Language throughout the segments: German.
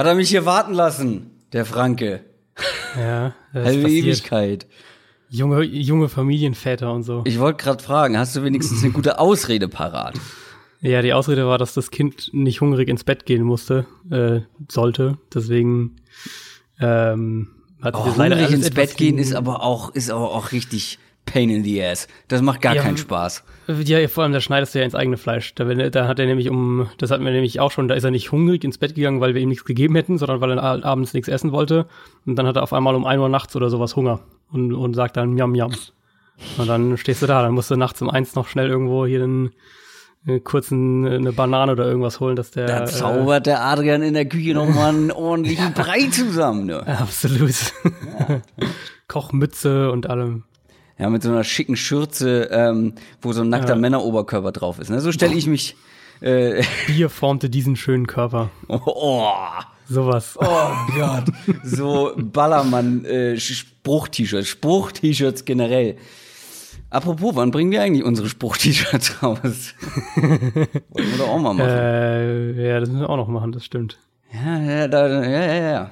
Hat er mich hier warten lassen, der Franke. Ja, das Halbe passiert. Ewigkeit. Junge, junge Familienväter und so. Ich wollte gerade fragen, hast du wenigstens eine gute Ausrede parat? Ja, die Ausrede war, dass das Kind nicht hungrig ins Bett gehen musste, äh, sollte. Deswegen ähm, hat Oh, hungrig ins Bett gehen ist aber auch, ist aber auch richtig pain in the ass. Das macht gar Ja, keinen Spaß. Ja, vor allem, da schneidest du ja ins eigene Fleisch. Da, da hat er nämlich um, das hatten wir nämlich auch schon, da ist er nicht hungrig ins Bett gegangen, weil wir ihm nichts gegeben hätten, sondern weil er abends nichts essen wollte. Und dann hat er auf einmal um 1 Uhr nachts oder sowas Hunger und, und sagt dann Miam Miam. Und dann stehst du da, dann musst du nachts um eins noch schnell irgendwo hier einen, einen kurzen, eine Banane oder irgendwas holen, dass der. Da zaubert der Adrian in der Küche nochmal einen ordentlichen Brei zusammen. Ne? äh, absolut. Kochmütze und allem. Ja, mit so einer schicken Schürze, ähm, wo so ein nackter Männeroberkörper drauf ist. Ne? So stelle ich mich. Äh, Bier formte diesen schönen Körper. oh, Sowas. oh Gott. So Ballermann äh, Spruch-T-Shirts, Spruch-T-Shirts generell. Apropos, wann bringen wir eigentlich unsere Spruch-T-Shirts raus? Wollen wir doch auch mal machen. Äh, ja, das müssen wir auch noch machen, das stimmt. Ja, ja, da, ja, ja,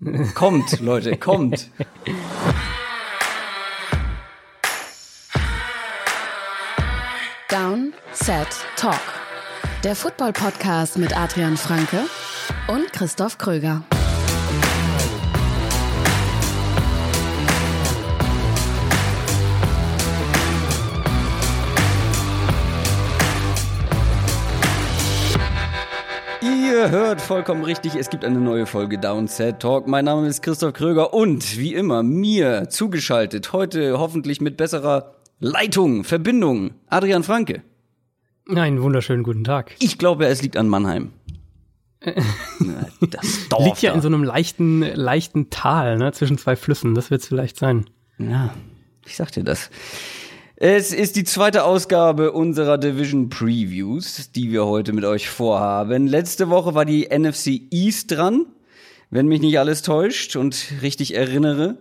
ja. Kommt, Leute, kommt. Set, Talk. Der Football-Podcast mit Adrian Franke und Christoph Kröger. Ihr hört vollkommen richtig, es gibt eine neue Folge Downset Talk. Mein Name ist Christoph Kröger und wie immer mir zugeschaltet, heute hoffentlich mit besserer Leitung, Verbindung, Adrian Franke. Einen wunderschönen guten Tag. Ich glaube, es liegt an Mannheim. Na, das Dorf Liegt ja da. in so einem leichten, leichten Tal, ne, zwischen zwei Flüssen. Das wird's vielleicht sein. Ja, ich sag dir das. Es ist die zweite Ausgabe unserer Division Previews, die wir heute mit euch vorhaben. Letzte Woche war die NFC East dran, wenn mich nicht alles täuscht und richtig erinnere.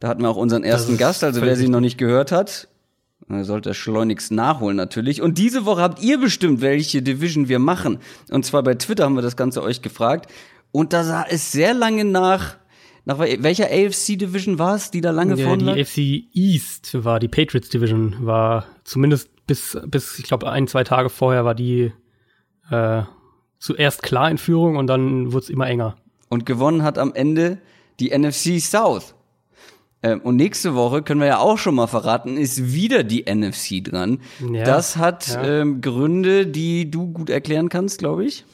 Da hatten wir auch unseren ersten Gast, also wer sie noch nicht gehört hat, äh, sollte er schleunigst nachholen natürlich. Und diese Woche habt ihr bestimmt, welche Division wir machen. Und zwar bei Twitter haben wir das Ganze euch gefragt. Und da sah es sehr lange nach, nach welcher AFC-Division war es, die da lange Ja, vorne lag? die FC East war die Patriots Division, war zumindest bis, bis ich glaube, ein, zwei Tage vorher war die äh, zuerst klar in Führung und dann wurde es immer enger. Und gewonnen hat am Ende die NFC South. Ähm, und nächste Woche können wir ja auch schon mal verraten, ist wieder die NFC dran. Ja, das hat ja. ähm, Gründe, die du gut erklären kannst, glaube ich.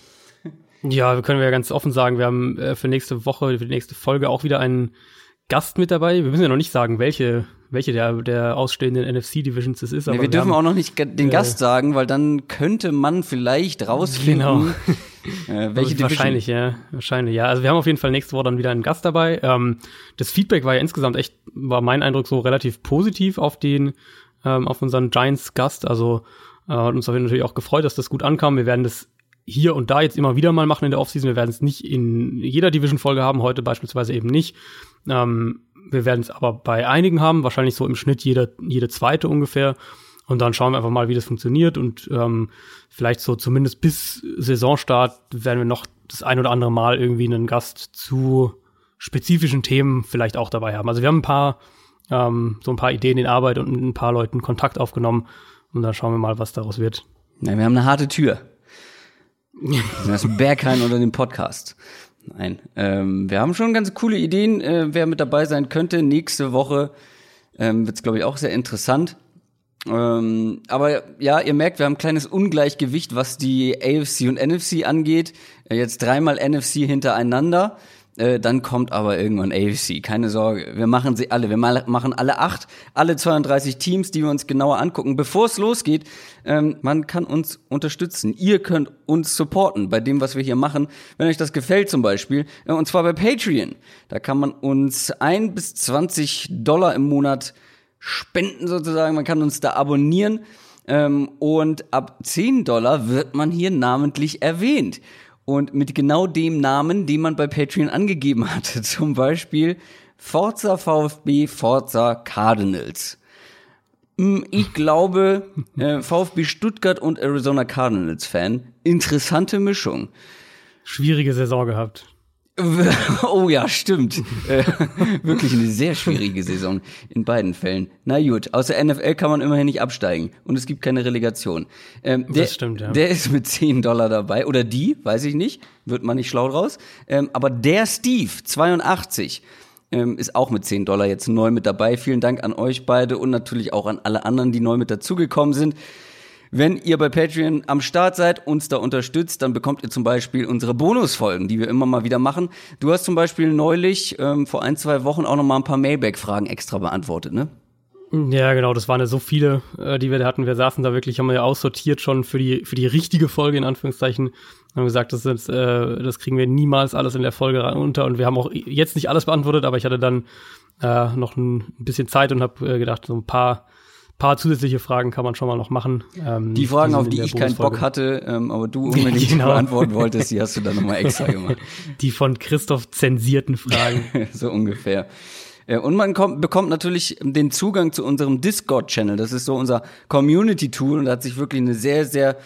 Ja, wir können wir ja ganz offen sagen, wir haben äh, für nächste Woche, für die nächste Folge auch wieder einen Gast mit dabei. Wir müssen ja noch nicht sagen, welche, welche der, der ausstehenden NFC-Divisions es ist. Nee, aber wir dürfen haben, auch noch nicht den äh, Gast sagen, weil dann könnte man vielleicht rausfinden, äh, welche Division. Wahrscheinlich, ja. Wahrscheinlich, ja. Also wir haben auf jeden Fall nächste Woche dann wieder einen Gast dabei. Ähm, das Feedback war ja insgesamt echt, war mein Eindruck so relativ positiv auf den, ähm, auf unseren Giants-Gast. Also äh, hat uns natürlich auch gefreut, dass das gut ankam. Wir werden das hier und da jetzt immer wieder mal machen in der Offseason. Wir werden es nicht in jeder Division-Folge haben, heute beispielsweise eben nicht. Ähm, wir werden es aber bei einigen haben, wahrscheinlich so im Schnitt jeder, jede zweite ungefähr. Und dann schauen wir einfach mal, wie das funktioniert. Und ähm, vielleicht so zumindest bis Saisonstart werden wir noch das ein oder andere Mal irgendwie einen Gast zu spezifischen Themen vielleicht auch dabei haben. Also wir haben ein paar, ähm, so ein paar Ideen in Arbeit und mit ein paar Leuten Kontakt aufgenommen. Und dann schauen wir mal, was daraus wird. Ja, wir haben eine harte Tür. Das ist Berghain unter dem Podcast. Nein, ähm, wir haben schon ganz coole Ideen, äh, wer mit dabei sein könnte. Nächste Woche ähm, wird es, glaube ich, auch sehr interessant. Ähm, aber ja, ihr merkt, wir haben ein kleines Ungleichgewicht, was die AFC und NFC angeht. Äh, jetzt dreimal NFC hintereinander. Äh, dann kommt aber irgendwann AFC, keine Sorge. Wir machen sie alle. Wir mal, machen alle acht, alle 32 Teams, die wir uns genauer angucken. Bevor es losgeht, ähm, man kann uns unterstützen. Ihr könnt uns supporten bei dem, was wir hier machen. Wenn euch das gefällt zum Beispiel, äh, und zwar bei Patreon. Da kann man uns ein bis 20 Dollar im Monat spenden sozusagen. Man kann uns da abonnieren. Ähm, und ab 10 Dollar wird man hier namentlich erwähnt. Und mit genau dem Namen, den man bei Patreon angegeben hatte. Zum Beispiel Forza VfB, Forza Cardinals. Hm, Ich glaube, äh, VfB Stuttgart und Arizona Cardinals Fan. Interessante Mischung. Schwierige Saison gehabt. Oh ja, stimmt. Äh, wirklich eine sehr schwierige Saison in beiden Fällen. Na gut, aus der NFL kann man immerhin nicht absteigen und es gibt keine Relegation. Ähm, der, Das stimmt, ja. Der ist mit 10 Dollar dabei oder die, weiß ich nicht, wird man nicht schlau draus. Ähm, aber der Steve, 82, ähm, ist auch mit 10 Dollar jetzt neu mit dabei. Vielen Dank an euch beide und natürlich auch an alle anderen, die neu mit dazugekommen sind. Wenn ihr bei Patreon am Start seid, uns da unterstützt, dann bekommt ihr zum Beispiel unsere Bonusfolgen, die wir immer mal wieder machen. Du hast zum Beispiel neulich ähm, vor ein, zwei Wochen auch noch mal ein paar Mailback-Fragen extra beantwortet, ne? Ja, genau, das waren ja so viele, äh, die wir da hatten. Wir saßen da wirklich, haben wir ja aussortiert schon für die, für die richtige Folge, in Anführungszeichen. Haben gesagt, das, ist, äh, das kriegen wir niemals alles in der Folge unter. Und wir haben auch jetzt nicht alles beantwortet, aber ich hatte dann äh, noch ein bisschen Zeit und habe äh, gedacht, so ein paar paar zusätzliche Fragen kann man schon mal noch machen. Ähm, die Fragen, die auf die ich keinen Bock hatte, ähm, aber du unbedingt genau. beantworten wolltest, die hast du dann nochmal extra gemacht. Die von Christoph zensierten Fragen. so ungefähr. Und man kommt, bekommt natürlich den Zugang zu unserem Discord-Channel. Das ist so unser Community-Tool und da hat sich wirklich eine sehr, sehr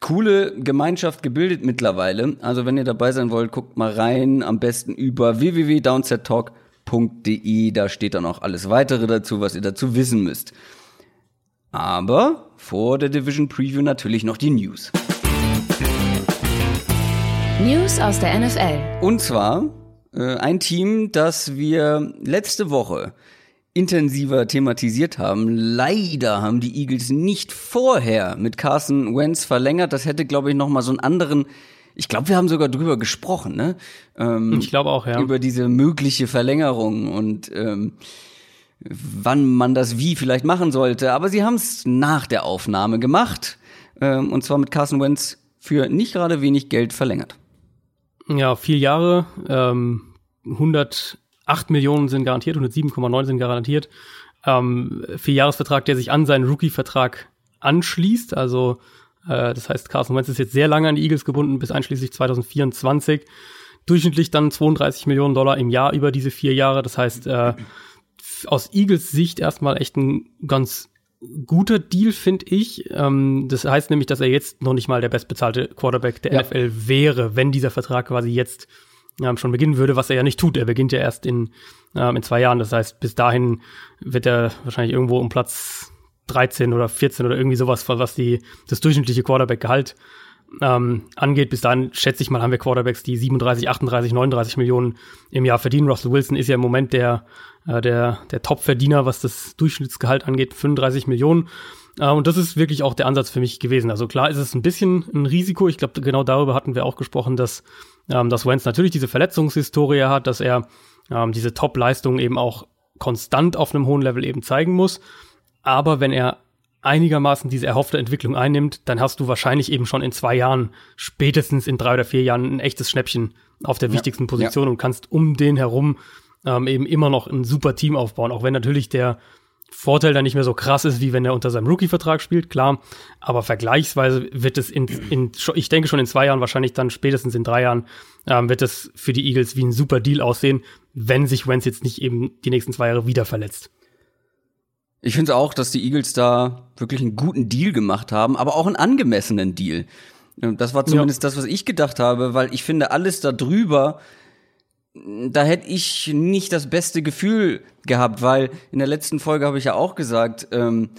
coole Gemeinschaft gebildet mittlerweile. Also wenn ihr dabei sein wollt, guckt mal rein. Am besten über www.downsettalk.de. Da steht dann auch alles weitere dazu, was ihr dazu wissen müsst. Aber vor der Division Preview natürlich noch die News. News aus der NFL. Und zwar äh, ein Team, das wir letzte Woche intensiver thematisiert haben. Leider haben die Eagles nicht vorher mit Carson Wentz verlängert. Das hätte, glaube ich, noch mal so einen anderen ich glaube, wir haben sogar drüber gesprochen, ne? Ähm, ich glaube auch, ja. Über diese mögliche Verlängerung und ähm, wann man das wie vielleicht machen sollte. Aber sie haben es nach der Aufnahme gemacht. Ähm, und zwar mit Carson Wentz für nicht gerade wenig Geld verlängert. Ja, vier Jahre, ähm, 108 Millionen sind garantiert, 107,9 sind garantiert. Ähm, Vierjahresvertrag, der sich an seinen Rookie-Vertrag anschließt. Also äh, das heißt, Carson Wentz ist jetzt sehr lange an die Eagles gebunden, bis einschließlich 2024. Durchschnittlich dann 32 Millionen Dollar im Jahr über diese vier Jahre. Das heißt, äh, aus Eagles Sicht erstmal echt ein ganz guter Deal, finde ich. Ähm, das heißt nämlich, dass er jetzt noch nicht mal der bestbezahlte Quarterback der ja. NFL wäre, wenn dieser Vertrag quasi jetzt ähm, schon beginnen würde, was er ja nicht tut. Er beginnt ja erst in, ähm, in zwei Jahren. Das heißt, bis dahin wird er wahrscheinlich irgendwo um Platz 13 oder 14 oder irgendwie sowas, was die, das durchschnittliche Quarterback-Gehalt ähm, angeht. Bis dahin schätze ich mal, haben wir Quarterbacks, die 37, 38, 39 Millionen im Jahr verdienen. Russell Wilson ist ja im Moment der, äh, der, der Top-Verdiener, was das Durchschnittsgehalt angeht, 35 Millionen. Äh, und das ist wirklich auch der Ansatz für mich gewesen. Also klar ist es ein bisschen ein Risiko. Ich glaube, genau darüber hatten wir auch gesprochen, dass, ähm, dass Wentz natürlich diese Verletzungshistorie hat, dass er ähm, diese Top-Leistung eben auch konstant auf einem hohen Level eben zeigen muss. Aber wenn er einigermaßen diese erhoffte Entwicklung einnimmt, dann hast du wahrscheinlich eben schon in zwei Jahren, spätestens in drei oder vier Jahren, ein echtes Schnäppchen auf der ja. wichtigsten Position ja. und kannst um den herum ähm, eben immer noch ein super Team aufbauen. Auch wenn natürlich der Vorteil dann nicht mehr so krass ist, wie wenn er unter seinem Rookie-Vertrag spielt, klar. Aber vergleichsweise wird es in, in, ich denke schon in zwei Jahren, wahrscheinlich dann spätestens in drei Jahren, ähm, wird es für die Eagles wie ein super Deal aussehen, wenn sich Wentz jetzt nicht eben die nächsten zwei Jahre wieder verletzt. Ich finde auch, dass die Eagles da wirklich einen guten Deal gemacht haben, aber auch einen angemessenen Deal. Das war zumindest ja. das, was ich gedacht habe, weil ich finde, alles da drüber, da hätte ich nicht das beste Gefühl gehabt, weil in der letzten Folge habe ich ja auch gesagt, ähm,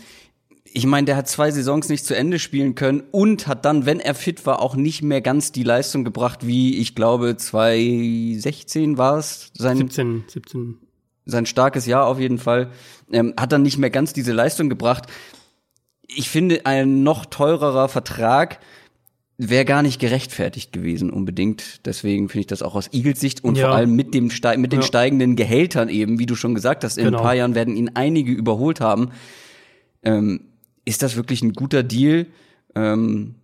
ich meine, der hat zwei Saisons nicht zu Ende spielen können und hat dann, wenn er fit war, auch nicht mehr ganz die Leistung gebracht, wie ich glaube 2016 war es. 17, 17 sein starkes Jahr auf jeden Fall, ähm, hat dann nicht mehr ganz diese Leistung gebracht. Ich finde, ein noch teurerer Vertrag wäre gar nicht gerechtfertigt gewesen unbedingt. Deswegen finde ich das auch aus Eagles Sicht und ja. vor allem mit dem mit den ja. steigenden Gehältern eben, wie du schon gesagt hast, in genau. ein paar Jahren werden ihn einige überholt haben. Ähm, ist das wirklich ein guter Deal? Ähm,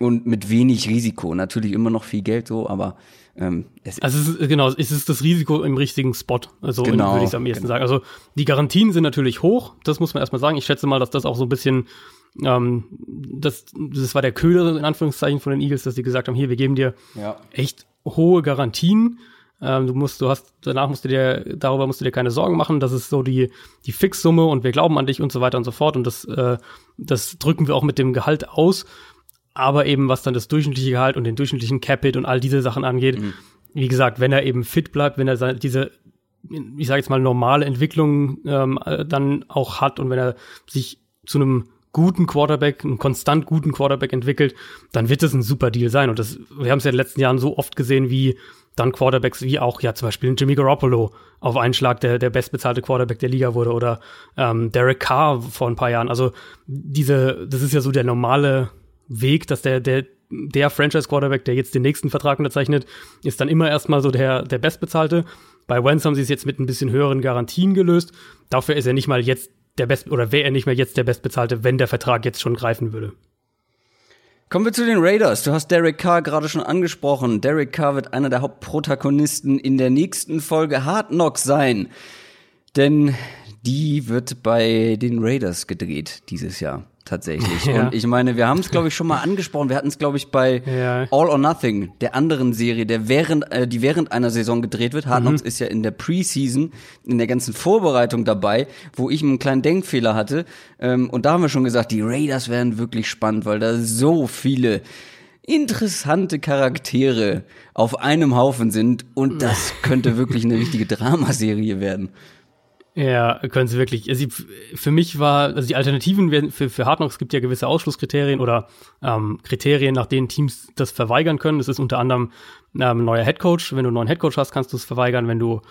und mit wenig Risiko. Natürlich immer noch viel Geld so, aber ähm, es also es ist, genau, es ist das Risiko im richtigen Spot, also genau, würde ich am ehesten genau. sagen. Also die Garantien sind natürlich hoch, das muss man erstmal sagen. Ich schätze mal, dass das auch so ein bisschen ähm, das, das war der Köder in Anführungszeichen von den Eagles, dass sie gesagt haben, hier, wir geben dir ja. echt hohe Garantien. Ähm, du musst, du hast, danach musst du dir, darüber musst du dir keine Sorgen machen. Das ist so die, die Fixsumme und wir glauben an dich und so weiter und so fort. Und das, äh, das drücken wir auch mit dem Gehalt aus. Aber eben, was dann das durchschnittliche Gehalt und den durchschnittlichen Capit und all diese Sachen angeht, mhm. wie gesagt, wenn er eben fit bleibt, wenn er diese, ich sage jetzt mal, normale Entwicklung ähm, äh, dann auch hat und wenn er sich zu einem guten Quarterback, einen konstant guten Quarterback entwickelt, dann wird es ein super Deal sein. Und das, wir haben es ja in den letzten Jahren so oft gesehen, wie dann Quarterbacks wie auch ja zum Beispiel Jimmy Garoppolo auf einen Schlag der, der bestbezahlte Quarterback der Liga wurde oder ähm, Derek Carr vor ein paar Jahren. Also diese, das ist ja so der normale Weg, dass der, der, der Franchise-Quarterback, der jetzt den nächsten Vertrag unterzeichnet, ist dann immer erstmal so der, der bestbezahlte. Bei Wentz haben sie es jetzt mit ein bisschen höheren Garantien gelöst. Dafür ist er nicht mal jetzt der Best oder wäre er nicht mehr jetzt der Bestbezahlte, wenn der Vertrag jetzt schon greifen würde. Kommen wir zu den Raiders. Du hast Derek Carr gerade schon angesprochen. Derek Carr wird einer der Hauptprotagonisten in der nächsten Folge Hard Knocks sein. Denn die wird bei den Raiders gedreht dieses Jahr tatsächlich. Ja. Und ich meine, wir haben es, glaube ich, schon mal angesprochen. Wir hatten es, glaube ich, bei ja. All or Nothing, der anderen Serie, der während, äh, die während einer Saison gedreht wird. Hard Knocks mhm. ist ja in der Preseason, in der ganzen Vorbereitung dabei, wo ich einen kleinen Denkfehler hatte. Ähm, und da haben wir schon gesagt, die Raiders werden wirklich spannend, weil da so viele interessante Charaktere auf einem Haufen sind und das könnte wirklich eine richtige Dramaserie werden. Ja, können sie wirklich. Also für mich war, also die Alternativen für, für Hard Knocks gibt ja gewisse Ausschlusskriterien oder ähm, Kriterien, nach denen Teams das verweigern können. Das ist unter anderem ähm, neuer Headcoach. Wenn du einen neuen Headcoach hast, kannst du es verweigern. Wenn du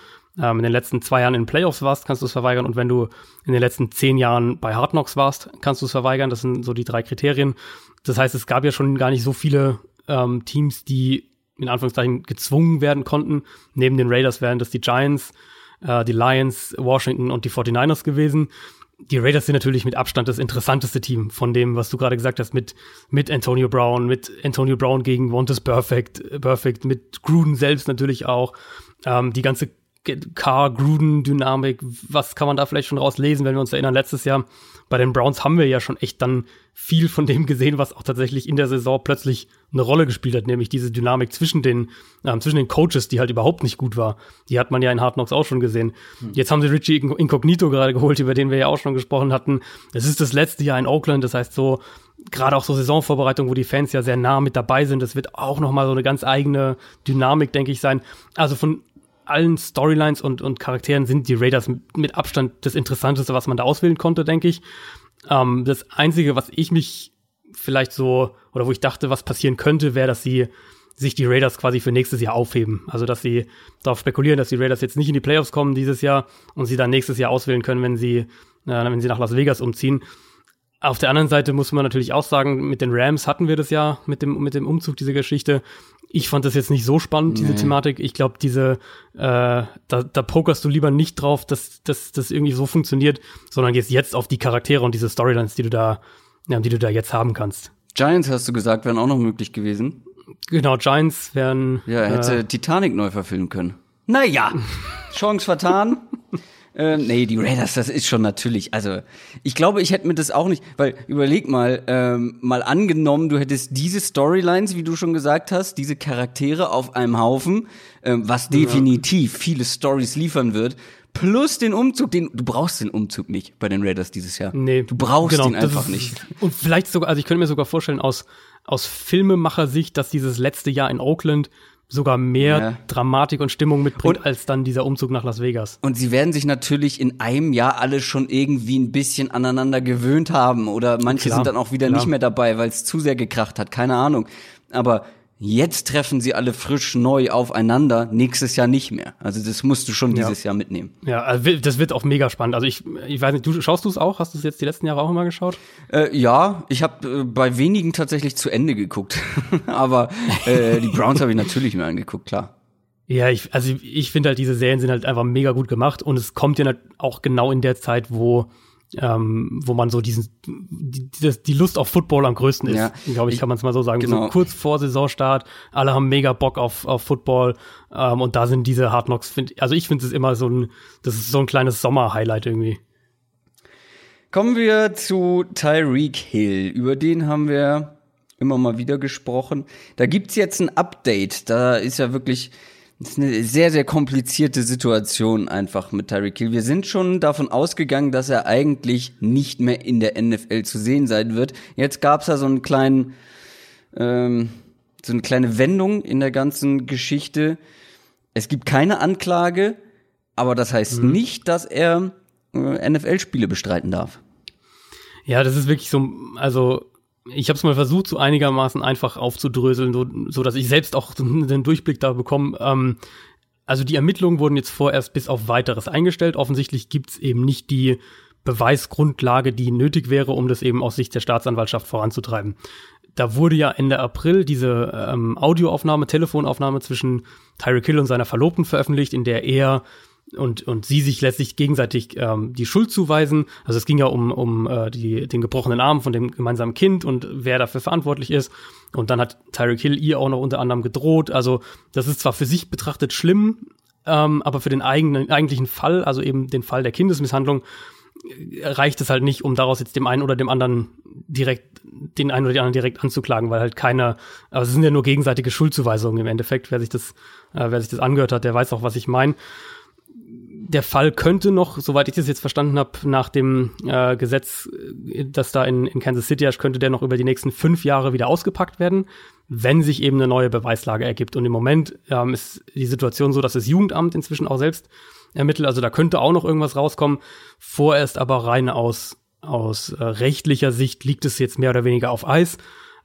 ähm, in den letzten zwei Jahren in Playoffs warst, kannst du es verweigern. Und wenn du in den letzten zehn Jahren bei Hard Knocks warst, kannst du es verweigern. Das sind so die drei Kriterien. Das heißt, es gab ja schon gar nicht so viele ähm, Teams, die in Anführungszeichen gezwungen werden konnten. Neben den Raiders wären das die Giants, äh, die Lions, Washington und die 49ers gewesen. Die Raiders sind natürlich mit Abstand das interessanteste Team von dem, was du gerade gesagt hast, mit, mit Antonio Brown, mit Antonio Brown gegen Wantes Perfect, Perfect, mit Gruden selbst natürlich auch. Ähm, die ganze Carr-Gruden-Dynamik, was kann man da vielleicht schon rauslesen, wenn wir uns erinnern, letztes Jahr bei den Browns haben wir ja schon echt dann viel von dem gesehen, was auch tatsächlich in der Saison plötzlich eine Rolle gespielt hat, nämlich diese Dynamik zwischen den, äh, zwischen den Coaches, die halt überhaupt nicht gut war. Die hat man ja in Hard Knocks auch schon gesehen. Hm. Jetzt haben sie Richie Incognito gerade geholt, über den wir ja auch schon gesprochen hatten. Es ist das letzte Jahr in Oakland, das heißt so, gerade auch so Saisonvorbereitung, wo die Fans ja sehr nah mit dabei sind, das wird auch nochmal so eine ganz eigene Dynamik, denke ich, sein. Also von allen Storylines und, und Charakteren sind die Raiders mit Abstand das Interessanteste, was man da auswählen konnte, denke ich. Ähm, das Einzige, was ich mich vielleicht so, oder wo ich dachte, was passieren könnte, wäre, dass sie sich die Raiders quasi für nächstes Jahr aufheben. Also, dass sie darauf spekulieren, dass die Raiders jetzt nicht in die Playoffs kommen dieses Jahr und sie dann nächstes Jahr auswählen können, wenn sie, äh, wenn sie nach Las Vegas umziehen. Auf der anderen Seite muss man natürlich auch sagen, mit den Rams hatten wir das ja mit dem, mit dem Umzug, diese Geschichte. Ich fand das jetzt nicht so spannend, diese nee. Thematik. Ich glaube, diese, äh, da, da pokerst du lieber nicht drauf, dass dass das irgendwie so funktioniert, sondern gehst jetzt auf die Charaktere und diese Storylines, die du da, ja, die du da jetzt haben kannst. Giants, hast du gesagt, wären auch noch möglich gewesen. Genau, Giants wären. Ja, er hätte äh, Titanic neu verfilmen können. Naja, Chance vertan. Äh, nee, die Raiders, das ist schon natürlich. Also, ich glaube, ich hätte mir das auch nicht, weil überleg mal, ähm, mal angenommen, du hättest diese Storylines, wie du schon gesagt hast, diese Charaktere auf einem Haufen, ähm, was definitiv ja. viele Stories liefern wird. Plus den Umzug, den du brauchst den Umzug nicht bei den Raiders dieses Jahr. Nee, du brauchst genau, ihn einfach ist, nicht. Und vielleicht sogar, also ich könnte mir sogar vorstellen aus aus Filmemacher-Sicht, dass dieses letzte Jahr in Oakland sogar mehr ja. Dramatik und Stimmung mitbringt und, als dann dieser Umzug nach Las Vegas. Und sie werden sich natürlich in einem Jahr alle schon irgendwie ein bisschen aneinander gewöhnt haben oder manche Klar. sind dann auch wieder Klar. nicht mehr dabei, weil es zu sehr gekracht hat, keine Ahnung. Aber Jetzt treffen sie alle frisch neu aufeinander, nächstes Jahr nicht mehr. Also das musst du schon dieses ja. Jahr mitnehmen. Ja, also das wird auch mega spannend. Also ich, ich weiß nicht, du schaust du es auch? Hast du es jetzt die letzten Jahre auch immer geschaut? Äh, ja, ich habe äh, bei wenigen tatsächlich zu Ende geguckt, aber äh, die Browns habe ich natürlich mir angeguckt, klar. Ja, ich, also ich finde halt diese Serien sind halt einfach mega gut gemacht und es kommt ja auch genau in der Zeit, wo ähm, wo man so diesen die, die Lust auf Football am größten ist, ja, glaube ich, kann man es mal so sagen. Genau. So kurz vor Saisonstart, alle haben mega Bock auf, auf Football ähm, und da sind diese Hard Knocks, find, also ich finde es immer so ein, das ist so ein kleines Sommer-Highlight irgendwie. Kommen wir zu Tyreek Hill. Über den haben wir immer mal wieder gesprochen. Da gibt's jetzt ein Update. Da ist ja wirklich das ist eine sehr, sehr komplizierte Situation einfach mit Tyreek Hill. Wir sind schon davon ausgegangen, dass er eigentlich nicht mehr in der NFL zu sehen sein wird. Jetzt gab's da so einen kleinen, ähm, so eine kleine Wendung in der ganzen Geschichte. es gibt keine Anklage, aber das heißt mhm. nicht, dass er äh, NFL-Spiele bestreiten darf. Ja, das ist wirklich so, also ich habe es mal versucht, so einigermaßen einfach aufzudröseln, so, so dass ich selbst auch den Durchblick da bekomme. Ähm, also die Ermittlungen wurden jetzt vorerst bis auf weiteres eingestellt. Offensichtlich gibt's eben nicht die Beweisgrundlage, die nötig wäre, um das eben aus Sicht der Staatsanwaltschaft voranzutreiben. Da wurde ja Ende April diese ähm, Audioaufnahme, Telefonaufnahme zwischen Tyreek Hill und seiner Verlobten veröffentlicht, in der er und, und sie sich letztlich gegenseitig ähm, die Schuld zuweisen. Also es ging ja um, um äh, die, den gebrochenen Arm von dem gemeinsamen Kind und wer dafür verantwortlich ist. Und dann hat Tyreek Hill ihr auch noch unter anderem gedroht. Also das ist zwar für sich betrachtet schlimm, ähm, aber für den eigenen, eigentlichen Fall, also eben den Fall der Kindesmisshandlung, reicht es halt nicht, um daraus jetzt dem einen oder dem anderen direkt, den einen oder die anderen direkt anzuklagen, weil halt keiner, aber es sind ja nur gegenseitige Schuldzuweisungen im Endeffekt. Wer sich das, äh, wer sich das angehört hat, der weiß auch, was ich meine. Der Fall könnte noch, soweit ich das jetzt verstanden habe, nach dem äh, Gesetz, äh, das da in, in Kansas City herrscht, könnte der noch über die nächsten fünf Jahre wieder ausgepackt werden, wenn sich eben eine neue Beweislage ergibt. Und im Moment ähm, ist die Situation so, dass das Jugendamt inzwischen auch selbst ermittelt. Also da könnte auch noch irgendwas rauskommen. Vorerst aber rein aus, aus äh, rechtlicher Sicht liegt es jetzt mehr oder weniger auf Eis.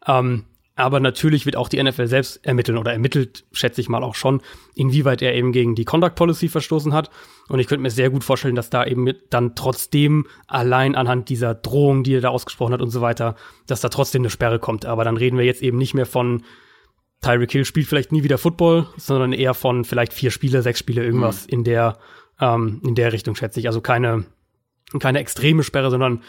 Ähm, aber natürlich wird auch die NFL selbst ermitteln oder ermittelt, schätze ich mal auch schon, inwieweit er eben gegen die Conduct Policy verstoßen hat. Und ich könnte mir sehr gut vorstellen, dass da eben dann trotzdem allein anhand dieser Drohung, die er da ausgesprochen hat und so weiter, dass da trotzdem eine Sperre kommt. Aber dann reden wir jetzt eben nicht mehr von Tyreek Hill spielt vielleicht nie wieder Football, sondern eher von vielleicht vier Spiele, sechs Spiele, irgendwas mhm. in der ähm, in der Richtung schätze ich. Also keine keine extreme Sperre, sondern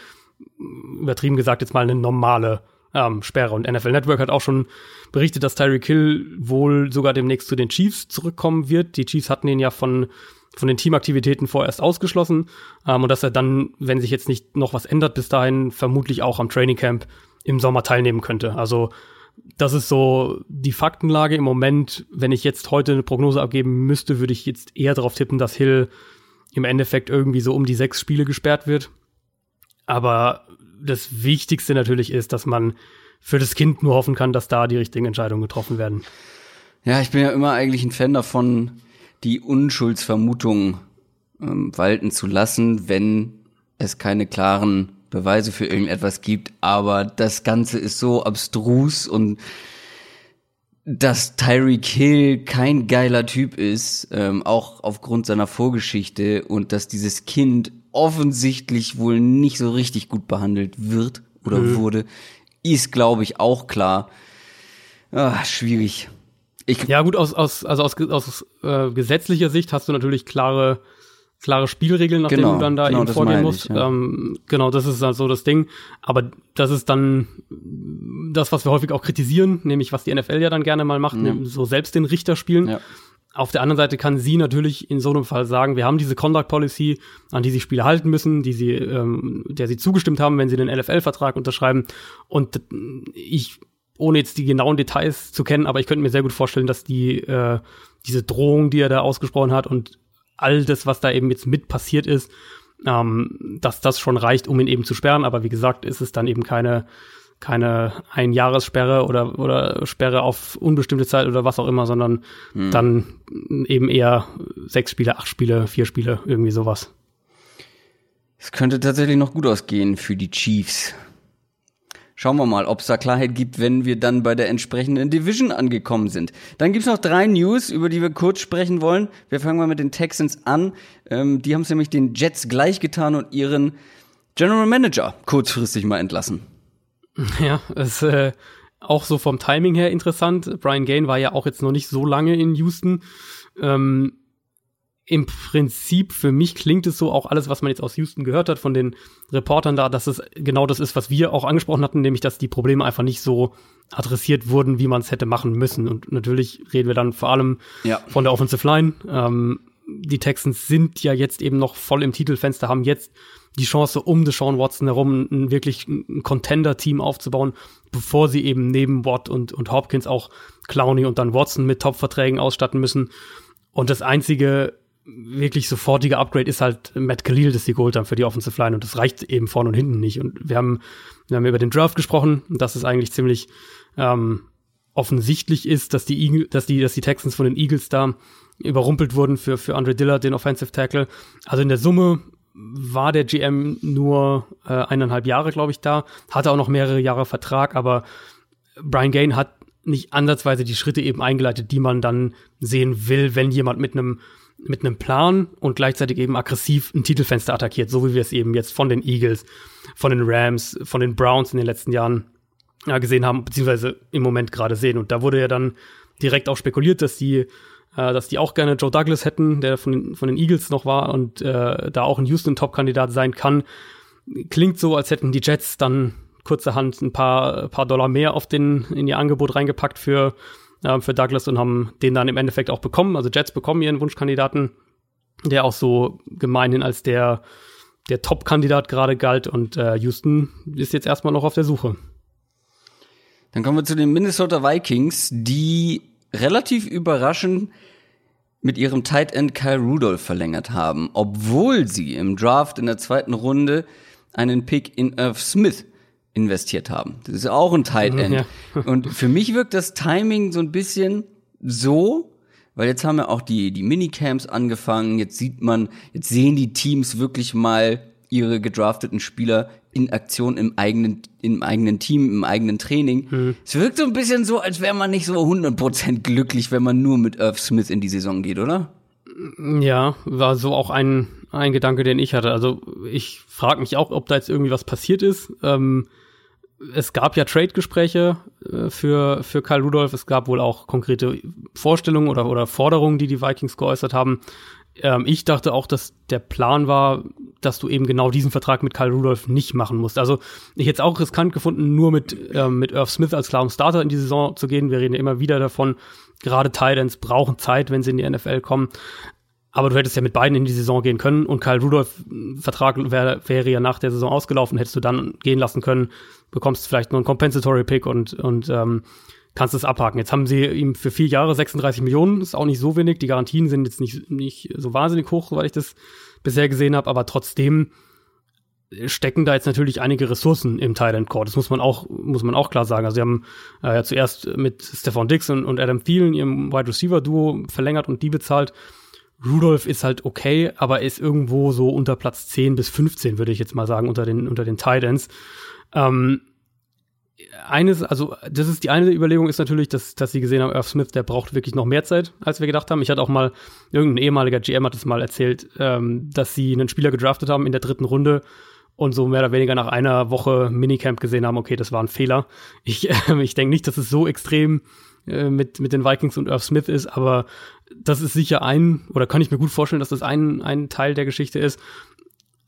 übertrieben gesagt jetzt mal eine normale ähm, Sperre. Und NFL Network hat auch schon berichtet, dass Tyreek Hill wohl sogar demnächst zu den Chiefs zurückkommen wird. Die Chiefs hatten ihn ja von von den Teamaktivitäten vorerst ausgeschlossen ähm, und dass er dann, wenn sich jetzt nicht noch was ändert, bis dahin vermutlich auch am Training Camp im Sommer teilnehmen könnte. Also das ist so die Faktenlage im Moment. Wenn ich jetzt heute eine Prognose abgeben müsste, würde ich jetzt eher darauf tippen, dass Hill im Endeffekt irgendwie so um die sechs Spiele gesperrt wird. Aber das Wichtigste natürlich ist, dass man für das Kind nur hoffen kann, dass da die richtigen Entscheidungen getroffen werden. Ja, ich bin ja immer eigentlich ein Fan davon, die Unschuldsvermutung ähm, walten zu lassen, wenn es keine klaren Beweise für irgendetwas gibt, aber das Ganze ist so abstrus und dass Tyreek Hill kein geiler Typ ist, ähm, auch aufgrund seiner Vorgeschichte und dass dieses Kind offensichtlich wohl nicht so richtig gut behandelt wird oder mhm. wurde, ist, glaube ich, auch klar. Ah, schwierig. Ich ja gut, aus, aus, also aus, aus äh, gesetzlicher Sicht hast du natürlich klare klare Spielregeln, nach genau, denen du dann da genau, eben vorgehen musst. Ich, ja. ähm, genau, das ist dann so das Ding. Aber das ist dann das, was wir häufig auch kritisieren, nämlich was die NFL ja dann gerne mal macht, ja. so selbst den Richter spielen. Ja. Auf der anderen Seite kann sie natürlich in so einem Fall sagen, wir haben diese Conduct Policy, an die sie Spieler halten müssen, die sie, ähm, der sie zugestimmt haben, wenn sie den NFL-Vertrag unterschreiben. Und ich, ohne jetzt die genauen Details zu kennen, aber ich könnte mir sehr gut vorstellen, dass die äh, diese Drohung, die er da ausgesprochen hat und all das, was da eben jetzt mit passiert ist, ähm, dass das schon reicht, um ihn eben zu sperren. Aber wie gesagt, ist es dann eben keine keine Einjahressperre oder oder Sperre auf unbestimmte Zeit oder was auch immer, sondern hm. dann eben eher sechs Spiele, acht Spiele, vier Spiele, irgendwie sowas. Es könnte tatsächlich noch gut ausgehen für die Chiefs. Schauen wir mal, ob es da Klarheit gibt, wenn wir dann bei der entsprechenden Division angekommen sind. Dann gibt's noch drei News, über die wir kurz sprechen wollen. Wir fangen mal mit den Texans an. Ähm, die haben es nämlich den Jets gleichgetan und ihren General Manager kurzfristig mal entlassen. Ja, ist äh, auch so vom Timing her interessant. Brian Gain war ja auch jetzt noch nicht so lange in Houston. Ähm, im Prinzip für mich klingt es so auch alles, was man jetzt aus Houston gehört hat von den Reportern da, dass es genau das ist, was wir auch angesprochen hatten, nämlich dass die Probleme einfach nicht so adressiert wurden, wie man es hätte machen müssen. Und natürlich reden wir dann vor allem ja. von der Offensive Line. Ähm, die Texans sind ja jetzt eben noch voll im Titelfenster, haben jetzt die Chance, um Deshaun Watson herum ein wirklich ein Contender-Team aufzubauen, bevor sie eben neben Watt und, und Hopkins auch Clowney und dann Watson mit Top-Verträgen ausstatten müssen. Und das einzige wirklich sofortige Upgrade ist halt Matt Khalil, das sie geholt haben für die Offensive Line und das reicht eben vorne und hinten nicht. Und wir haben, wir haben über den Draft gesprochen das ist eigentlich ziemlich ähm, offensichtlich ist, dass die, Eagle, dass die, dass die Texans von den Eagles da überrumpelt wurden für, für Andre Dillard, den Offensive Tackle. Also in der Summe war der GM nur äh, eineinhalb Jahre, glaube ich, da, hatte auch noch mehrere Jahre Vertrag, aber Brian Gain hat nicht ansatzweise die Schritte eben eingeleitet, die man dann sehen will, wenn jemand mit einem mit einem Plan und gleichzeitig eben aggressiv ein Titelfenster attackiert, so wie wir es eben jetzt von den Eagles, von den Rams, von den Browns in den letzten Jahren ja, gesehen haben, beziehungsweise im Moment gerade sehen. Und da wurde ja dann direkt auch spekuliert, dass die äh, dass die auch gerne Joe Douglas hätten, der von den, von den Eagles noch war und äh, da auch ein Houston-Top-Kandidat sein kann. Klingt so, als hätten die Jets dann kurzerhand ein paar, paar Dollar mehr auf den, in ihr Angebot reingepackt für, äh, für Douglas und haben den dann im Endeffekt auch bekommen. Also Jets bekommen ihren Wunschkandidaten, der auch so gemeinhin als der, der Top-Kandidat gerade galt und äh, Houston ist jetzt erstmal noch auf der Suche. Dann kommen wir zu den Minnesota Vikings, die relativ überraschend mit ihrem Tight End Kyle Rudolph verlängert haben, obwohl sie im Draft in der zweiten Runde einen Pick in Irv Smith investiert haben. Das ist auch ein Tight End. Ja. Und für mich wirkt das Timing so ein bisschen so, weil jetzt haben wir auch die, die Minicamps angefangen, jetzt sieht man, jetzt sehen die Teams wirklich mal ihre gedrafteten Spieler in Aktion im eigenen, im eigenen Team, im eigenen Training. Hm. Es wirkt so ein bisschen so, als wäre man nicht so 100% glücklich, wenn man nur mit Irv Smith in die Saison geht, oder? Ja, war so auch ein, ein Gedanke, den ich hatte. Also ich frage mich auch, ob da jetzt irgendwie was passiert ist. Ähm, es gab ja Trade-Gespräche äh, für, für Kyle Rudolph. Es gab wohl auch konkrete Vorstellungen oder, oder Forderungen, die die Vikings geäußert haben. Ähm, ich dachte auch, dass der Plan war, dass du eben genau diesen Vertrag mit Kyle Rudolph nicht machen musst. Also ich hätte es auch riskant gefunden, nur mit, ähm, mit Irv Smith als klarem Starter in die Saison zu gehen. Wir reden ja immer wieder davon, gerade Titans brauchen Zeit, wenn sie in die NFL kommen. Aber du hättest ja mit beiden in die Saison gehen können und Kyle Rudolph Vertrag wär, wäre ja nach der Saison ausgelaufen, hättest du dann gehen lassen können, bekommst vielleicht nur einen Compensatory Pick und, und ähm, kannst es abhaken. Jetzt haben sie ihm für vier Jahre 36 Millionen, ist auch nicht so wenig. Die Garantien sind jetzt nicht, nicht so wahnsinnig hoch, weil ich das bisher gesehen habe, aber trotzdem stecken da jetzt natürlich einige Ressourcen im Thailand Core. Das muss man auch, muss man auch klar sagen. Also sie haben äh, ja zuerst mit Stefan Dix und, und Adam Thielen ihrem Wide Receiver Duo verlängert und die bezahlt. Rudolph ist halt okay, aber ist irgendwo so unter Platz 10 bis 15, würde ich jetzt mal sagen, unter den, unter den Titans. Ähm, eines, also das ist die eine Überlegung ist natürlich, dass, dass sie gesehen haben, Irv Smith, der braucht wirklich noch mehr Zeit, als wir gedacht haben. Ich hatte auch mal, irgendein ehemaliger GM hat es mal erzählt, ähm, dass sie einen Spieler gedraftet haben in der dritten Runde und so mehr oder weniger nach einer Woche Minicamp gesehen haben, okay, das war ein Fehler. Ich, äh, ich denke nicht, dass es so extrem äh, mit, mit den Vikings und Irv Smith ist, aber das ist sicher ein, oder kann ich mir gut vorstellen, dass das ein, ein Teil der Geschichte ist.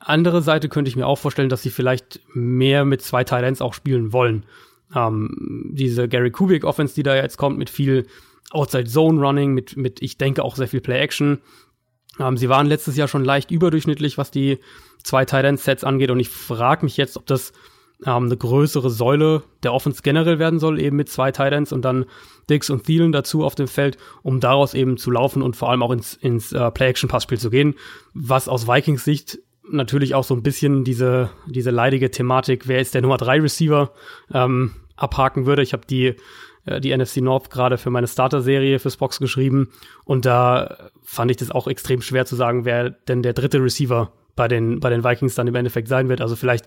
Andere Seite könnte ich mir auch vorstellen, dass sie vielleicht mehr mit zwei Titans auch spielen wollen. Ähm, diese Gary Kubik Offense, die da jetzt kommt, mit viel Outside Zone Running, mit, mit, ich denke auch sehr viel Play Action. Ähm, sie waren letztes Jahr schon leicht überdurchschnittlich, was die zwei Tight Sets angeht. Und ich frage mich jetzt, ob das ähm, eine größere Säule der Offense generell werden soll, eben mit zwei Tight und dann Dix und Thielen dazu auf dem Feld, um daraus eben zu laufen und vor allem auch ins, ins uh, Play-Action-Passspiel zu gehen, was aus Vikings Sicht natürlich auch so ein bisschen diese, diese leidige Thematik, wer ist der Nummer 3 Receiver, ähm, abhaken würde. Ich habe die, äh, die NFC North gerade für meine Starter-Serie fürs Box geschrieben und da fand ich das auch extrem schwer zu sagen, wer denn der dritte Receiver bei den, bei den Vikings dann im Endeffekt sein wird. Also vielleicht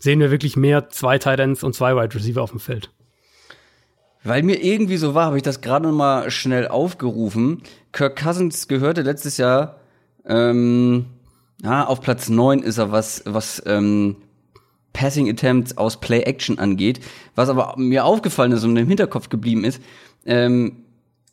sehen wir wirklich mehr zwei Titans und zwei Wide Receiver auf dem Feld. Weil mir irgendwie so war, habe ich das gerade noch mal schnell aufgerufen. Kirk Cousins gehörte letztes Jahr ähm, ja, auf Platz neun ist er, was, was ähm, Passing Attempts aus Play Action angeht. Was aber mir aufgefallen ist und im Hinterkopf geblieben ist, ähm,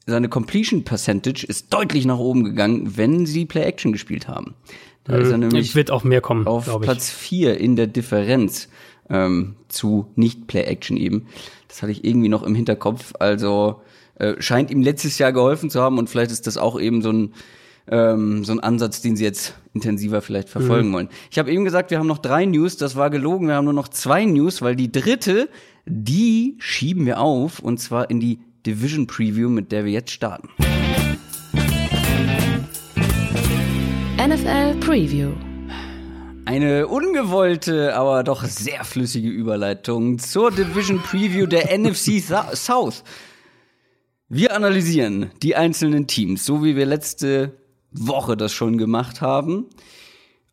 seine Completion Percentage ist deutlich nach oben gegangen, wenn sie Play Action gespielt haben. Da mhm. ist er mhm. nämlich wird auch mehr kommen, auf Platz vier in der Differenz ähm, zu nicht Play Action eben. Das hatte ich irgendwie noch im Hinterkopf. Also äh, scheint ihm letztes Jahr geholfen zu haben und vielleicht ist das auch eben so ein ähm, so ein Ansatz, den sie jetzt intensiver vielleicht verfolgen mhm. wollen. Ich habe eben gesagt, wir haben noch drei News, das war gelogen, wir haben nur noch zwei News, weil die dritte, die schieben wir auf und zwar in die Division Preview, mit der wir jetzt starten. NFL Preview. Eine ungewollte, aber doch sehr flüssige Überleitung zur Division Preview der NFC South. Wir analysieren die einzelnen Teams, so wie wir letzte Woche das schon gemacht haben.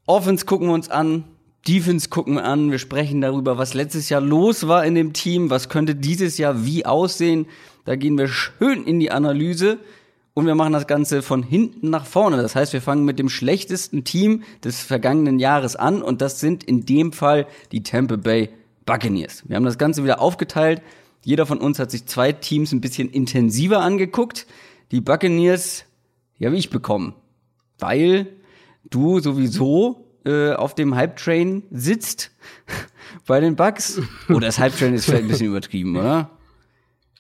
Offense gucken wir uns an, Defense gucken wir an, wir sprechen darüber, was letztes Jahr los war in dem Team, was könnte dieses Jahr wie aussehen. Da gehen wir schön in die Analyse und wir machen das Ganze von hinten nach vorne. Das heißt, wir fangen mit dem schlechtesten Team des vergangenen Jahres an und das sind in dem Fall die Tampa Bay Buccaneers. Wir haben das Ganze wieder aufgeteilt. Jeder von uns hat sich zwei Teams ein bisschen intensiver angeguckt. Die Buccaneers, die habe ich bekommen, weil du sowieso äh, auf dem Hype-Train sitzt bei den Bugs. Oder das Hype-Train ist vielleicht ein bisschen übertrieben, oder?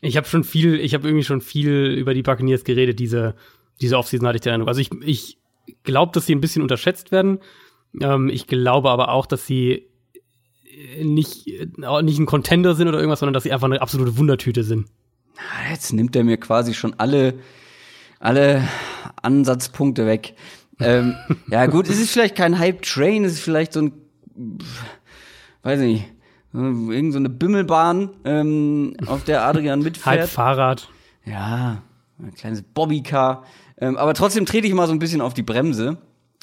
Ich habe schon viel, ich habe irgendwie schon viel über die Buccaneers geredet, diese, diese Offseason hatte ich den Eindruck. Also ich, ich glaube, dass sie ein bisschen unterschätzt werden. Ähm, ich glaube aber auch, dass sie nicht, nicht ein Contender sind oder irgendwas, sondern dass sie einfach eine absolute Wundertüte sind. Jetzt nimmt er mir quasi schon alle, alle Ansatzpunkte weg. ähm, ja, gut, es ist vielleicht kein Hype-Train, es ist vielleicht so ein, weiß nicht, irgend so eine Bimmelbahn, ähm, auf der Adrian mitfährt. Hype-Fahrrad. Ja, ein kleines Bobbycar. Ähm, aber trotzdem trete ich mal so ein bisschen auf die Bremse.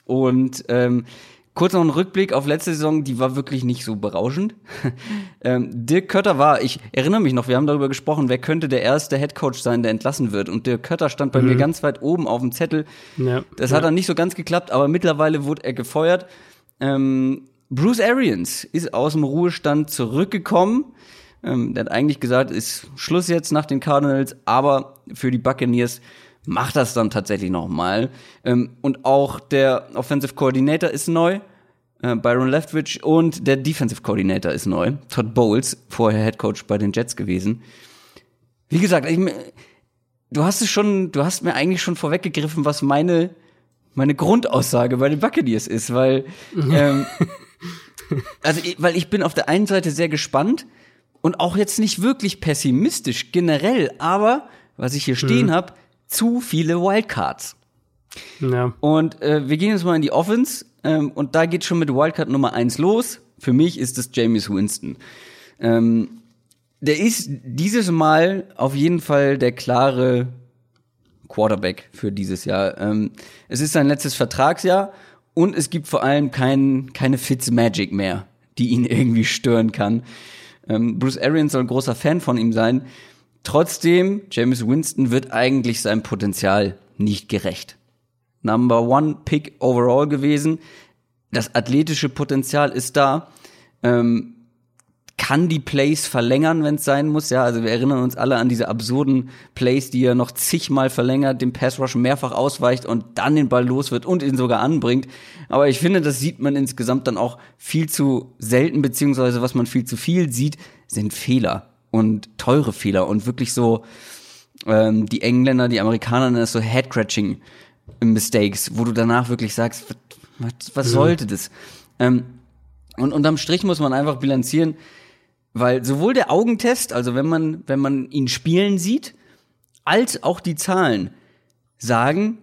Und ähm, kurz noch ein Rückblick auf letzte Saison, die war wirklich nicht so berauschend. ähm, Dirk Kötter war, ich erinnere mich noch, wir haben darüber gesprochen, wer könnte der erste Headcoach sein, der entlassen wird. Und Dirk Kötter stand bei mhm. mir ganz weit oben auf dem Zettel. Ja. Das hat dann nicht so ganz geklappt, aber mittlerweile wurde er gefeuert. Ähm, Bruce Arians ist aus dem Ruhestand zurückgekommen. Ähm, der hat eigentlich gesagt, ist Schluss jetzt nach den Cardinals, aber für die Buccaneers macht das dann tatsächlich nochmal. Ähm, und auch der Offensive Coordinator ist neu, äh, Byron Leftwich, und der Defensive Coordinator ist neu, Todd Bowles, vorher Head Coach bei den Jets gewesen. Wie gesagt, ich, du hast es schon, du hast mir eigentlich schon vorweggegriffen, was meine meine Grundaussage bei den Buccaneers ist, weil ähm, also weil ich bin auf der einen Seite sehr gespannt und auch jetzt nicht wirklich pessimistisch generell, aber was ich hier stehen mhm. habe, zu viele Wildcards. Ja. Und äh, wir gehen jetzt mal in die Offense ähm, und da geht schon mit Wildcard Nummer eins los. Für mich ist es James Winston. Ähm, der ist dieses Mal auf jeden Fall der klare Quarterback für dieses Jahr. Ähm, es ist sein letztes Vertragsjahr und es gibt vor allem kein, keine Fitzmagic mehr, die ihn irgendwie stören kann. Ähm, Bruce Arians soll ein großer Fan von ihm sein. Trotzdem, James Winston wird eigentlich seinem Potenzial nicht gerecht. Number one Pick overall gewesen. Das athletische Potenzial ist da. Ähm, kann die Plays verlängern, wenn es sein muss. Ja, also wir erinnern uns alle an diese absurden Plays, die er noch zigmal verlängert, dem Pass Rush mehrfach ausweicht und dann den Ball los wird und ihn sogar anbringt. Aber ich finde, das sieht man insgesamt dann auch viel zu selten, beziehungsweise was man viel zu viel sieht, sind Fehler und teure Fehler und wirklich so ähm, die Engländer, die Amerikaner nennen das so Head-Cratching Mistakes, wo du danach wirklich sagst, was, was sollte das? Ähm, und unterm Strich muss man einfach bilanzieren, weil sowohl der Augentest, also wenn man, wenn man ihn spielen sieht, als auch die Zahlen sagen,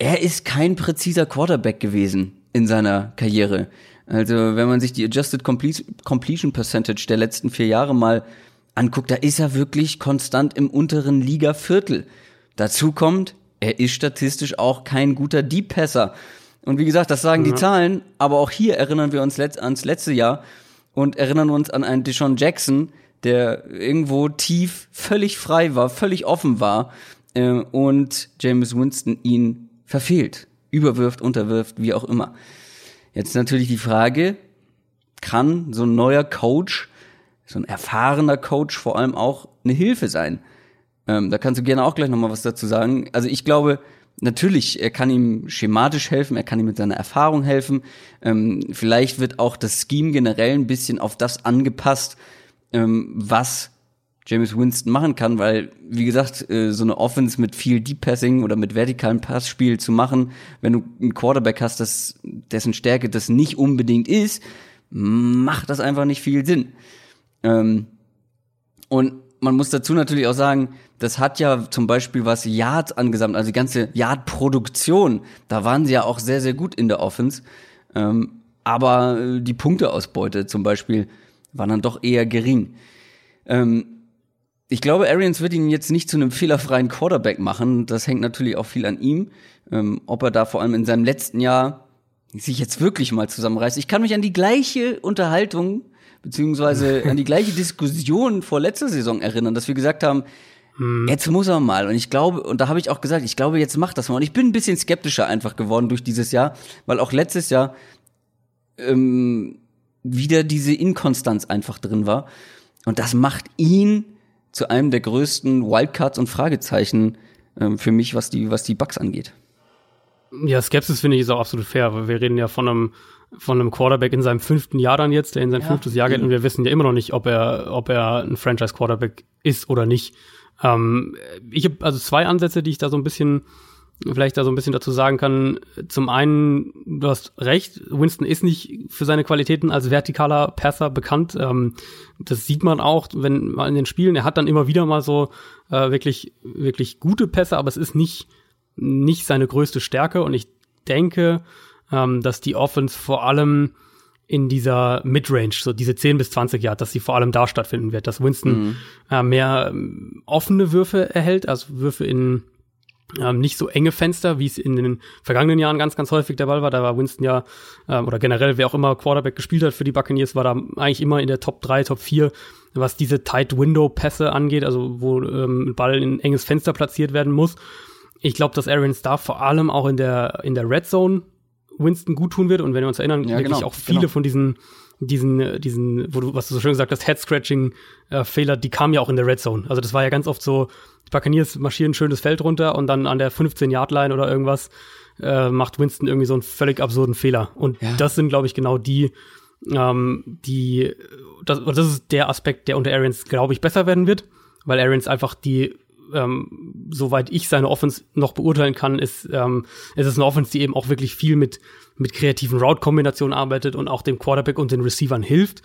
er ist kein präziser Quarterback gewesen in seiner Karriere. Also wenn man sich die Adjusted Completion Percentage der letzten vier Jahre mal anguckt, da ist er wirklich konstant im unteren Liga-Viertel. Dazu kommt, er ist statistisch auch kein guter Deep-Passer. Und wie gesagt, das sagen ja. die Zahlen, aber auch hier erinnern wir uns letzt, ans letzte Jahr und erinnern uns an einen Deshaun Jackson, der irgendwo tief völlig frei war, völlig offen war äh, und James Winston ihn verfehlt, überwirft, unterwirft, wie auch immer. Jetzt natürlich die Frage, kann so ein neuer Coach so ein erfahrener Coach vor allem auch eine Hilfe sein. Ähm, da kannst du gerne auch gleich nochmal was dazu sagen. Also ich glaube, natürlich, er kann ihm schematisch helfen, er kann ihm mit seiner Erfahrung helfen. Ähm, vielleicht wird auch das Scheme generell ein bisschen auf das angepasst, ähm, was James Winston machen kann, weil, wie gesagt, äh, so eine Offense mit viel Deep Passing oder mit vertikalem Passspiel zu machen, wenn du einen Quarterback hast, das, dessen Stärke das nicht unbedingt ist, macht das einfach nicht viel Sinn. Ähm, und man muss dazu natürlich auch sagen, das hat ja zum Beispiel was Yards angesammelt, also die ganze Yard-Produktion, da waren sie ja auch sehr, sehr gut in der Offense. Ähm, aber äh, die Punkteausbeute zum Beispiel war dann doch eher gering. Ähm, ich glaube, Arians wird ihn jetzt nicht zu einem fehlerfreien Quarterback machen. Das hängt natürlich auch viel an ihm. Ähm, ob er da vor allem in seinem letzten Jahr sich jetzt wirklich mal zusammenreißt. Ich kann mich an die gleiche Unterhaltung beziehungsweise an die gleiche Diskussion vor letzter Saison erinnern, dass wir gesagt haben, hm. jetzt muss er mal. Und ich glaube, und da habe ich auch gesagt, ich glaube, jetzt macht das mal. Und ich bin ein bisschen skeptischer einfach geworden durch dieses Jahr, weil auch letztes Jahr ähm, wieder diese Inkonstanz einfach drin war. Und das macht ihn zu einem der größten Wildcards und Fragezeichen ähm, für mich, was die, was die Bugs angeht. Ja, Skepsis finde ich ist auch absolut fair, weil wir reden ja von einem von einem Quarterback in seinem fünften Jahr dann jetzt, der in sein ja, fünftes Jahr geht und wir wissen ja immer noch nicht, ob er ob er ein Franchise Quarterback ist oder nicht. Ähm, ich habe also zwei Ansätze, die ich da so ein bisschen vielleicht da so ein bisschen dazu sagen kann. Zum einen, du hast recht, Winston ist nicht für seine Qualitäten als vertikaler Passer bekannt. Ähm, das sieht man auch, wenn man in den Spielen, er hat dann immer wieder mal so äh, wirklich, wirklich gute Pässe, aber es ist nicht, nicht seine größte Stärke und ich denke, ähm, dass die Offense vor allem in dieser Midrange, so diese 10 bis 20 Yard, dass sie vor allem da stattfinden wird, dass Winston mhm. äh, mehr ähm, offene Würfe erhält, also Würfe in ähm, nicht so enge Fenster, wie es in den vergangenen Jahren ganz, ganz häufig der Ball war. Da war Winston ja, ähm, oder generell, wer auch immer Quarterback gespielt hat für die Buccaneers, war da eigentlich immer in der Top 3, Top 4, was diese Tight-Window-Pässe angeht, also wo ähm, ein Ball in ein enges Fenster platziert werden muss. Ich glaube, dass Aaron Starr vor allem auch in der, in der Red Zone Winston gut tun wird. Und wenn wir uns erinnern, ja, wirklich genau, auch viele genau. von diesen diesen, diesen, wo du, was du so schön gesagt hast, Head-Scratching-Fehler, äh, die kamen ja auch in der Red Zone. Also das war ja ganz oft so, die Buccaneers marschieren ein schönes Feld runter und dann an der 15-Yard-Line oder irgendwas äh, macht Winston irgendwie so einen völlig absurden Fehler. Und ja. das sind, glaube ich, genau die, ähm, die, das, das ist der Aspekt, der unter Arians, glaube ich, besser werden wird, weil Arians einfach die ähm, soweit ich seine Offense noch beurteilen kann, ist, ähm, ist es eine Offense, die eben auch wirklich viel mit, mit kreativen Route-Kombinationen arbeitet und auch dem Quarterback und den Receivern hilft.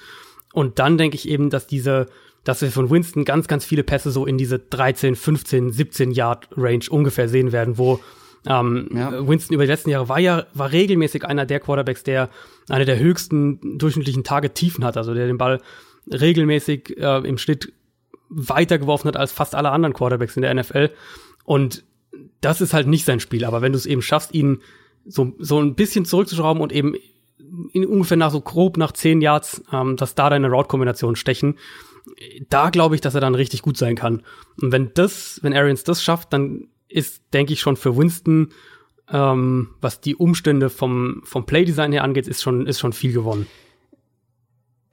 Und dann denke ich eben, dass diese, dass wir von Winston ganz, ganz viele Pässe so in diese 13, 15, 17 Yard Range ungefähr sehen werden, wo ähm, ja. Winston über die letzten Jahre war ja war regelmäßig einer der Quarterbacks, der eine der höchsten durchschnittlichen Tage Tiefen hat, also der den Ball regelmäßig äh, im Schnitt weitergeworfen hat als fast alle anderen Quarterbacks in der NFL. Und das ist halt nicht sein Spiel. Aber wenn du es eben schaffst, ihn so, so ein bisschen zurückzuschrauben und eben in ungefähr nach so grob nach zehn Yards, ähm, dass da deine Route-Kombinationen stechen, da glaube ich, dass er dann richtig gut sein kann. Und wenn das, wenn Arians das schafft, dann ist, denke ich, schon für Winston, ähm, was die Umstände vom, vom Playdesign her angeht, ist schon, ist schon viel gewonnen.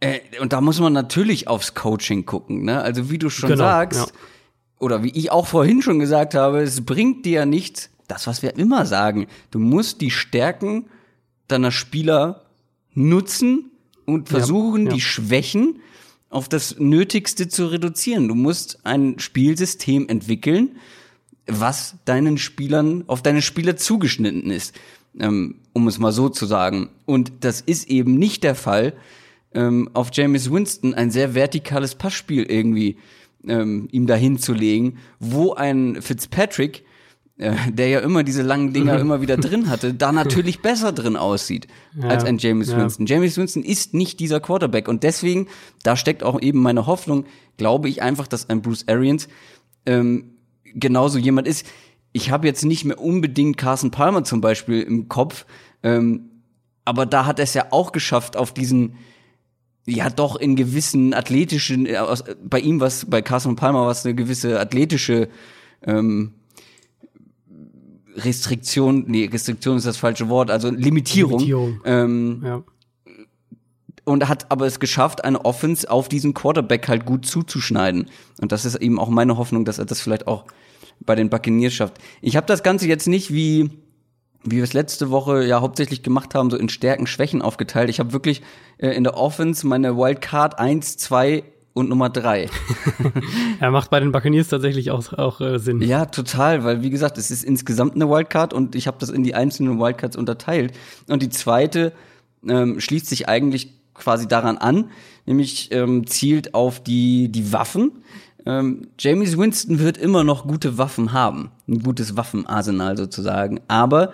Äh, und da muss man natürlich aufs Coaching gucken, ne? Also wie du schon genau, sagst, ja. oder wie ich auch vorhin schon gesagt habe, es bringt dir ja nichts, das, was wir immer sagen. Du musst die Stärken deiner Spieler nutzen und versuchen, ja, ja. die Schwächen auf das Nötigste zu reduzieren. Du musst ein Spielsystem entwickeln, was deinen Spielern, auf deine Spieler zugeschnitten ist, ähm, um es mal so zu sagen. Und das ist eben nicht der Fall, ähm, auf James Winston ein sehr vertikales Passspiel irgendwie ähm, ihm dahin zu legen, wo ein Fitzpatrick, äh, der ja immer diese langen Dinger immer wieder drin hatte, da natürlich besser drin aussieht ja, als ein James ja. Winston. James Winston ist nicht dieser Quarterback und deswegen, da steckt auch eben meine Hoffnung, glaube ich einfach, dass ein Bruce Arians ähm, genauso jemand ist. Ich habe jetzt nicht mehr unbedingt Carson Palmer zum Beispiel im Kopf, ähm, aber da hat er es ja auch geschafft, auf diesen ja doch in gewissen athletischen, äh, bei ihm was, bei Carson Palmer was eine gewisse athletische ähm, Restriktion, nee, Restriktion ist das falsche Wort, also Limitierung. Limitierung. Ähm, ja. Und hat aber es geschafft, eine Offense auf diesen Quarterback halt gut zuzuschneiden. Und das ist eben auch meine Hoffnung, dass er das vielleicht auch bei den Buccaneers schafft. Ich habe das Ganze jetzt nicht wie wie wir es letzte Woche ja hauptsächlich gemacht haben, so in Stärken, Schwächen aufgeteilt. Ich habe wirklich äh, in der Offense meine Wildcard 1, 2 und Nummer 3. er macht bei den Buccaneers tatsächlich auch, auch äh, Sinn. Ja, total, weil wie gesagt, es ist insgesamt eine Wildcard und ich habe das in die einzelnen Wildcards unterteilt. Und die zweite ähm, schließt sich eigentlich quasi daran an, nämlich ähm, zielt auf die, die Waffen. Ähm, James Winston wird immer noch gute Waffen haben, ein gutes Waffenarsenal sozusagen, aber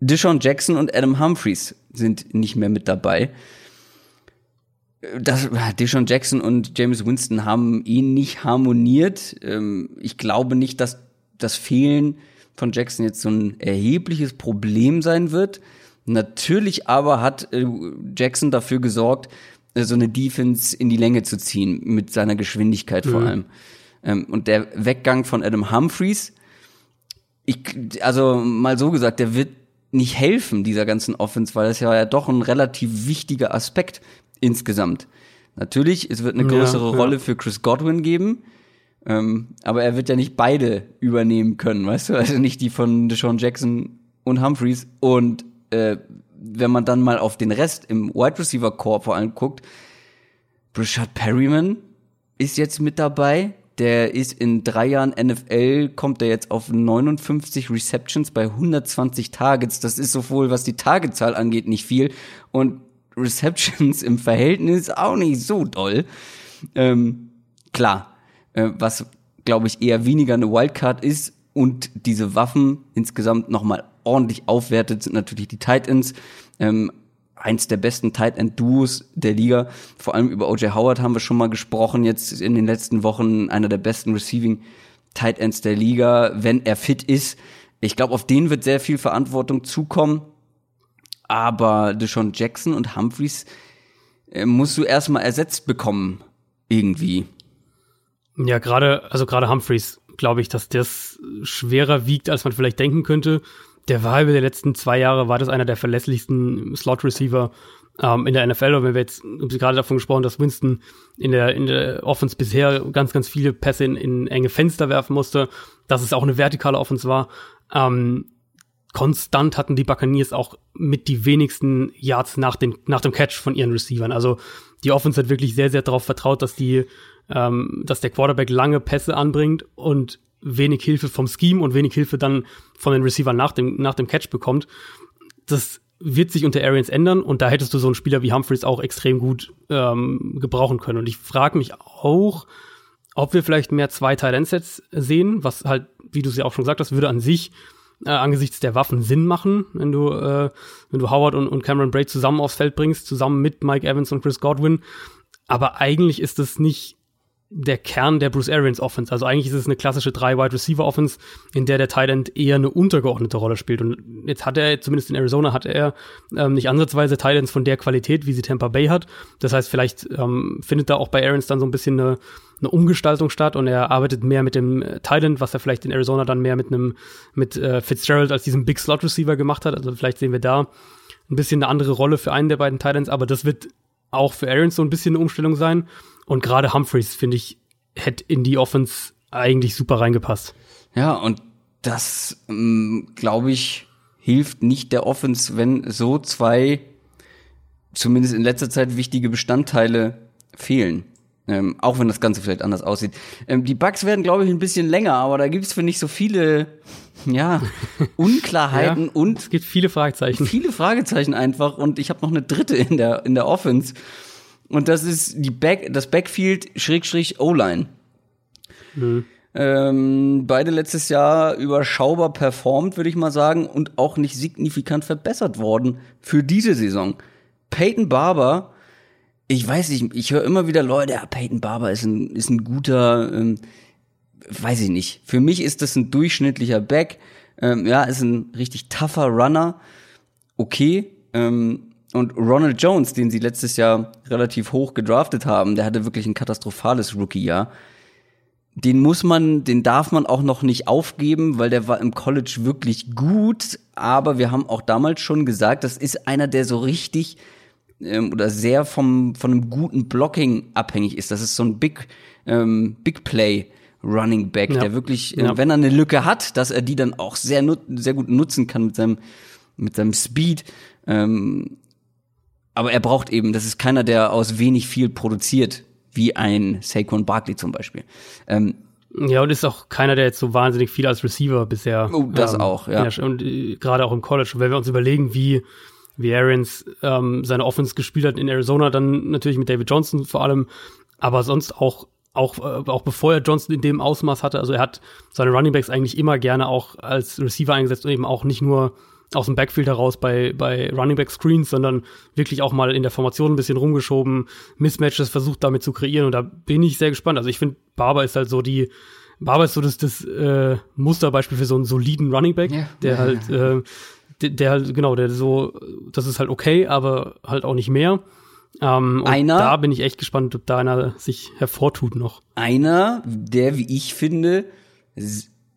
Dishon Jackson und Adam Humphreys sind nicht mehr mit dabei. das, Deshaun Jackson und James Winston haben ihn nicht harmoniert. Ähm, ich glaube nicht, dass das Fehlen von Jackson jetzt so ein erhebliches Problem sein wird. Natürlich aber hat äh, Jackson dafür gesorgt, äh, so eine Defense in die Länge zu ziehen, mit seiner Geschwindigkeit vor mhm. allem. Ähm, und der Weggang von Adam Humphreys, ich, also mal so gesagt, der wird nicht helfen, dieser ganzen Offense, weil das ja, ja doch ein relativ wichtiger Aspekt insgesamt. Natürlich, es wird eine größere ja, ja. Rolle für Chris Godwin geben, ähm, aber er wird ja nicht beide übernehmen können, weißt du? Also nicht die von Deshaun Jackson und Humphreys. Und äh, wenn man dann mal auf den Rest im Wide Receiver Core vor allem guckt, Brashad Perryman ist jetzt mit dabei. Der ist in drei Jahren NFL, kommt er jetzt auf 59 Receptions bei 120 Targets. Das ist sowohl, was die Targetzahl angeht, nicht viel. Und Receptions im Verhältnis auch nicht so doll. Ähm, klar, äh, was glaube ich eher weniger eine Wildcard ist und diese Waffen insgesamt nochmal ordentlich aufwertet, sind natürlich die Titans. Ähm, eins der besten Tight End Duos der Liga. Vor allem über OJ Howard haben wir schon mal gesprochen. Jetzt in den letzten Wochen einer der besten Receiving Tight Ends der Liga, wenn er fit ist. Ich glaube, auf den wird sehr viel Verantwortung zukommen. Aber Deshaun Jackson und Humphreys äh, musst du erstmal ersetzt bekommen. Irgendwie. Ja, gerade, also gerade Humphreys, glaube ich, dass das schwerer wiegt, als man vielleicht denken könnte. Der war über die letzten zwei Jahre, war das einer der verlässlichsten Slot-Receiver ähm, in der NFL. Und wenn wir jetzt gerade davon gesprochen, dass Winston in der, in der Offense bisher ganz, ganz viele Pässe in, in enge Fenster werfen musste, dass es auch eine vertikale Offense war. Ähm, konstant hatten die Buccaneers auch mit die wenigsten Yards nach, den, nach dem Catch von ihren Receivern. Also die Offense hat wirklich sehr, sehr darauf vertraut, dass die, ähm, dass der Quarterback lange Pässe anbringt und wenig Hilfe vom Scheme und wenig Hilfe dann von den Receivern nach dem, nach dem Catch bekommt. Das wird sich unter Arians ändern und da hättest du so einen Spieler wie Humphreys auch extrem gut ähm, gebrauchen können. Und ich frage mich auch, ob wir vielleicht mehr zwei Tight-End-Sets sehen, was halt, wie du es ja auch schon gesagt hast, würde an sich äh, angesichts der Waffen Sinn machen, wenn du, äh, wenn du Howard und, und Cameron Braid zusammen aufs Feld bringst, zusammen mit Mike Evans und Chris Godwin. Aber eigentlich ist es nicht der Kern der Bruce Arians Offense. Also eigentlich ist es eine klassische drei Wide Receiver Offense, in der der Tight End eher eine untergeordnete Rolle spielt. Und jetzt hat er, zumindest in Arizona, hat er ähm, nicht ansatzweise Tight Ends von der Qualität, wie sie Tampa Bay hat. Das heißt, vielleicht ähm, findet da auch bei Arians dann so ein bisschen eine, eine Umgestaltung statt und er arbeitet mehr mit dem äh, Tight End, was er vielleicht in Arizona dann mehr mit einem mit äh, Fitzgerald als diesem Big Slot Receiver gemacht hat. Also vielleicht sehen wir da ein bisschen eine andere Rolle für einen der beiden Tight Ends, aber das wird auch für Arians so ein bisschen eine Umstellung sein. Und gerade Humphreys, finde ich, hätte in die Offense eigentlich super reingepasst. Ja, und das, ähm, glaube ich, hilft nicht der Offense, wenn so zwei, zumindest in letzter Zeit, wichtige Bestandteile fehlen. Ähm, auch wenn das Ganze vielleicht anders aussieht. Ähm, die Bugs werden, glaube ich, ein bisschen länger, aber da gibt es für nicht so viele, ja, Unklarheiten ja, und es gibt viele Fragezeichen. Viele Fragezeichen einfach. Und ich habe noch eine dritte in der in der Offense. Und das ist die Back, das Backfield Schrägstrich O-Line. Mhm. Ähm, beide letztes Jahr überschaubar performt, würde ich mal sagen, und auch nicht signifikant verbessert worden für diese Saison. Peyton Barber, ich weiß nicht, ich höre immer wieder Leute, ja, Peyton Barber ist ein, ist ein guter, ähm, weiß ich nicht. Für mich ist das ein durchschnittlicher Back. Ähm, ja, ist ein richtig tougher Runner. Okay. Ähm, und Ronald Jones, den sie letztes Jahr relativ hoch gedraftet haben, der hatte wirklich ein katastrophales Rookie-Jahr. Den muss man, den darf man auch noch nicht aufgeben, weil der war im College wirklich gut. Aber wir haben auch damals schon gesagt, das ist einer, der so richtig ähm, oder sehr vom von einem guten Blocking abhängig ist. Das ist so ein Big ähm, Big Play Running Back, ja. der wirklich, äh, ja. wenn er eine Lücke hat, dass er die dann auch sehr sehr gut nutzen kann mit seinem mit seinem Speed. Ähm, aber er braucht eben, das ist keiner, der aus wenig viel produziert, wie ein Saquon Barkley zum Beispiel. Ähm, ja, und ist auch keiner, der jetzt so wahnsinnig viel als Receiver bisher. Oh, das ähm, auch, ja. Und äh, gerade auch im College. Und wenn wir uns überlegen, wie, wie Arians ähm, seine Offense gespielt hat in Arizona, dann natürlich mit David Johnson vor allem, aber sonst auch auch, äh, auch bevor er Johnson in dem Ausmaß hatte, also er hat seine Runningbacks eigentlich immer gerne auch als Receiver eingesetzt und eben auch nicht nur aus dem Backfield heraus bei, bei Running Back Screens, sondern wirklich auch mal in der Formation ein bisschen rumgeschoben, Mismatches versucht damit zu kreieren und da bin ich sehr gespannt. Also ich finde, Barber ist halt so die, Barber ist so das, das äh, Musterbeispiel für so einen soliden Running Back, ja. der halt, äh, der, der halt, genau, der so, das ist halt okay, aber halt auch nicht mehr. Ähm, einer, da bin ich echt gespannt, ob da einer sich hervortut noch. Einer, der, wie ich finde,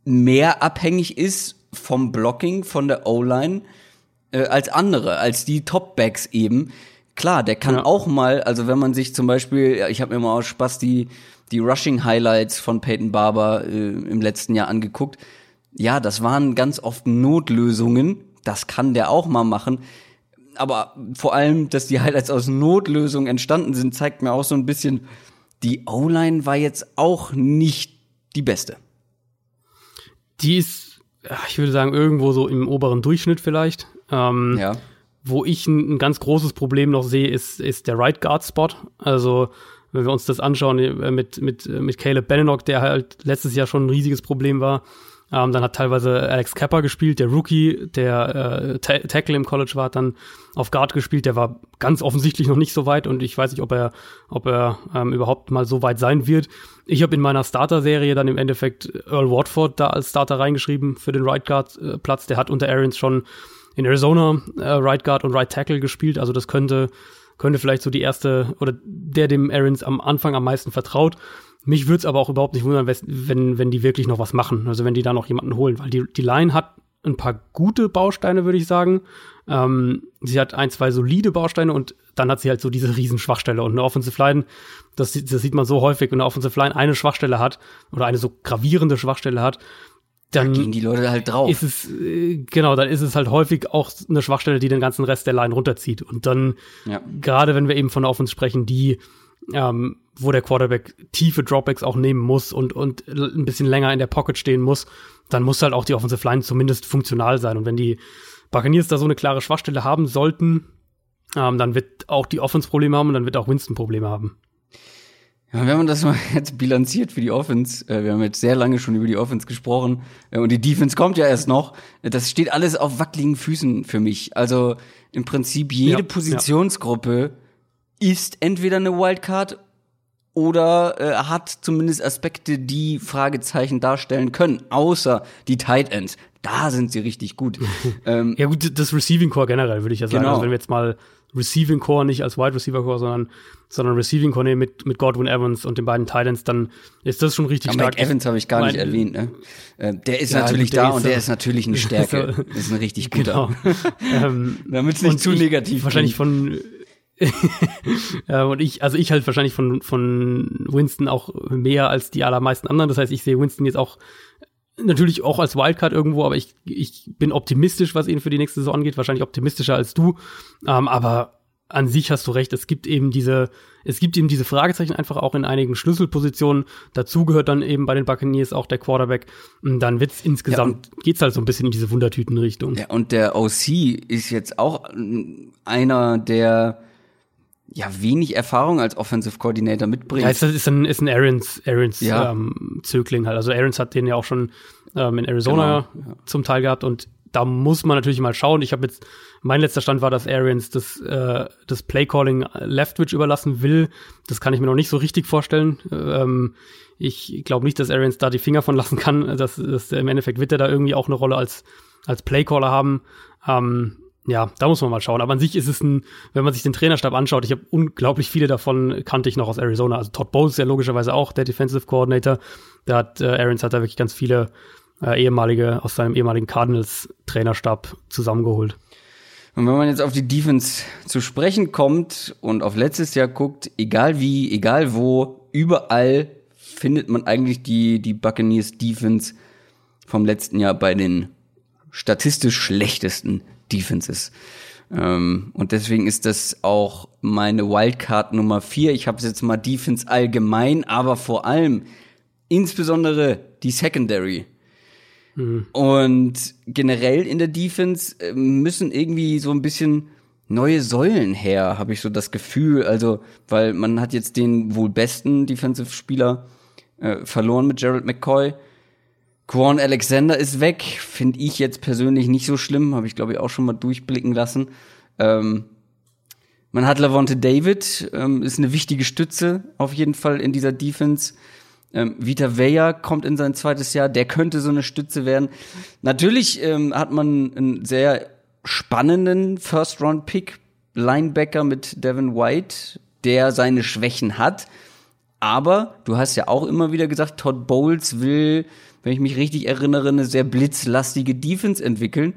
mehr abhängig ist vom Blocking, von der O-Line, äh, als andere, als die Top-Backs eben. Klar, der kann ja. auch mal, also wenn man sich zum Beispiel, ich habe mir mal aus Spaß die, die Rushing-Highlights von Peyton Barber äh, im letzten Jahr angeguckt. Ja, das waren ganz oft Notlösungen. Das kann der auch mal machen aber vor allem, dass die Highlights aus Notlösungen entstanden sind, zeigt mir auch so ein bisschen, die O-Line war jetzt auch nicht die beste. Die ist, ich würde sagen, irgendwo so im oberen Durchschnitt vielleicht. Ähm, ja. Wo ich ein, ein, ganz großes Problem noch sehe, ist, ist der Right Guard Spot. Also, wenn wir uns das anschauen äh, mit, mit, mit Caleb Benenock, der halt letztes Jahr schon ein riesiges Problem war, ähm, dann hat teilweise Alex Kepper gespielt, der Rookie, der äh, Ta Tackle im College war, hat dann auf Guard gespielt. Der war ganz offensichtlich noch nicht so weit und ich weiß nicht, ob er, ob er ähm, überhaupt mal so weit sein wird. Ich habe in meiner Starter-Serie dann im Endeffekt Earl Watford da als Starter reingeschrieben für den Right Guard-Platz. Äh, der hat unter Arians schon in Arizona äh, Right Guard und Right Tackle gespielt. Also das könnte, könnte vielleicht so die erste oder der dem Arians am Anfang am meisten vertraut. Mich würde es aber auch überhaupt nicht wundern, wenn, wenn die wirklich noch was machen. Also wenn die da noch jemanden holen, weil die, die Line hat ein paar gute Bausteine, würde ich sagen. Ähm, sie hat ein, zwei solide Bausteine und dann hat sie halt so diese riesen Schwachstelle. Und eine Offensive Line, das, das sieht man so häufig, wenn eine Offensive Line eine Schwachstelle hat oder eine so gravierende Schwachstelle hat, dann da gehen die Leute halt drauf. Ist es, äh, genau, dann ist es halt häufig auch eine Schwachstelle, die den ganzen Rest der Line runterzieht. Und dann, ja. gerade wenn wir eben von Offense sprechen, die ähm, wo der Quarterback tiefe Dropbacks auch nehmen muss und, und ein bisschen länger in der Pocket stehen muss, dann muss halt auch die Offensive Line zumindest funktional sein. Und wenn die Buccaneers da so eine klare Schwachstelle haben sollten, ähm, dann wird auch die Offense Probleme haben und dann wird auch Winston Probleme haben. Ja, wenn man das mal jetzt bilanziert für die Offense, äh, wir haben jetzt sehr lange schon über die Offense gesprochen äh, und die Defense kommt ja erst noch, äh, das steht alles auf wackeligen Füßen für mich. Also im Prinzip jede ja, Positionsgruppe ja. ist entweder eine Wildcard oder äh, hat zumindest Aspekte, die Fragezeichen darstellen können, außer die Tight Ends. Da sind sie richtig gut. ähm, ja gut, das Receiving Core generell würde ich ja sagen. Genau. Also wenn wir jetzt mal Receiving Core nicht als Wide Receiver Core, sondern sondern Receiving Core nehmen mit mit Godwin Evans und den beiden Titans, dann ist das schon richtig Aber stark. Mike Evans habe ich gar nicht erwähnt. Ne? Äh, der ist ja, natürlich der da ist und der ist natürlich eine Stärke. das ist ein richtig guter. Genau. ähm, Damit es nicht zu negativ. Wahrscheinlich von ja, und ich, also ich halt wahrscheinlich von, von Winston auch mehr als die allermeisten anderen. Das heißt, ich sehe Winston jetzt auch natürlich auch als Wildcard irgendwo, aber ich, ich bin optimistisch, was ihn für die nächste Saison angeht, wahrscheinlich optimistischer als du. Ähm, aber an sich hast du recht, es gibt eben diese, es gibt eben diese Fragezeichen einfach auch in einigen Schlüsselpositionen. Dazu gehört dann eben bei den Buccaneers auch der Quarterback. Und dann wird's insgesamt, ja, geht's halt so ein bisschen in diese Wundertütenrichtung. Ja, und der OC ist jetzt auch einer, der ja wenig Erfahrung als Offensive Coordinator mitbringt. Ja, ist, ist ein, ist ein Aarons, Aarons ja. ähm, Zögling halt. Also Aarons hat den ja auch schon ähm, in Arizona genau, ja. zum Teil gehabt und da muss man natürlich mal schauen. Ich habe jetzt, mein letzter Stand war, dass Arians das, äh, das Playcalling Leftwich überlassen will. Das kann ich mir noch nicht so richtig vorstellen. Ähm, ich glaube nicht, dass Arians da die Finger von lassen kann. Das, das, Im Endeffekt wird er da irgendwie auch eine Rolle als, als Playcaller haben. Ähm, ja, da muss man mal schauen. Aber an sich ist es ein, wenn man sich den Trainerstab anschaut, ich habe unglaublich viele davon kannte ich noch aus Arizona. Also Todd Bowles ist ja logischerweise auch der Defensive Coordinator. Da hat äh, Arians hat da wirklich ganz viele äh, ehemalige aus seinem ehemaligen Cardinals Trainerstab zusammengeholt. Und wenn man jetzt auf die Defense zu sprechen kommt und auf letztes Jahr guckt, egal wie, egal wo, überall findet man eigentlich die, die Buccaneers Defense vom letzten Jahr bei den statistisch schlechtesten Defenses. Ähm, und deswegen ist das auch meine Wildcard Nummer vier. Ich habe es jetzt mal Defense allgemein, aber vor allem insbesondere die Secondary. Mhm. Und generell in der Defense äh, müssen irgendwie so ein bisschen neue Säulen her, habe ich so das Gefühl. Also, weil man hat jetzt den wohl besten Defensive-Spieler äh, verloren mit Gerald McCoy. Quan Alexander ist weg, finde ich jetzt persönlich nicht so schlimm, habe ich glaube ich auch schon mal durchblicken lassen. Ähm, man hat Lavonte David, ähm, ist eine wichtige Stütze auf jeden Fall in dieser Defense. Ähm, Vita Vea kommt in sein zweites Jahr, der könnte so eine Stütze werden. Natürlich ähm, hat man einen sehr spannenden First-Round-Pick, Linebacker mit Devin White, der seine Schwächen hat. Aber du hast ja auch immer wieder gesagt, Todd Bowles will, wenn ich mich richtig erinnere, eine sehr blitzlastige Defense entwickeln.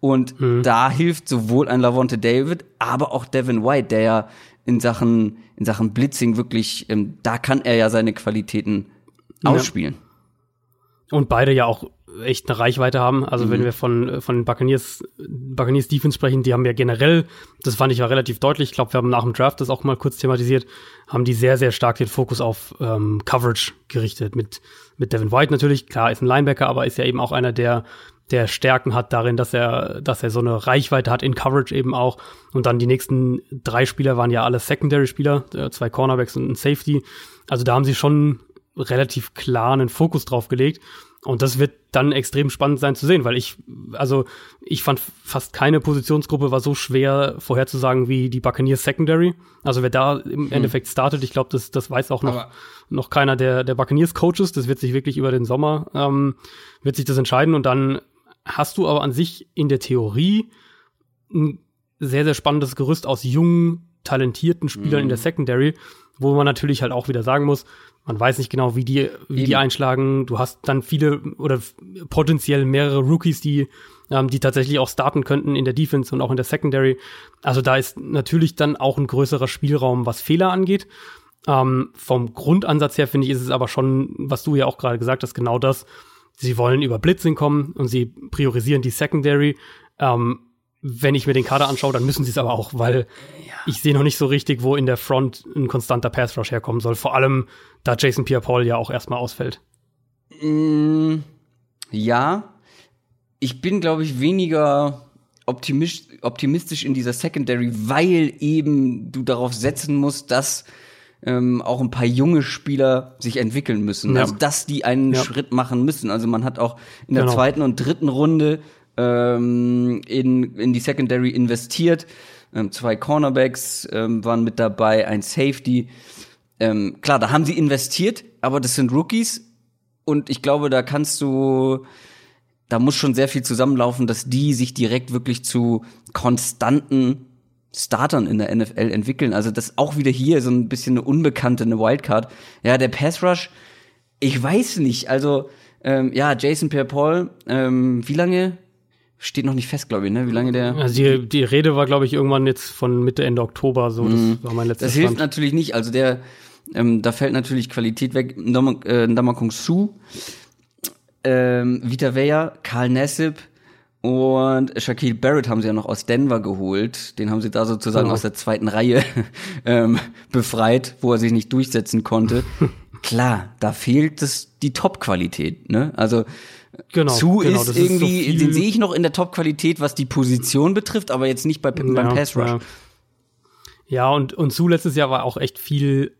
Und mhm. da hilft sowohl ein Lavonte David, aber auch Devin White, der ja in Sachen, in Sachen Blitzing wirklich, ähm, da kann er ja seine Qualitäten ausspielen. Ja. Und beide ja auch echt eine Reichweite haben. Also mhm. wenn wir von, von Buccaneers, Buccaneers Defense sprechen, die haben ja generell, das fand ich ja relativ deutlich, ich glaube, wir haben nach dem Draft das auch mal kurz thematisiert, haben die sehr, sehr stark den Fokus auf ähm, Coverage gerichtet. Mit, mit Devin White natürlich, klar, ist ein Linebacker, aber ist ja eben auch einer, der der Stärken hat darin, dass er, dass er so eine Reichweite hat in Coverage eben auch. Und dann die nächsten drei Spieler waren ja alle Secondary-Spieler, äh, zwei Cornerbacks und ein Safety. Also da haben sie schon relativ klar einen Fokus drauf gelegt. Und das wird dann extrem spannend sein zu sehen, weil ich, also ich fand fast keine Positionsgruppe war so schwer vorherzusagen wie die Buccaneers Secondary. Also wer da im hm. Endeffekt startet, ich glaube, das, das weiß auch noch, noch keiner der, der Buccaneers Coaches. Das wird sich wirklich über den Sommer, ähm, wird sich das entscheiden. Und dann hast du aber an sich in der Theorie ein sehr, sehr spannendes Gerüst aus jungen, talentierten Spielern mhm. in der mhm. Secondary, wo man natürlich halt auch wieder sagen muss, man weiß nicht genau, wie die, wie die einschlagen. Du hast dann viele oder potenziell mehrere Rookies, die, ähm, die tatsächlich auch starten könnten in der Defense und auch in der Secondary. Also da ist natürlich dann auch ein größerer Spielraum, was Fehler angeht. Ähm, vom Grundansatz her finde ich, ist es aber schon, was du ja auch gerade gesagt hast, genau das, sie wollen über Blitzing kommen und sie priorisieren die Secondary. Ähm, wenn ich mir den Kader anschaue, dann müssen sie es aber auch, weil ja. ich sehe noch nicht so richtig, wo in der Front ein konstanter Pass Rush herkommen soll. Vor allem, da Jason Pierre-Paul ja auch erstmal ausfällt. Mm, ja, ich bin, glaube ich, weniger optimistisch in dieser Secondary, weil eben du darauf setzen musst, dass ähm, auch ein paar junge Spieler sich entwickeln müssen. Ja. Also dass die einen ja. Schritt machen müssen. Also man hat auch in der genau. zweiten und dritten Runde ähm, in, in die Secondary investiert. Ähm, zwei Cornerbacks ähm, waren mit dabei, ein Safety. Ähm, klar, da haben sie investiert, aber das sind Rookies. Und ich glaube, da kannst du, da muss schon sehr viel zusammenlaufen, dass die sich direkt wirklich zu konstanten Startern in der NFL entwickeln. Also das auch wieder hier so ein bisschen eine unbekannte, eine Wildcard. Ja, der Pass Rush, ich weiß nicht. Also ähm, ja, Jason Pierre-Paul, ähm, wie lange? Steht noch nicht fest, glaube ich, ne? Wie lange der? Also die, die Rede war, glaube ich, irgendwann jetzt von Mitte, Ende Oktober. So, das mm, war mein letzter Das hilft natürlich nicht. Also der, ähm, da fällt natürlich Qualität weg. Ndamakong äh, Su, ähm, Vita Vea, Karl Nassib, und Shaquille Barrett haben sie ja noch aus Denver geholt. Den haben sie da sozusagen genau. aus der zweiten Reihe ähm, befreit, wo er sich nicht durchsetzen konnte. Klar, da fehlt es die Top-Qualität. Ne? Also genau, Zu genau, ist irgendwie, ist so den sehe ich noch in der Top-Qualität, was die Position betrifft, aber jetzt nicht bei, ja, beim Pass Rush. Ja. ja, und, und Zu letztes Jahr war auch echt viel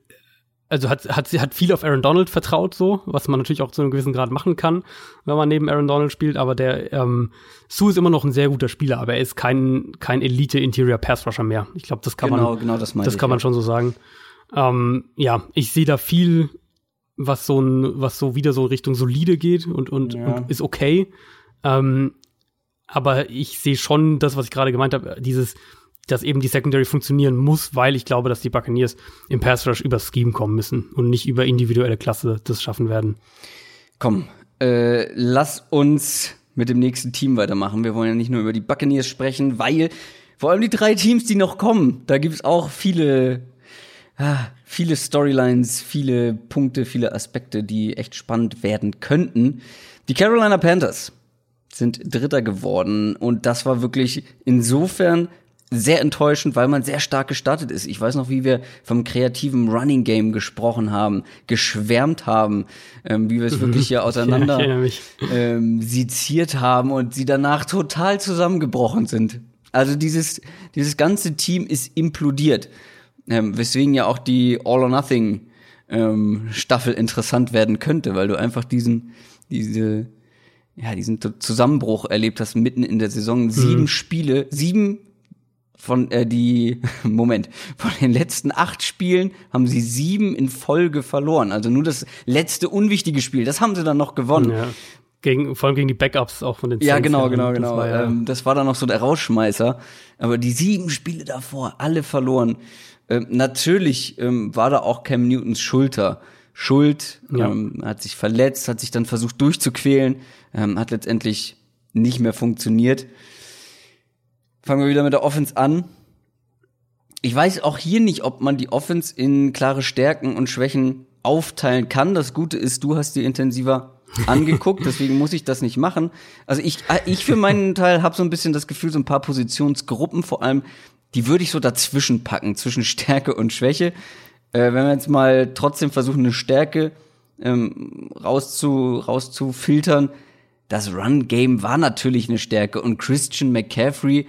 also hat, hat, hat viel auf Aaron Donald vertraut, so, was man natürlich auch zu einem gewissen Grad machen kann, wenn man neben Aaron Donald spielt, aber der ähm, Sue ist immer noch ein sehr guter Spieler, aber er ist kein, kein Elite-Interior-Pass-Rusher mehr. Ich glaube, das kann genau, man, genau das, das ich, kann man schon so sagen. Ähm, ja, ich sehe da viel, was so ein, was so wieder so Richtung solide geht und, und, ja. und ist okay. Ähm, aber ich sehe schon das, was ich gerade gemeint habe, dieses dass eben die Secondary funktionieren muss, weil ich glaube, dass die Buccaneers im Pass Rush über Scheme kommen müssen und nicht über individuelle Klasse das schaffen werden. Komm, äh, lass uns mit dem nächsten Team weitermachen. Wir wollen ja nicht nur über die Buccaneers sprechen, weil vor allem die drei Teams, die noch kommen, da gibt es auch viele, ah, viele Storylines, viele Punkte, viele Aspekte, die echt spannend werden könnten. Die Carolina Panthers sind Dritter geworden und das war wirklich insofern sehr enttäuschend, weil man sehr stark gestartet ist. Ich weiß noch, wie wir vom kreativen Running Game gesprochen haben, geschwärmt haben, ähm, wie wir es wirklich hier auseinander ja, ähm, seziert haben und sie danach total zusammengebrochen sind. Also dieses, dieses ganze Team ist implodiert. Ähm, weswegen ja auch die All or Nothing ähm, Staffel interessant werden könnte, weil du einfach diesen, diese, ja, diesen Zusammenbruch erlebt hast mitten in der Saison. Sieben mhm. Spiele, sieben von äh, die Moment von den letzten acht Spielen haben sie sieben in Folge verloren. Also nur das letzte unwichtige Spiel, das haben sie dann noch gewonnen. Ja. Gegen, vor allem gegen die Backups auch von den Saints. Ja, genau, genau, genau. Das war, ja ähm, das war dann noch so der Rausschmeißer. Aber die sieben Spiele davor, alle verloren. Ähm, natürlich ähm, war da auch Cam Newtons Schulter. Schuld, ja. ähm, hat sich verletzt, hat sich dann versucht durchzuquälen, ähm, hat letztendlich nicht mehr funktioniert. Fangen wir wieder mit der Offense an. Ich weiß auch hier nicht, ob man die Offense in klare Stärken und Schwächen aufteilen kann. Das Gute ist, du hast die intensiver angeguckt, deswegen muss ich das nicht machen. Also ich, äh, ich für meinen Teil habe so ein bisschen das Gefühl, so ein paar Positionsgruppen vor allem, die würde ich so dazwischen packen, zwischen Stärke und Schwäche. Äh, wenn wir jetzt mal trotzdem versuchen, eine Stärke ähm, rauszu, rauszufiltern, das Run-Game war natürlich eine Stärke und Christian McCaffrey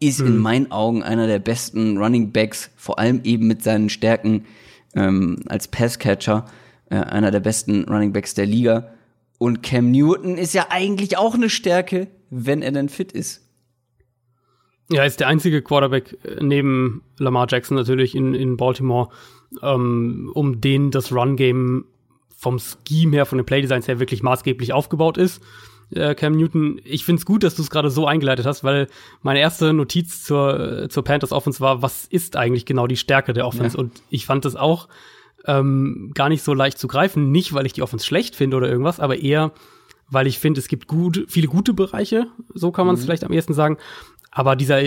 ist mhm. in meinen Augen einer der besten Running Backs, vor allem eben mit seinen Stärken ähm, als Passcatcher, äh, einer der besten Running Backs der Liga. Und Cam Newton ist ja eigentlich auch eine Stärke, wenn er denn fit ist. Ja, ist der einzige Quarterback äh, neben Lamar Jackson natürlich in, in Baltimore, ähm, um den das Run-Game vom Scheme her, von den Playdesigns her wirklich maßgeblich aufgebaut ist äh, Cam Newton. Ich finde es gut, dass du es gerade so eingeleitet hast, weil meine erste Notiz zur, äh, zur Panthers Offense war, was ist eigentlich genau die Stärke der Offense? Ja. Und ich fand das auch ähm, gar nicht so leicht zu greifen. Nicht, weil ich die Offense schlecht finde oder irgendwas, aber eher, weil ich finde, es gibt gut, viele gute Bereiche, so kann man es mhm. vielleicht am ehesten sagen. Aber dieser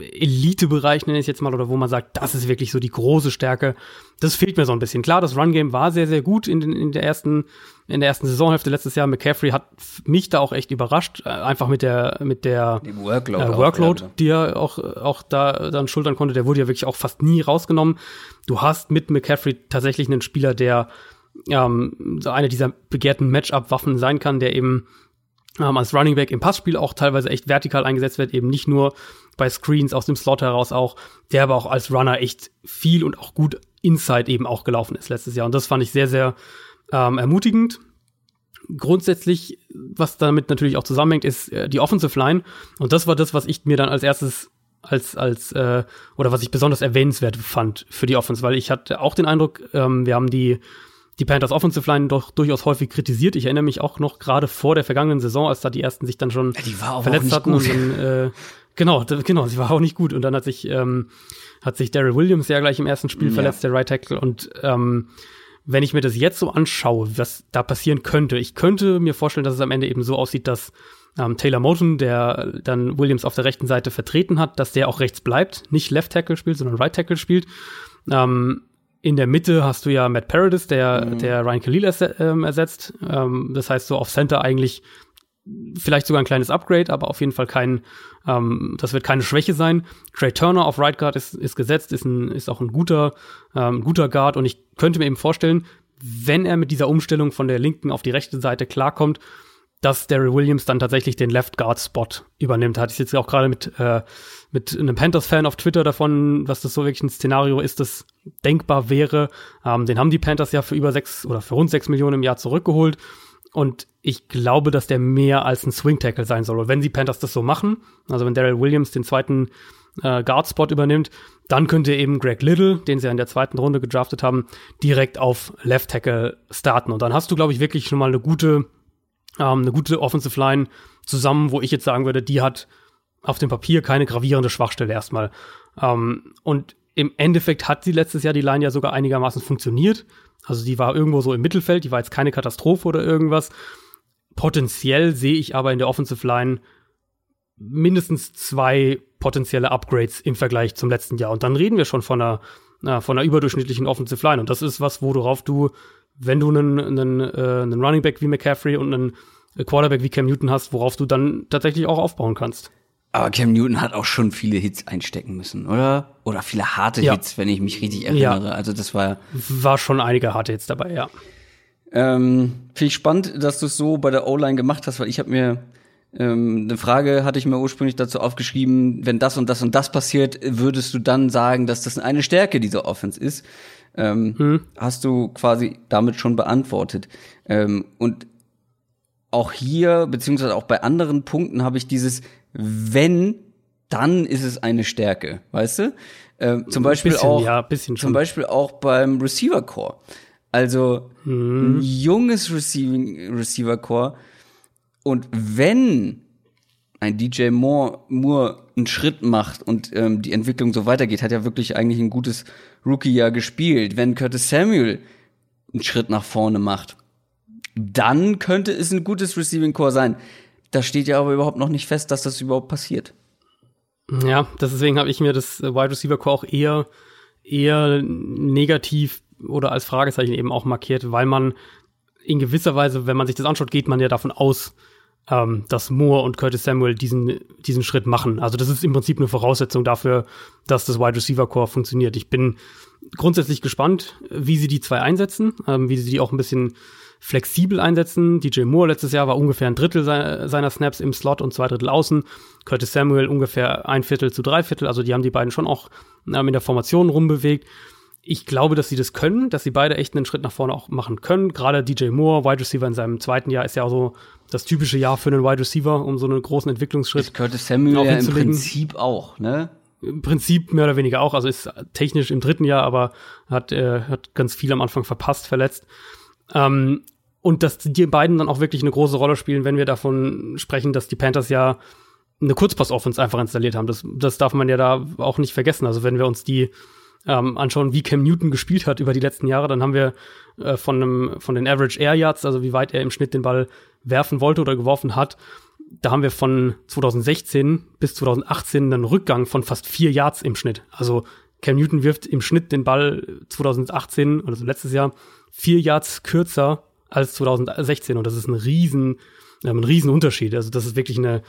Elite-Bereich, nenne ich es jetzt mal, oder wo man sagt, das ist wirklich so die große Stärke. Das fehlt mir so ein bisschen. Klar, das Run-Game war sehr, sehr gut in, den, in der ersten, in der ersten Saisonhälfte letztes Jahr. McCaffrey hat mich da auch echt überrascht, äh, einfach mit der, mit der Workload, äh, Workload die er auch, auch da dann schultern konnte. Der wurde ja wirklich auch fast nie rausgenommen. Du hast mit McCaffrey tatsächlich einen Spieler, der ähm, so eine dieser begehrten Matchup-Waffen sein kann, der eben ähm, als Running Back im Passspiel auch teilweise echt vertikal eingesetzt wird, eben nicht nur bei Screens aus dem Slot heraus auch, der aber auch als Runner echt viel und auch gut Inside eben auch gelaufen ist letztes Jahr. Und das fand ich sehr, sehr ähm, ermutigend. Grundsätzlich, was damit natürlich auch zusammenhängt, ist äh, die Offensive Line. Und das war das, was ich mir dann als erstes als als äh, oder was ich besonders erwähnenswert fand für die Offense, weil ich hatte auch den Eindruck, ähm, wir haben die die Panthers Offensive Line doch durchaus häufig kritisiert. Ich erinnere mich auch noch gerade vor der vergangenen Saison, als da die ersten sich dann schon ja, verletzt hatten gut. und dann, äh, genau, genau, sie war auch nicht gut und dann hat sich ähm, hat sich Daryl Williams ja gleich im ersten Spiel ja. verletzt, der Right Tackle und ähm, wenn ich mir das jetzt so anschaue, was da passieren könnte, ich könnte mir vorstellen, dass es am Ende eben so aussieht, dass ähm, Taylor Moton, der dann Williams auf der rechten Seite vertreten hat, dass der auch rechts bleibt, nicht Left Tackle spielt, sondern Right Tackle spielt. Ähm, in der Mitte hast du ja Matt Paradis, der, mhm. der Ryan Khalil ers ähm, ersetzt. Ähm, das heißt, so auf Center eigentlich vielleicht sogar ein kleines Upgrade, aber auf jeden Fall kein, ähm, das wird keine Schwäche sein. Trey Turner auf Right Guard ist, ist gesetzt, ist, ein, ist auch ein guter, ähm, guter Guard und ich könnte mir eben vorstellen, wenn er mit dieser Umstellung von der linken auf die rechte Seite klarkommt, dass Daryl Williams dann tatsächlich den Left Guard Spot übernimmt. Hatte ich jetzt auch gerade mit, äh, mit einem Panthers-Fan auf Twitter davon, was das so wirklich ein Szenario ist, das denkbar wäre. Ähm, den haben die Panthers ja für über sechs oder für rund sechs Millionen im Jahr zurückgeholt. Und ich glaube, dass der mehr als ein Swing Tackle sein soll. Und wenn die Panthers das so machen, also wenn Daryl Williams den zweiten äh, Guard Spot übernimmt, dann könnte eben Greg Little, den sie ja in der zweiten Runde gedraftet haben, direkt auf Left Tackle starten. Und dann hast du, glaube ich, wirklich schon mal eine gute ähm, eine gute Offensive Line zusammen, wo ich jetzt sagen würde, die hat auf dem Papier keine gravierende Schwachstelle erstmal. Ähm, und im Endeffekt hat sie letztes Jahr die Line ja sogar einigermaßen funktioniert. Also die war irgendwo so im Mittelfeld, die war jetzt keine Katastrophe oder irgendwas. Potenziell sehe ich aber in der Offensive Line mindestens zwei potenzielle Upgrades im Vergleich zum letzten Jahr. Und dann reden wir schon von einer, na, von einer überdurchschnittlichen Offensive Line. Und das ist was, worauf du wenn du einen, einen, äh, einen Running Back wie McCaffrey und einen Quarterback wie Cam Newton hast, worauf du dann tatsächlich auch aufbauen kannst. Aber Cam Newton hat auch schon viele Hits einstecken müssen, oder? Oder viele harte ja. Hits, wenn ich mich richtig erinnere. Ja. Also das war war schon einige harte Hits dabei, ja. Ähm, Finde ich spannend, dass du es so bei der O-Line gemacht hast, weil ich habe mir ähm, eine Frage hatte ich mir ursprünglich dazu aufgeschrieben, wenn das und das und das passiert, würdest du dann sagen, dass das eine Stärke dieser Offense ist? Ähm, hm. hast du quasi damit schon beantwortet. Ähm, und auch hier, beziehungsweise auch bei anderen Punkten habe ich dieses, wenn, dann ist es eine Stärke, weißt du? Äh, zum Beispiel bisschen, auch, ja, zum Beispiel auch beim Receiver Core. Also Mhm. ein junges Receiving Receiver Core. Und wenn ein DJ Moore, Moore einen Schritt macht und ähm, die Entwicklung so weitergeht, hat ja wirklich eigentlich ein gutes Rookie-Jahr gespielt. Wenn Curtis Samuel einen Schritt nach vorne macht, dann könnte es ein gutes Receiving Core sein. Da steht ja aber überhaupt noch nicht fest, dass das überhaupt passiert. Ja, deswegen habe ich mir das äh, Wide Receiver Core auch eher, eher negativ oder als Fragezeichen eben auch markiert, weil man in gewisser Weise, wenn man sich das anschaut, geht man ja davon aus, ähm, dass Moore und Curtis Samuel diesen, diesen Schritt machen. Also das ist im Prinzip eine Voraussetzung dafür, dass das Wide Receiver Core funktioniert. Ich bin grundsätzlich gespannt, wie sie die zwei einsetzen, ähm, wie sie die auch ein bisschen flexibel einsetzen. DJ Moore letztes Jahr war ungefähr ein Drittel se seiner Snaps im Slot und zwei Drittel außen. Curtis Samuel ungefähr ein Viertel zu drei Viertel. Also die haben die beiden schon auch ähm, in der Formation rumbewegt. Ich glaube, dass sie das können, dass sie beide echt einen Schritt nach vorne auch machen können. Gerade DJ Moore, Wide Receiver in seinem zweiten Jahr, ist ja auch so das typische Jahr für einen Wide Receiver, um so einen großen Entwicklungsschritt. Ist Curtis Samuel auch ja im. Prinzip auch, ne? Im Prinzip mehr oder weniger auch, also ist technisch im dritten Jahr, aber hat, äh, hat ganz viel am Anfang verpasst, verletzt. Ähm, und dass die beiden dann auch wirklich eine große Rolle spielen, wenn wir davon sprechen, dass die Panthers ja eine Kurzpass-Offense einfach installiert haben. Das, das darf man ja da auch nicht vergessen. Also wenn wir uns die ähm, anschauen, wie Cam Newton gespielt hat über die letzten Jahre, dann haben wir äh, von, einem, von den Average Air Yards, also wie weit er im Schnitt den Ball werfen wollte oder geworfen hat, da haben wir von 2016 bis 2018 einen Rückgang von fast vier Yards im Schnitt. Also Cam Newton wirft im Schnitt den Ball 2018, also letztes Jahr, vier Yards kürzer als 2016 und das ist ein riesen, ähm, ein riesen Unterschied. Also das ist wirklich eine,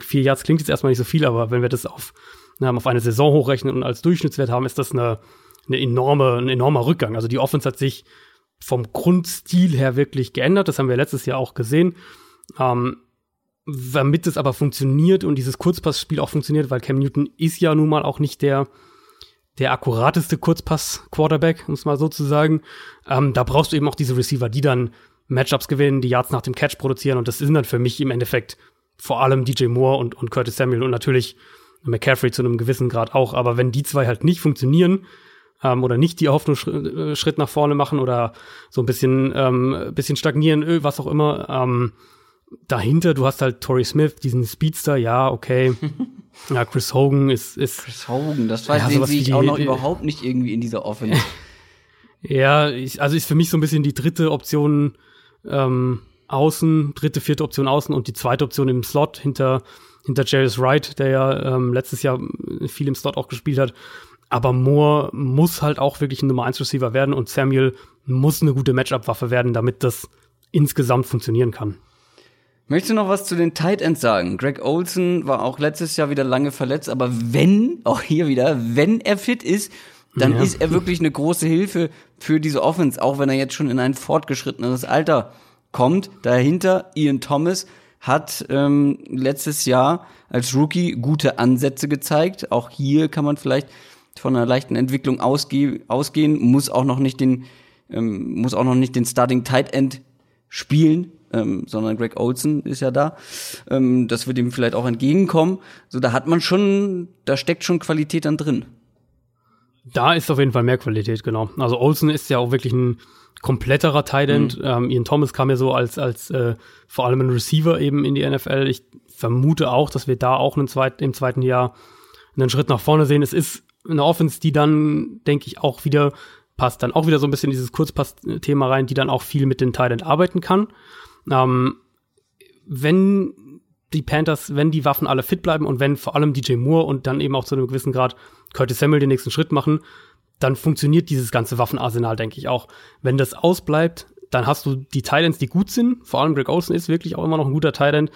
vier Yards klingt jetzt erstmal nicht so viel, aber wenn wir das auf, ähm, auf eine Saison hochrechnen und als Durchschnittswert haben, ist das eine, eine enorme, ein enormer Rückgang. Also die Offense hat sich vom Grundstil her wirklich geändert. Das haben wir letztes Jahr auch gesehen. Ähm, damit es aber funktioniert und dieses Kurzpassspiel auch funktioniert, weil Cam Newton ist ja nun mal auch nicht der, der akkurateste Kurzpass-Quarterback, um es mal so zu sagen. Ähm, da brauchst du eben auch diese Receiver, die dann Matchups gewinnen, die Yards nach dem Catch produzieren. Und das sind dann für mich im Endeffekt vor allem DJ Moore und, und Curtis Samuel und natürlich McCaffrey zu einem gewissen Grad auch. Aber wenn die zwei halt nicht funktionieren, ähm, oder nicht die Hoffnung Schritt, Schritt nach vorne machen oder so ein bisschen, ähm, bisschen stagnieren, ö, was auch immer, ähm, dahinter, du hast halt Torrey Smith, diesen Speedster, ja, okay. ja, Chris Hogan ist, ist Chris Hogan, das war, Ja, den sehe ich auch noch überhaupt nicht irgendwie in dieser Offense. Ja, ich, also ist für mich so ein bisschen die dritte Option ähm, außen, dritte, vierte Option außen und die zweite Option im Slot hinter, hinter Jarius Wright, der ja ähm, letztes Jahr viel im Slot auch gespielt hat. Aber Moore muss halt auch wirklich ein Nummer 1 Receiver werden und Samuel muss eine gute Matchup-Waffe werden, damit das insgesamt funktionieren kann. Möchtest du noch was zu den Tight Ends sagen? Greg Olson war auch letztes Jahr wieder lange verletzt, aber wenn, auch hier wieder, wenn er fit ist, dann Ja. ist er wirklich eine große Hilfe für diese Offense, auch wenn er jetzt schon in ein fortgeschrittenes Alter kommt. Dahinter Ian Thomas hat ähm, letztes Jahr als Rookie gute Ansätze gezeigt. Auch hier kann man vielleicht von einer leichten Entwicklung ausge ausgehen, muss auch noch nicht den ähm, muss auch noch nicht den Starting Tight End spielen, ähm, sondern Greg Olson ist ja da. Ähm, das wird ihm vielleicht auch entgegenkommen. So, da hat man schon, da steckt schon Qualität dann drin. Da ist auf jeden Fall mehr Qualität, genau. Also Olsen ist ja auch wirklich ein kompletterer Tight End. Mhm. Ähm, Ian Thomas kam ja so als, als äh, vor allem ein Receiver eben in die NFL. Ich vermute auch, dass wir da auch einen zweit, im zweiten Jahr einen Schritt nach vorne sehen. Es ist eine Offense, die dann, denke ich, auch wieder passt dann auch wieder so ein bisschen in dieses Kurzpass-Thema rein, die dann auch viel mit den Tight End arbeiten kann. Ähm, wenn die Panthers, wenn die Waffen alle fit bleiben und wenn vor allem DJ Moore und dann eben auch zu einem gewissen Grad Curtis Samuel den nächsten Schritt machen, dann funktioniert dieses ganze Waffenarsenal, denke ich auch. Wenn das ausbleibt, dann hast du die Titans, die gut sind. Vor allem Greg Olsen ist wirklich auch immer noch ein guter Titan.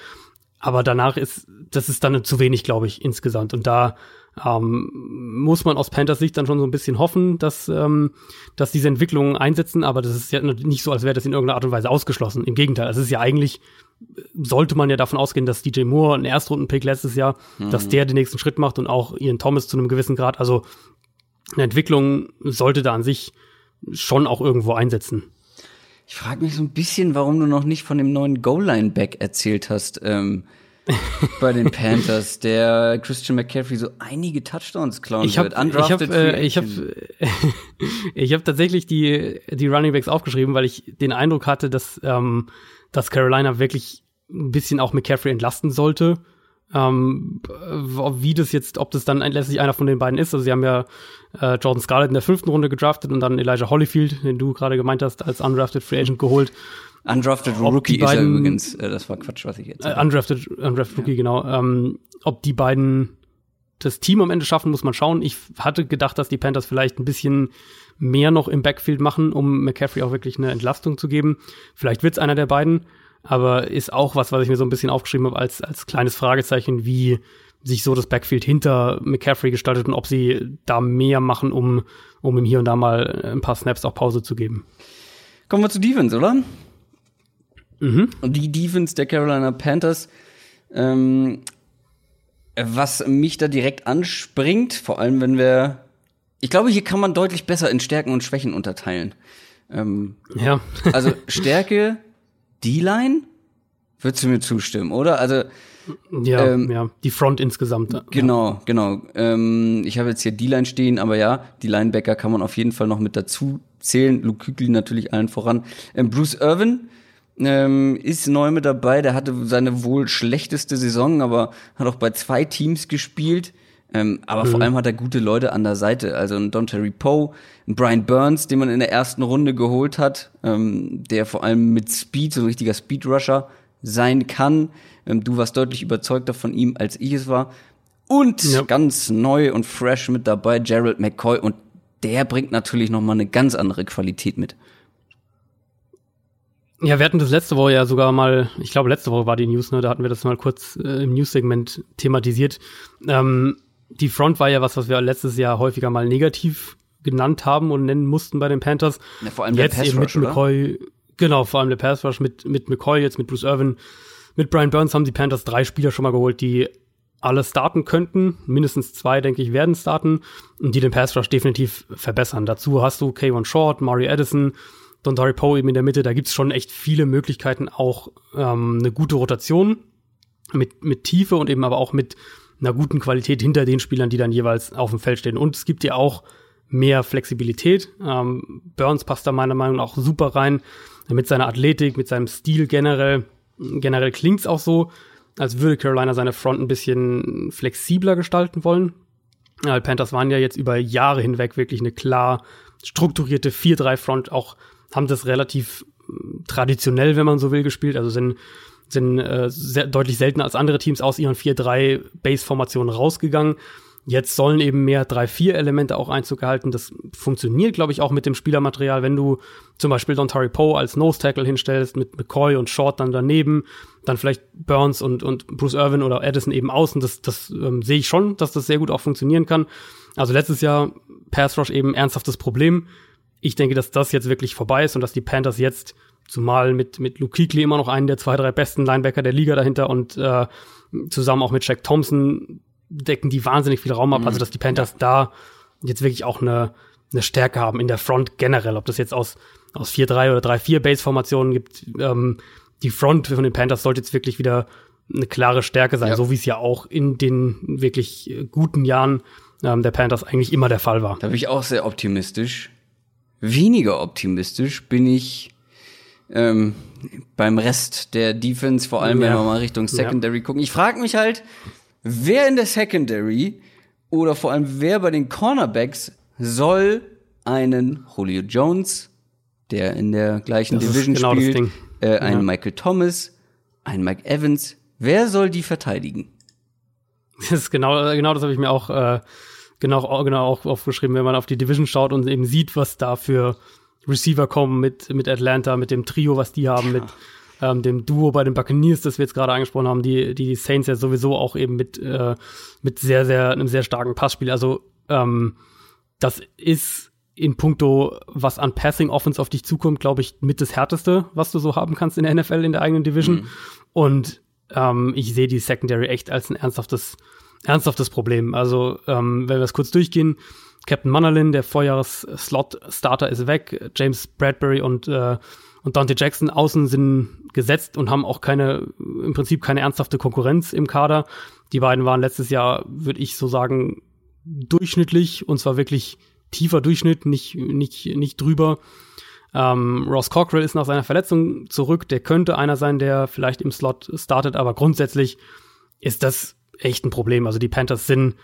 Aber danach ist, das ist dann zu wenig, glaube ich, insgesamt. Und da ähm, muss man aus Panthers Sicht dann schon so ein bisschen hoffen, dass, ähm, dass diese Entwicklungen einsetzen. Aber das ist ja nicht so, als wäre das in irgendeiner Art und Weise ausgeschlossen. Im Gegenteil, es ist ja eigentlich, sollte man ja davon ausgehen, dass DJ Moore, ein Erstrundenpick letztes Jahr, dass der den nächsten Schritt macht und auch Ian Thomas zu einem gewissen Grad. Also eine Entwicklung sollte da an sich schon auch irgendwo einsetzen. Ich frage mich so ein bisschen, warum du noch nicht von dem neuen Goal-Line-Back erzählt hast. Ähm, bei den Panthers, der Christian McCaffrey so einige Touchdowns klauen ich hab, wird. Undrafted ich habe äh, ich hab, ich hab tatsächlich die, die Running Backs aufgeschrieben, weil ich den Eindruck hatte, dass, ähm, dass Carolina wirklich ein bisschen auch McCaffrey entlasten sollte. Ähm, wie das jetzt, ob das dann letztlich einer von den beiden ist. Also sie haben ja äh, Jordan Scarlett in der fünften Runde gedraftet und dann Elijah Holyfield, den du gerade gemeint hast, als undrafted Free Agent geholt. Undrafted ob Rookie beiden, ist er übrigens, äh, das war Quatsch, was ich jetzt. Äh, undrafted, undrafted ja. Rookie, genau. Ähm, ob die beiden das Team am Ende schaffen, muss man schauen. Ich hatte gedacht, dass die Panthers vielleicht ein bisschen mehr noch im Backfield machen, um McCaffrey auch wirklich eine Entlastung zu geben. Vielleicht wird's einer der beiden, aber ist auch was, was ich mir so ein bisschen aufgeschrieben habe als, als kleines Fragezeichen, wie sich so das Backfield hinter McCaffrey gestaltet und ob sie da mehr machen, um, um ihm hier und da mal ein paar Snaps auch Pause zu geben. Kommen wir zu Defense, oder? Mhm. Und die Defense der Carolina Panthers, ähm, was mich da direkt anspringt, vor allem wenn wir, ich glaube, hier kann man deutlich besser in Stärken und Schwächen unterteilen. Ähm, ja. also Stärke, D-Line, würdest du mir zustimmen, oder? Also ja, ähm, ja, die Front insgesamt. Genau, ja. genau. Ähm, ich habe jetzt hier D-Line stehen, aber ja, die Linebacker kann man auf jeden Fall noch mit dazu zählen. Luke Kügli natürlich allen voran. Ähm, Bruce Irvin ähm, ist neu mit dabei. Der hatte seine wohl schlechteste Saison, aber hat auch bei zwei Teams gespielt. Ähm, aber mhm. vor allem hat er gute Leute an der Seite. Also ein Don Terry Poe, ein Brian Burns, den man in der ersten Runde geholt hat, ähm, der vor allem mit Speed, so ein richtiger Speedrusher sein kann. Ähm, du warst deutlich überzeugter von ihm, als ich es war. Und ja. ganz neu und fresh mit dabei Gerald McCoy und der bringt natürlich noch mal eine ganz andere Qualität mit. Ja, wir hatten das letzte Woche ja sogar mal, ich glaube letzte Woche war die News, ne, da hatten wir das mal kurz äh, im News-Segment thematisiert. Ähm, die Front war ja was, was wir letztes Jahr häufiger mal negativ genannt haben und nennen mussten bei den Panthers. Ja, vor allem jetzt der Pass eben mit McCoy, oder? Genau, vor allem der Pass Rush mit, mit McCoy, jetzt mit Bruce Irvin, mit Brian Burns haben die Panthers drei Spieler schon mal geholt, die alle starten könnten. Mindestens zwei, denke ich, werden starten und die den Pass Rush definitiv verbessern. Dazu hast du K1 Short, Mari Addison, Don Dontari Poe eben in der Mitte, da gibt's schon echt viele Möglichkeiten, auch ähm, eine gute Rotation mit, mit Tiefe und eben aber auch mit einer guten Qualität hinter den Spielern, die dann jeweils auf dem Feld stehen. Und es gibt ja auch mehr Flexibilität. Ähm, Burns passt da meiner Meinung nach auch super rein mit seiner Athletik, mit seinem Stil generell. Generell klingt's auch so, als würde Carolina seine Front ein bisschen flexibler gestalten wollen. Ja, Panthers waren ja jetzt über Jahre hinweg wirklich eine klar strukturierte 4-3-Front, auch haben das relativ hm, traditionell, wenn man so will, gespielt. Also sind, sind äh, sehr, deutlich seltener als andere Teams aus ihren 4-3-Base-Formationen rausgegangen. Jetzt sollen eben mehr 3-4-Elemente auch Einzug gehalten. Das funktioniert, glaube ich, auch mit dem Spielermaterial. Wenn du zum Beispiel Dontari Poe als Nose-Tackle hinstellst, mit McCoy und Short dann daneben, dann vielleicht Burns und, und Bruce Irvin oder Addison eben außen. Das, das ähm, sehe ich schon, dass das sehr gut auch funktionieren kann. Also letztes Jahr Pass Rush eben ernsthaftes Problem ich denke, dass das jetzt wirklich vorbei ist und dass die Panthers jetzt, zumal mit, mit Luke Kuechly immer noch einen der zwei, drei besten Linebacker der Liga dahinter und äh, zusammen auch mit Jack Thompson decken die wahnsinnig viel Raum ab. Mhm. Also, dass die Panthers da jetzt wirklich auch eine, eine Stärke haben in der Front generell. Ob das jetzt aus, aus 4-3 oder 3-4 Base-Formationen gibt. Ähm, die Front von den Panthers sollte jetzt wirklich wieder eine klare Stärke sein, ja. so wie es ja auch in den wirklich guten Jahren ähm, der Panthers eigentlich immer der Fall war. Da bin ich auch sehr optimistisch. Weniger optimistisch bin ich ähm, beim Rest der Defense, vor allem ja. wenn wir mal Richtung Secondary ja. gucken. Ich frage mich halt, wer in der Secondary oder vor allem wer bei den Cornerbacks soll einen Julio Jones, der in der gleichen das Division genau spielt, äh, einen ja. Michael Thomas, einen Mike Evans, wer soll die verteidigen? Das ist genau, genau das habe ich mir auch äh, genau, genau auch aufgeschrieben, wenn man auf die Division schaut und eben sieht, was da für Receiver kommen mit, mit Atlanta, mit dem Trio, was die haben, ja. mit ähm, dem Duo bei den Buccaneers, das wir jetzt gerade angesprochen haben, die, die Saints ja sowieso auch eben mit, äh, mit sehr, sehr, einem sehr starken Passspiel. Also, ähm, das ist in puncto, was an Passing Offense auf dich zukommt, glaube ich, mit das härteste, was du so haben kannst in der NFL, in der eigenen Division. Mhm. Und ähm, ich sehe die Secondary echt als ein ernsthaftes ernsthaftes Problem. Also, ähm, wenn wir es kurz durchgehen, Captain Mannerlin, der Vorjahres-Slot-Starter ist weg, James Bradbury und äh, und Dante Jackson außen sind gesetzt und haben auch keine, im Prinzip keine ernsthafte Konkurrenz im Kader. Die beiden waren letztes Jahr, würde ich so sagen, durchschnittlich und zwar wirklich tiefer Durchschnitt, nicht, nicht, nicht drüber. Ähm, Ross Cockrell ist nach seiner Verletzung zurück. Der könnte einer sein, der vielleicht im Slot startet, aber grundsätzlich ist das echt ein Problem. Also die Panthers sind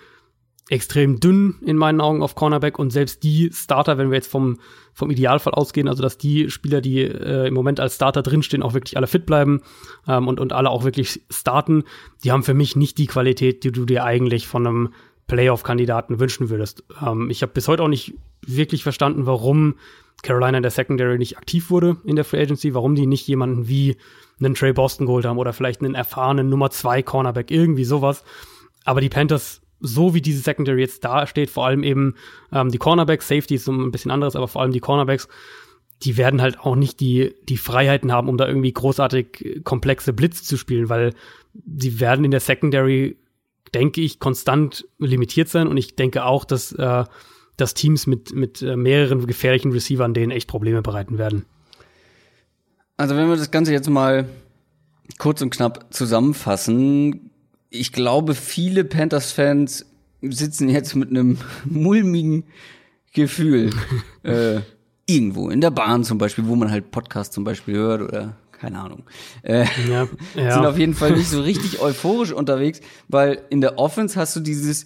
extrem dünn in meinen Augen auf Cornerback und selbst die Starter, wenn wir jetzt vom, vom Idealfall ausgehen, also dass die Spieler, die äh, im Moment als Starter drinstehen, auch wirklich alle fit bleiben ähm, und, und alle auch wirklich starten, die haben für mich nicht die Qualität, die du dir eigentlich von einem Playoff-Kandidaten wünschen würdest. Ähm, ich habe bis heute auch nicht wirklich verstanden, warum Carolina in der Secondary nicht aktiv wurde in der Free Agency, warum die nicht jemanden wie einen Trey Boston geholt haben oder vielleicht einen erfahrenen Nummer zwei Cornerback, irgendwie sowas. Aber die Panthers, so wie diese Secondary jetzt da steht, vor allem eben ähm, die Cornerbacks, Safety ist so ein bisschen anderes, aber vor allem die Cornerbacks, die werden halt auch nicht die, die Freiheiten haben, um da irgendwie großartig komplexe Blitz zu spielen, weil sie werden in der Secondary, denke ich, konstant limitiert sein und ich denke auch, dass äh, dass Teams mit, mit äh, mehreren gefährlichen Receivern denen echt Probleme bereiten werden. Also wenn wir das Ganze jetzt mal kurz und knapp zusammenfassen, ich glaube, viele Panthers-Fans sitzen jetzt mit einem mulmigen Gefühl äh, irgendwo in der Bahn zum Beispiel, wo man halt Podcast zum Beispiel hört oder keine Ahnung. Äh, ja, ja. Sind auf jeden Fall nicht so richtig euphorisch unterwegs, weil in der Offense hast du dieses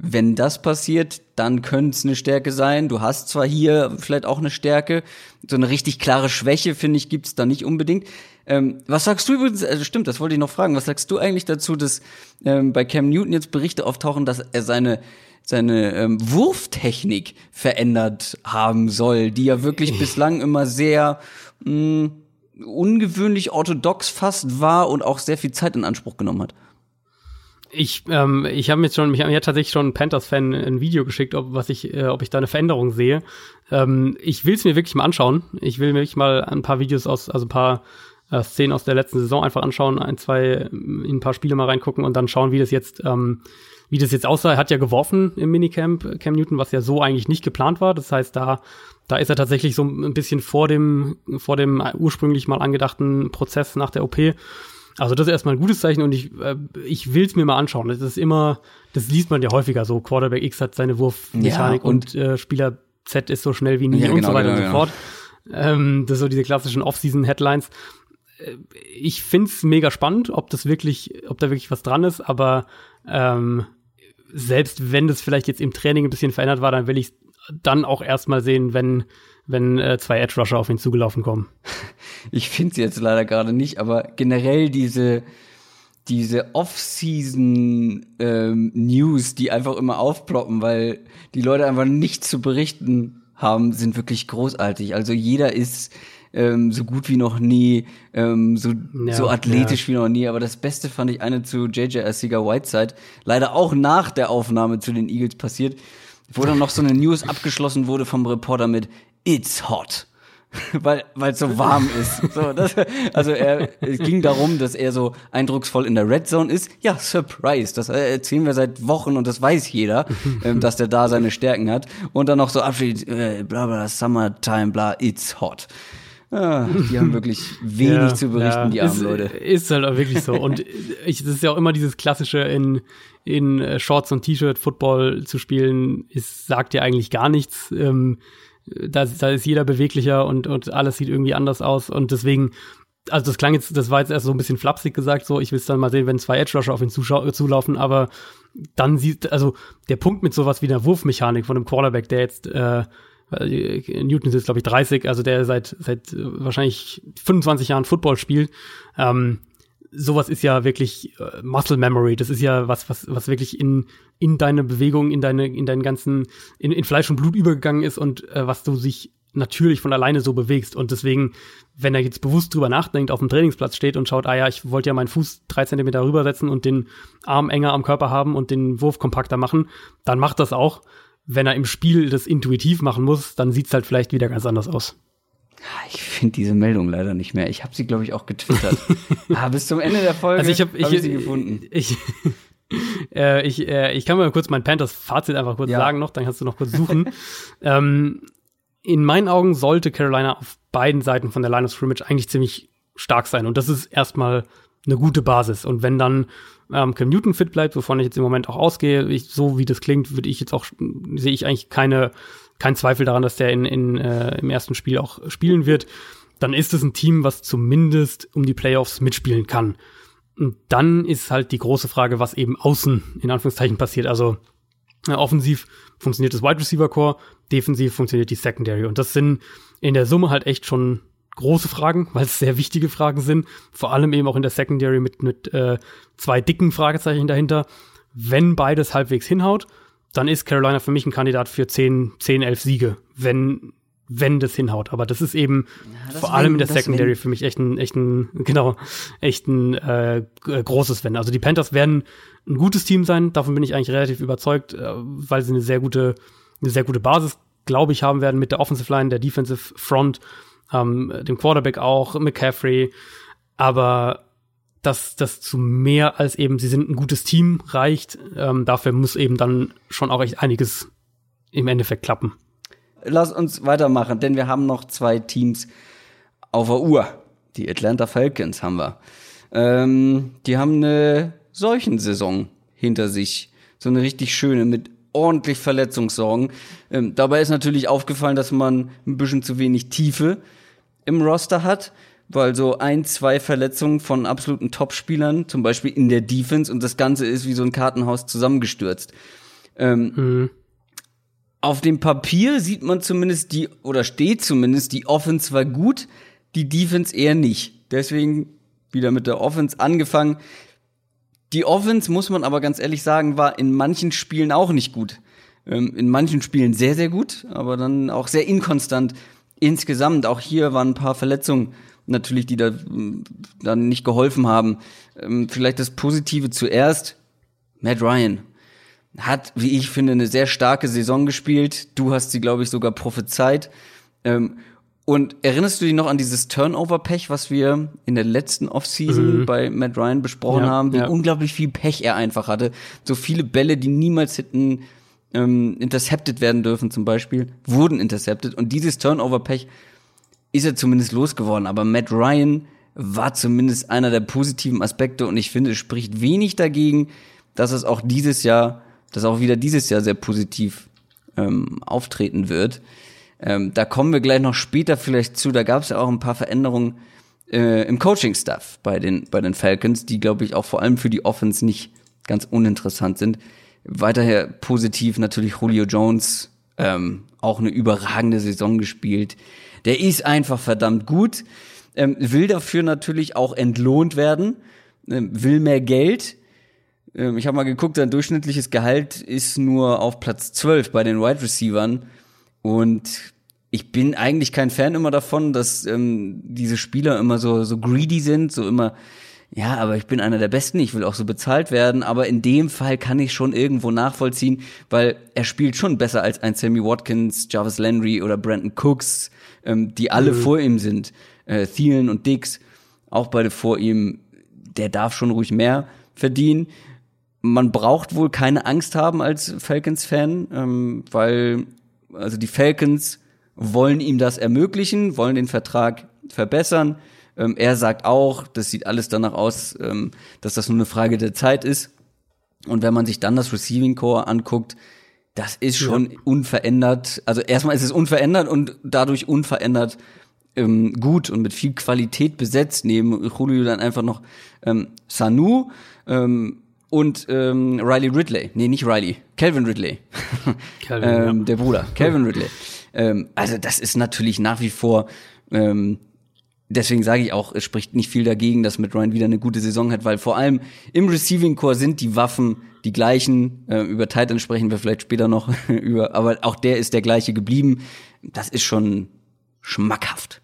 wenn das passiert, dann könnte es eine Stärke sein. Du hast zwar hier vielleicht auch eine Stärke, so eine richtig klare Schwäche, finde ich, gibt's da nicht unbedingt. Ähm, was sagst du übrigens, also stimmt, das wollte ich noch fragen, was sagst du eigentlich dazu, dass ähm, bei Cam Newton jetzt Berichte auftauchen, dass er seine seine ähm, Wurftechnik verändert haben soll, die ja wirklich bislang immer sehr mh, ungewöhnlich orthodox fast war und auch sehr viel Zeit in Anspruch genommen hat. Ich, ähm, ich habe mir schon, mich hat tatsächlich schon ein Panthers-Fan ein Video geschickt, ob was ich, äh, ob ich da eine Veränderung sehe. Ähm, ich will es mir wirklich mal anschauen. Ich will mir wirklich mal ein paar Videos aus, also ein paar äh, Szenen aus der letzten Saison einfach anschauen, ein, zwei, in ein paar Spiele mal reingucken und dann schauen, wie das jetzt, ähm, wie das jetzt aussah. Er hat ja geworfen im Minicamp, Cam Newton, was ja so eigentlich nicht geplant war. Das heißt, da, da ist er tatsächlich so ein bisschen vor dem, vor dem ursprünglich mal angedachten Prozess nach der OP. Also das ist erstmal ein gutes Zeichen und ich, äh, ich will es mir mal anschauen. Das ist immer, das liest man ja häufiger so. Quarterback X hat seine Wurfmechanik ja, und, und äh, Spieler Z ist so schnell wie nie ja, und genau, so weiter genau, und so fort. Ähm, das sind so diese klassischen Off-Season-Headlines. Äh, ich find's mega spannend, ob das wirklich, ob da wirklich was dran ist, aber ähm, selbst wenn das vielleicht jetzt im Training ein bisschen verändert war, dann will ich dann auch erstmal sehen, wenn wenn äh, zwei Edge Rusher auf ihn zugelaufen kommen. Ich finde sie jetzt leider gerade nicht, aber generell diese diese Off-Season ähm, die einfach immer aufploppen, weil die Leute einfach nichts zu berichten haben, sind wirklich großartig. Also jeder ist ähm, so gut wie noch nie, ähm, so, ja, so athletisch ja. wie noch nie. Aber das Beste fand ich eine zu JJ Arcega Whiteside, leider auch nach der Aufnahme zu den Eagles passiert, wo dann noch so eine News abgeschlossen wurde vom Reporter mit It's hot. weil weil es so warm ist. So, das, also er, es ging darum, dass er so eindrucksvoll in der Red Zone ist. Ja, Surprise, das erzählen wir seit Wochen und das weiß jeder, ähm, dass der da seine Stärken hat. Und dann noch so Abschied, äh, bla bla, Summertime, bla, it's hot. Ah, die haben wirklich wenig ja, zu berichten, ja, die armen ist, Leute. Ist halt auch wirklich so. Und ich, das ist ja auch immer dieses klassische in, in äh, Shorts und T-Shirt Football zu spielen, ist, sagt ja eigentlich gar nichts. Ähm, da, da ist jeder beweglicher und, und alles sieht irgendwie anders aus. Und deswegen, also das klang jetzt, das war jetzt erst so ein bisschen flapsig gesagt, so, ich will es dann mal sehen, wenn zwei Edge Rusher auf ihn zulaufen, aber dann sieht, also der Punkt mit sowas wie der Wurfmechanik von einem Quarterback, der jetzt, äh, Newton ist glaube ich, 30, also der seit, seit wahrscheinlich 25 Jahren Football spielt, ähm, sowas ist ja wirklich äh, Muscle Memory. Das ist ja was, was, was wirklich in, in deine Bewegung, in deine, in deinen ganzen, in, in Fleisch und Blut übergegangen ist und äh, was du sich natürlich von alleine so bewegst. Und deswegen, wenn er jetzt bewusst drüber nachdenkt, auf dem Trainingsplatz steht und schaut, ah ja, ich wollte ja meinen Fuß drei Zentimeter rübersetzen und den Arm enger am Körper haben und den Wurf kompakter machen, dann macht das auch. Wenn er im Spiel das intuitiv machen muss, dann sieht's halt vielleicht wieder ganz anders aus. Ich finde diese Meldung leider nicht mehr. Ich habe sie, glaube ich, auch getwittert. ah, bis zum Ende der Folge also ich hab, hab ich, sie gefunden. Ich, äh, ich, äh, ich kann mal kurz mein Panthers-Fazit einfach kurz ja. sagen noch, dann kannst du noch kurz suchen. ähm, in meinen Augen sollte Carolina auf beiden Seiten von der Line of Scrimmage eigentlich ziemlich stark sein. Und das ist erstmal eine gute Basis. Und wenn dann ähm, Cam Newton fit bleibt, wovon ich jetzt im Moment auch ausgehe, ich, so wie das klingt, würde ich jetzt auch, sehe ich eigentlich keine, keinen Zweifel daran, dass der in, in, äh, im ersten Spiel auch spielen wird, dann ist es ein Team, was zumindest um die Playoffs mitspielen kann. Und dann ist halt die große Frage, was eben außen in Anführungszeichen passiert. Also äh, offensiv funktioniert das Wide Receiver Core, defensiv funktioniert die Secondary. Und das sind in der Summe halt echt schon große Fragen, weil es sehr wichtige Fragen sind. Vor allem eben auch in der Secondary mit, mit äh, zwei dicken Fragezeichen dahinter. Wenn beides halbwegs hinhaut, dann ist Carolina für mich ein Kandidat für 10, 10 11 Siege, wenn, wenn das hinhaut. Aber das ist eben ja, vor allem in der Secondary für mich echt ein, echt ein, genau, echt ein äh, großes Wenn. Also die Panthers werden ein gutes Team sein, davon bin ich eigentlich relativ überzeugt, äh, weil sie eine sehr gute, eine sehr gute Basis, glaube ich, haben werden mit der Offensive Line, der Defensive Front ähm, dem Quarterback auch, McCaffrey. Aber dass das zu mehr als eben, sie sind ein gutes Team reicht, ähm, dafür muss eben dann schon auch echt einiges im Endeffekt klappen. Lass uns weitermachen, denn wir haben noch zwei Teams auf der Uhr. Die Atlanta Falcons haben wir. Ähm, die haben eine solchen Saison hinter sich. So eine richtig schöne mit ordentlich Verletzungssorgen. Ähm, dabei ist natürlich aufgefallen, dass man ein bisschen zu wenig Tiefe im Roster hat, weil so ein, zwei Verletzungen von absoluten Topspielern, zum Beispiel in der Defense, und das Ganze ist wie so ein Kartenhaus zusammengestürzt. Ähm, mhm. Auf dem Papier sieht man zumindest die, oder steht zumindest, die Offense war gut, die Defense eher nicht. Deswegen wieder mit der Offense angefangen. Die Offense, muss man aber ganz ehrlich sagen, war in manchen Spielen auch nicht gut. Ähm, in manchen Spielen sehr, sehr gut, aber dann auch sehr inkonstant insgesamt, auch hier waren ein paar Verletzungen natürlich, die da dann nicht geholfen haben. Ähm, vielleicht das Positive zuerst. Matt Ryan hat, wie ich finde, eine sehr starke Saison gespielt. Du hast sie, glaube ich, sogar prophezeit. Ähm, und erinnerst du dich noch an dieses Turnover-Pech, was wir in der letzten Offseason mhm. bei Matt Ryan besprochen ja, haben, wie ja. unglaublich viel Pech er einfach hatte. So viele Bälle, die niemals hätten ähm, intercepted werden dürfen zum Beispiel, wurden intercepted und dieses Turnover-Pech ist er zumindest losgeworden. Aber Matt Ryan war zumindest einer der positiven Aspekte und ich finde, es spricht wenig dagegen, dass es auch dieses Jahr, dass auch wieder dieses Jahr sehr positiv ähm, auftreten wird. Ähm, da kommen wir gleich noch später vielleicht zu. Da gab es ja auch ein paar Veränderungen äh, im Coaching-Staff bei den, bei den Falcons, die, glaube ich, auch vor allem für die Offense nicht ganz uninteressant sind. Weiterher positiv natürlich Julio Jones, ähm, auch eine überragende Saison gespielt. Der ist einfach verdammt gut, ähm, will dafür natürlich auch entlohnt werden, ähm, will mehr Geld. Ähm, ich habe mal geguckt, sein durchschnittliches Gehalt ist nur auf Platz 12 bei den Wide Receivern. Und ich bin eigentlich kein Fan immer davon, dass ähm, diese Spieler immer so, so greedy sind, so immer ja, aber ich bin einer der Besten, ich will auch so bezahlt werden, aber in dem Fall kann ich schon irgendwo nachvollziehen, weil er spielt schon besser als ein Sammy Watkins, Jarvis Landry oder Brandon Cooks, ähm, die alle mhm. vor ihm sind. Äh, Thielen und Dix, auch beide vor ihm, der darf schon ruhig mehr verdienen. Man braucht wohl keine Angst haben als Falcons-Fan, ähm, weil also die Falcons wollen ihm das ermöglichen, wollen den Vertrag verbessern ähm, er sagt auch, das sieht alles danach aus, ähm, dass das nur eine Frage der Zeit ist. Und wenn man sich dann das Receiving Core anguckt, das ist schon ja. unverändert. Also erstmal ist es unverändert und dadurch unverändert ähm, gut und mit viel Qualität besetzt. Neben Julio dann einfach noch ähm, Sanu ähm, und ähm, Riley Ridley. Nee, nicht Riley. Calvin Ridley. Calvin, ähm, ja. Der Bruder. Calvin Ridley. Ähm, also das ist natürlich nach wie vor ähm, deswegen sage ich auch, es spricht nicht viel dagegen, dass Matt Ryan wieder eine gute Saison hat, weil vor allem im Receiving Core sind die Waffen die gleichen. Äh, über Titan sprechen wir vielleicht später noch über, aber auch der ist der gleiche geblieben. Das ist schon schmackhaft.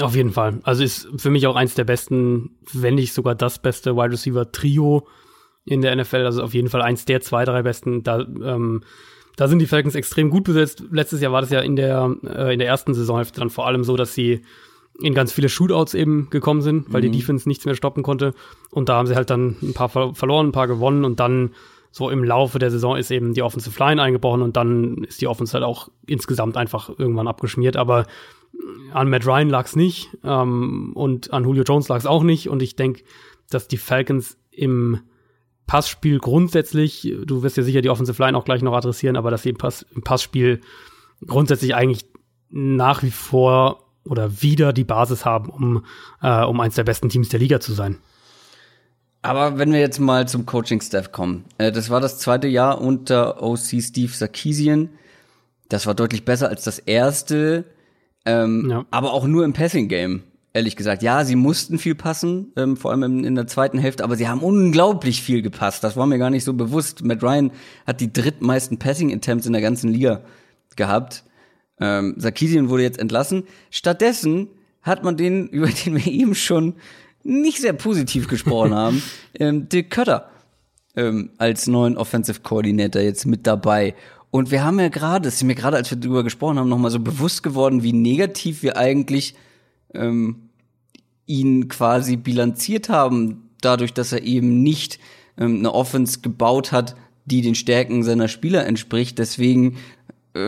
Auf jeden Fall. Also ist für mich auch eins der besten, wenn nicht sogar das beste Wide Receiver Trio in der NFL. Also auf jeden Fall eins der zwei, drei besten. Da, ähm, da sind die Falcons extrem gut besetzt. Letztes Jahr war das ja in der, äh, in der ersten Saisonhälfte dann vor allem so, dass sie in ganz viele Shootouts eben gekommen sind, weil mhm. die Defense nichts mehr stoppen konnte. Und da haben sie halt dann ein paar ver verloren, ein paar gewonnen und dann so im Laufe der Saison ist eben die Offensive Line eingebrochen und dann ist die Offense halt auch insgesamt einfach irgendwann abgeschmiert. Aber an Matt Ryan lag es nicht ähm, und an Julio Jones lag es auch nicht. Und ich denke, dass die Falcons im Passspiel grundsätzlich, du wirst ja sicher die Offensive Line auch gleich noch adressieren, aber dass sie im, Pass, im Passspiel grundsätzlich eigentlich nach wie vor oder wieder die Basis haben, um, äh, um eins der besten Teams der Liga zu sein. Aber wenn wir jetzt mal zum Coaching-Staff kommen. Äh, das war das zweite Jahr unter OC Steve Sarkisian. Das war deutlich besser als das erste, ähm, ja. aber auch nur im Passing-Game. Ehrlich gesagt, ja, sie mussten viel passen, ähm, vor allem in, in, der zweiten Hälfte, aber sie haben unglaublich viel gepasst. Das war mir gar nicht so bewusst. Matt Ryan hat die drittmeisten Passing-Attempts in der ganzen Liga gehabt. Ähm, Sarkisian wurde jetzt entlassen. Stattdessen hat man den, über den wir eben schon nicht sehr positiv gesprochen haben, ähm, Dick Cutter ähm, als neuen Offensive Coordinator jetzt mit dabei. Und wir haben ja gerade, es ist mir gerade, als wir darüber gesprochen haben, nochmal so bewusst geworden, wie negativ wir eigentlich ähm, ihn quasi bilanziert haben, dadurch, dass er eben nicht ähm, eine Offense gebaut hat, die den Stärken seiner Spieler entspricht. Deswegen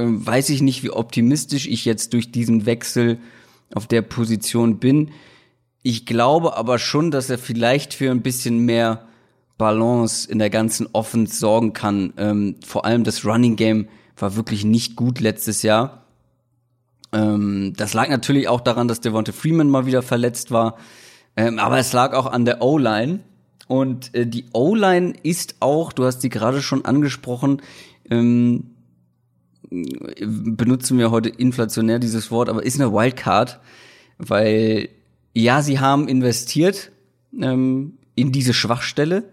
weiß ich nicht, wie optimistisch ich jetzt durch diesen Wechsel auf der Position bin. Ich glaube aber schon, dass er vielleicht für ein bisschen mehr Balance in der ganzen Offense sorgen kann. Ähm, vor allem das Running Game war wirklich nicht gut letztes Jahr. Ähm, das lag natürlich auch daran, dass Devonta Freeman mal wieder verletzt war. Ähm, aber es lag auch an der O-Line. Und äh, die O-Line ist auch, du hast die gerade schon angesprochen, ähm, benutzen wir heute inflationär dieses Wort, aber ist eine Wildcard, weil ja, sie haben investiert ähm, in diese Schwachstelle.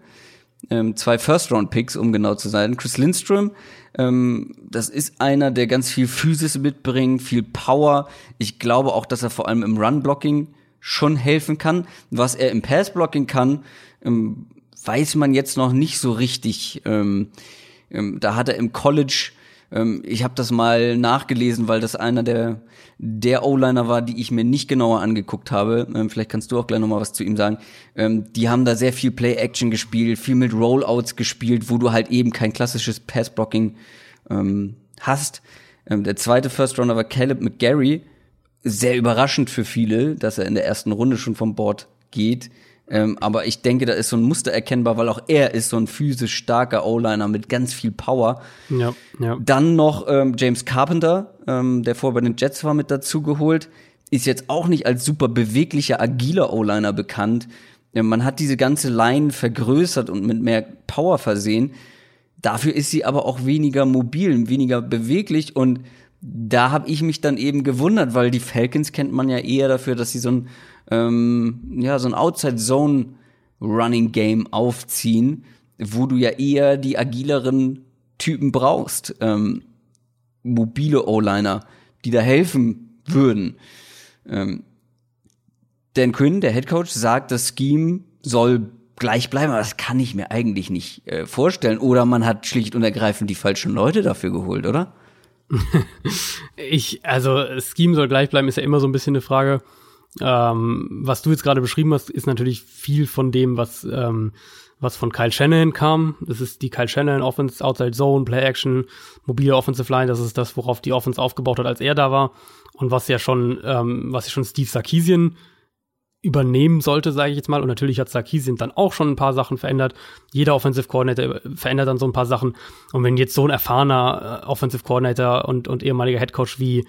Ähm, zwei First-Round-Picks, um genau zu sein. Chris Lindstrom, ähm, das ist einer, der ganz viel Physis mitbringt, viel Power. Ich glaube auch, dass er vor allem im Run-Blocking schon helfen kann. Was er im Pass-Blocking kann, ähm, weiß man jetzt noch nicht so richtig. Ähm, ähm, da hat er im College ähm, ich habe das mal nachgelesen, weil das einer der der O-Liner war, die ich mir nicht genauer angeguckt habe. Ähm, vielleicht kannst du auch gleich noch mal was zu ihm sagen. Ähm, die haben da sehr viel Play-Action gespielt, viel mit Rollouts gespielt, wo du halt eben kein klassisches Pass-Blocking ähm, hast. Ähm, der zweite First Runner war Caleb McGarry. Sehr überraschend für viele, dass er in der ersten Runde schon vom Board geht. Ähm, aber ich denke, da ist so ein Muster erkennbar, weil auch er ist so ein physisch starker O-Liner mit ganz viel Power. Ja, ja. Dann noch ähm, James Carpenter, ähm, der vorher bei den Jets war, mit dazu geholt. Ist jetzt auch nicht als super beweglicher, agiler O-Liner bekannt. Ja, man hat diese ganze Line vergrößert und mit mehr Power versehen. Dafür ist sie aber auch weniger mobil, weniger beweglich und da habe ich mich dann eben gewundert, weil die Falcons kennt man ja eher dafür, dass sie so ein ähm, ja, so ein Outside-Zone-Running-Game aufziehen, wo du ja eher die agileren Typen brauchst. Ähm, mobile O-Liner, die da helfen würden. Ähm, Dan Quinn, der Head Coach, sagt, das Scheme soll gleich bleiben, aber das kann ich mir eigentlich nicht äh, vorstellen. Oder man hat schlicht und ergreifend die falschen Leute dafür geholt, oder? ich, also Scheme soll gleich bleiben, ist ja immer so ein bisschen eine Frage, ähm, was du jetzt gerade beschrieben hast, ist natürlich viel von dem, was, ähm, was von Kyle Shanahan kam. Das ist die Kyle Shanahan Offense, Outside Zone, Play Action, mobile Offensive Line. Das ist das, worauf die Offense aufgebaut hat, als er da war. Und was ja schon, ähm, was ja schon Steve Sarkisian übernehmen sollte, sage ich jetzt mal. Und natürlich hat Sarkisian dann auch schon ein paar Sachen verändert. Jeder Offensive Coordinator verändert dann so ein paar Sachen. Und wenn jetzt so ein erfahrener äh, Offensive Coordinator und, und ehemaliger Head Coach wie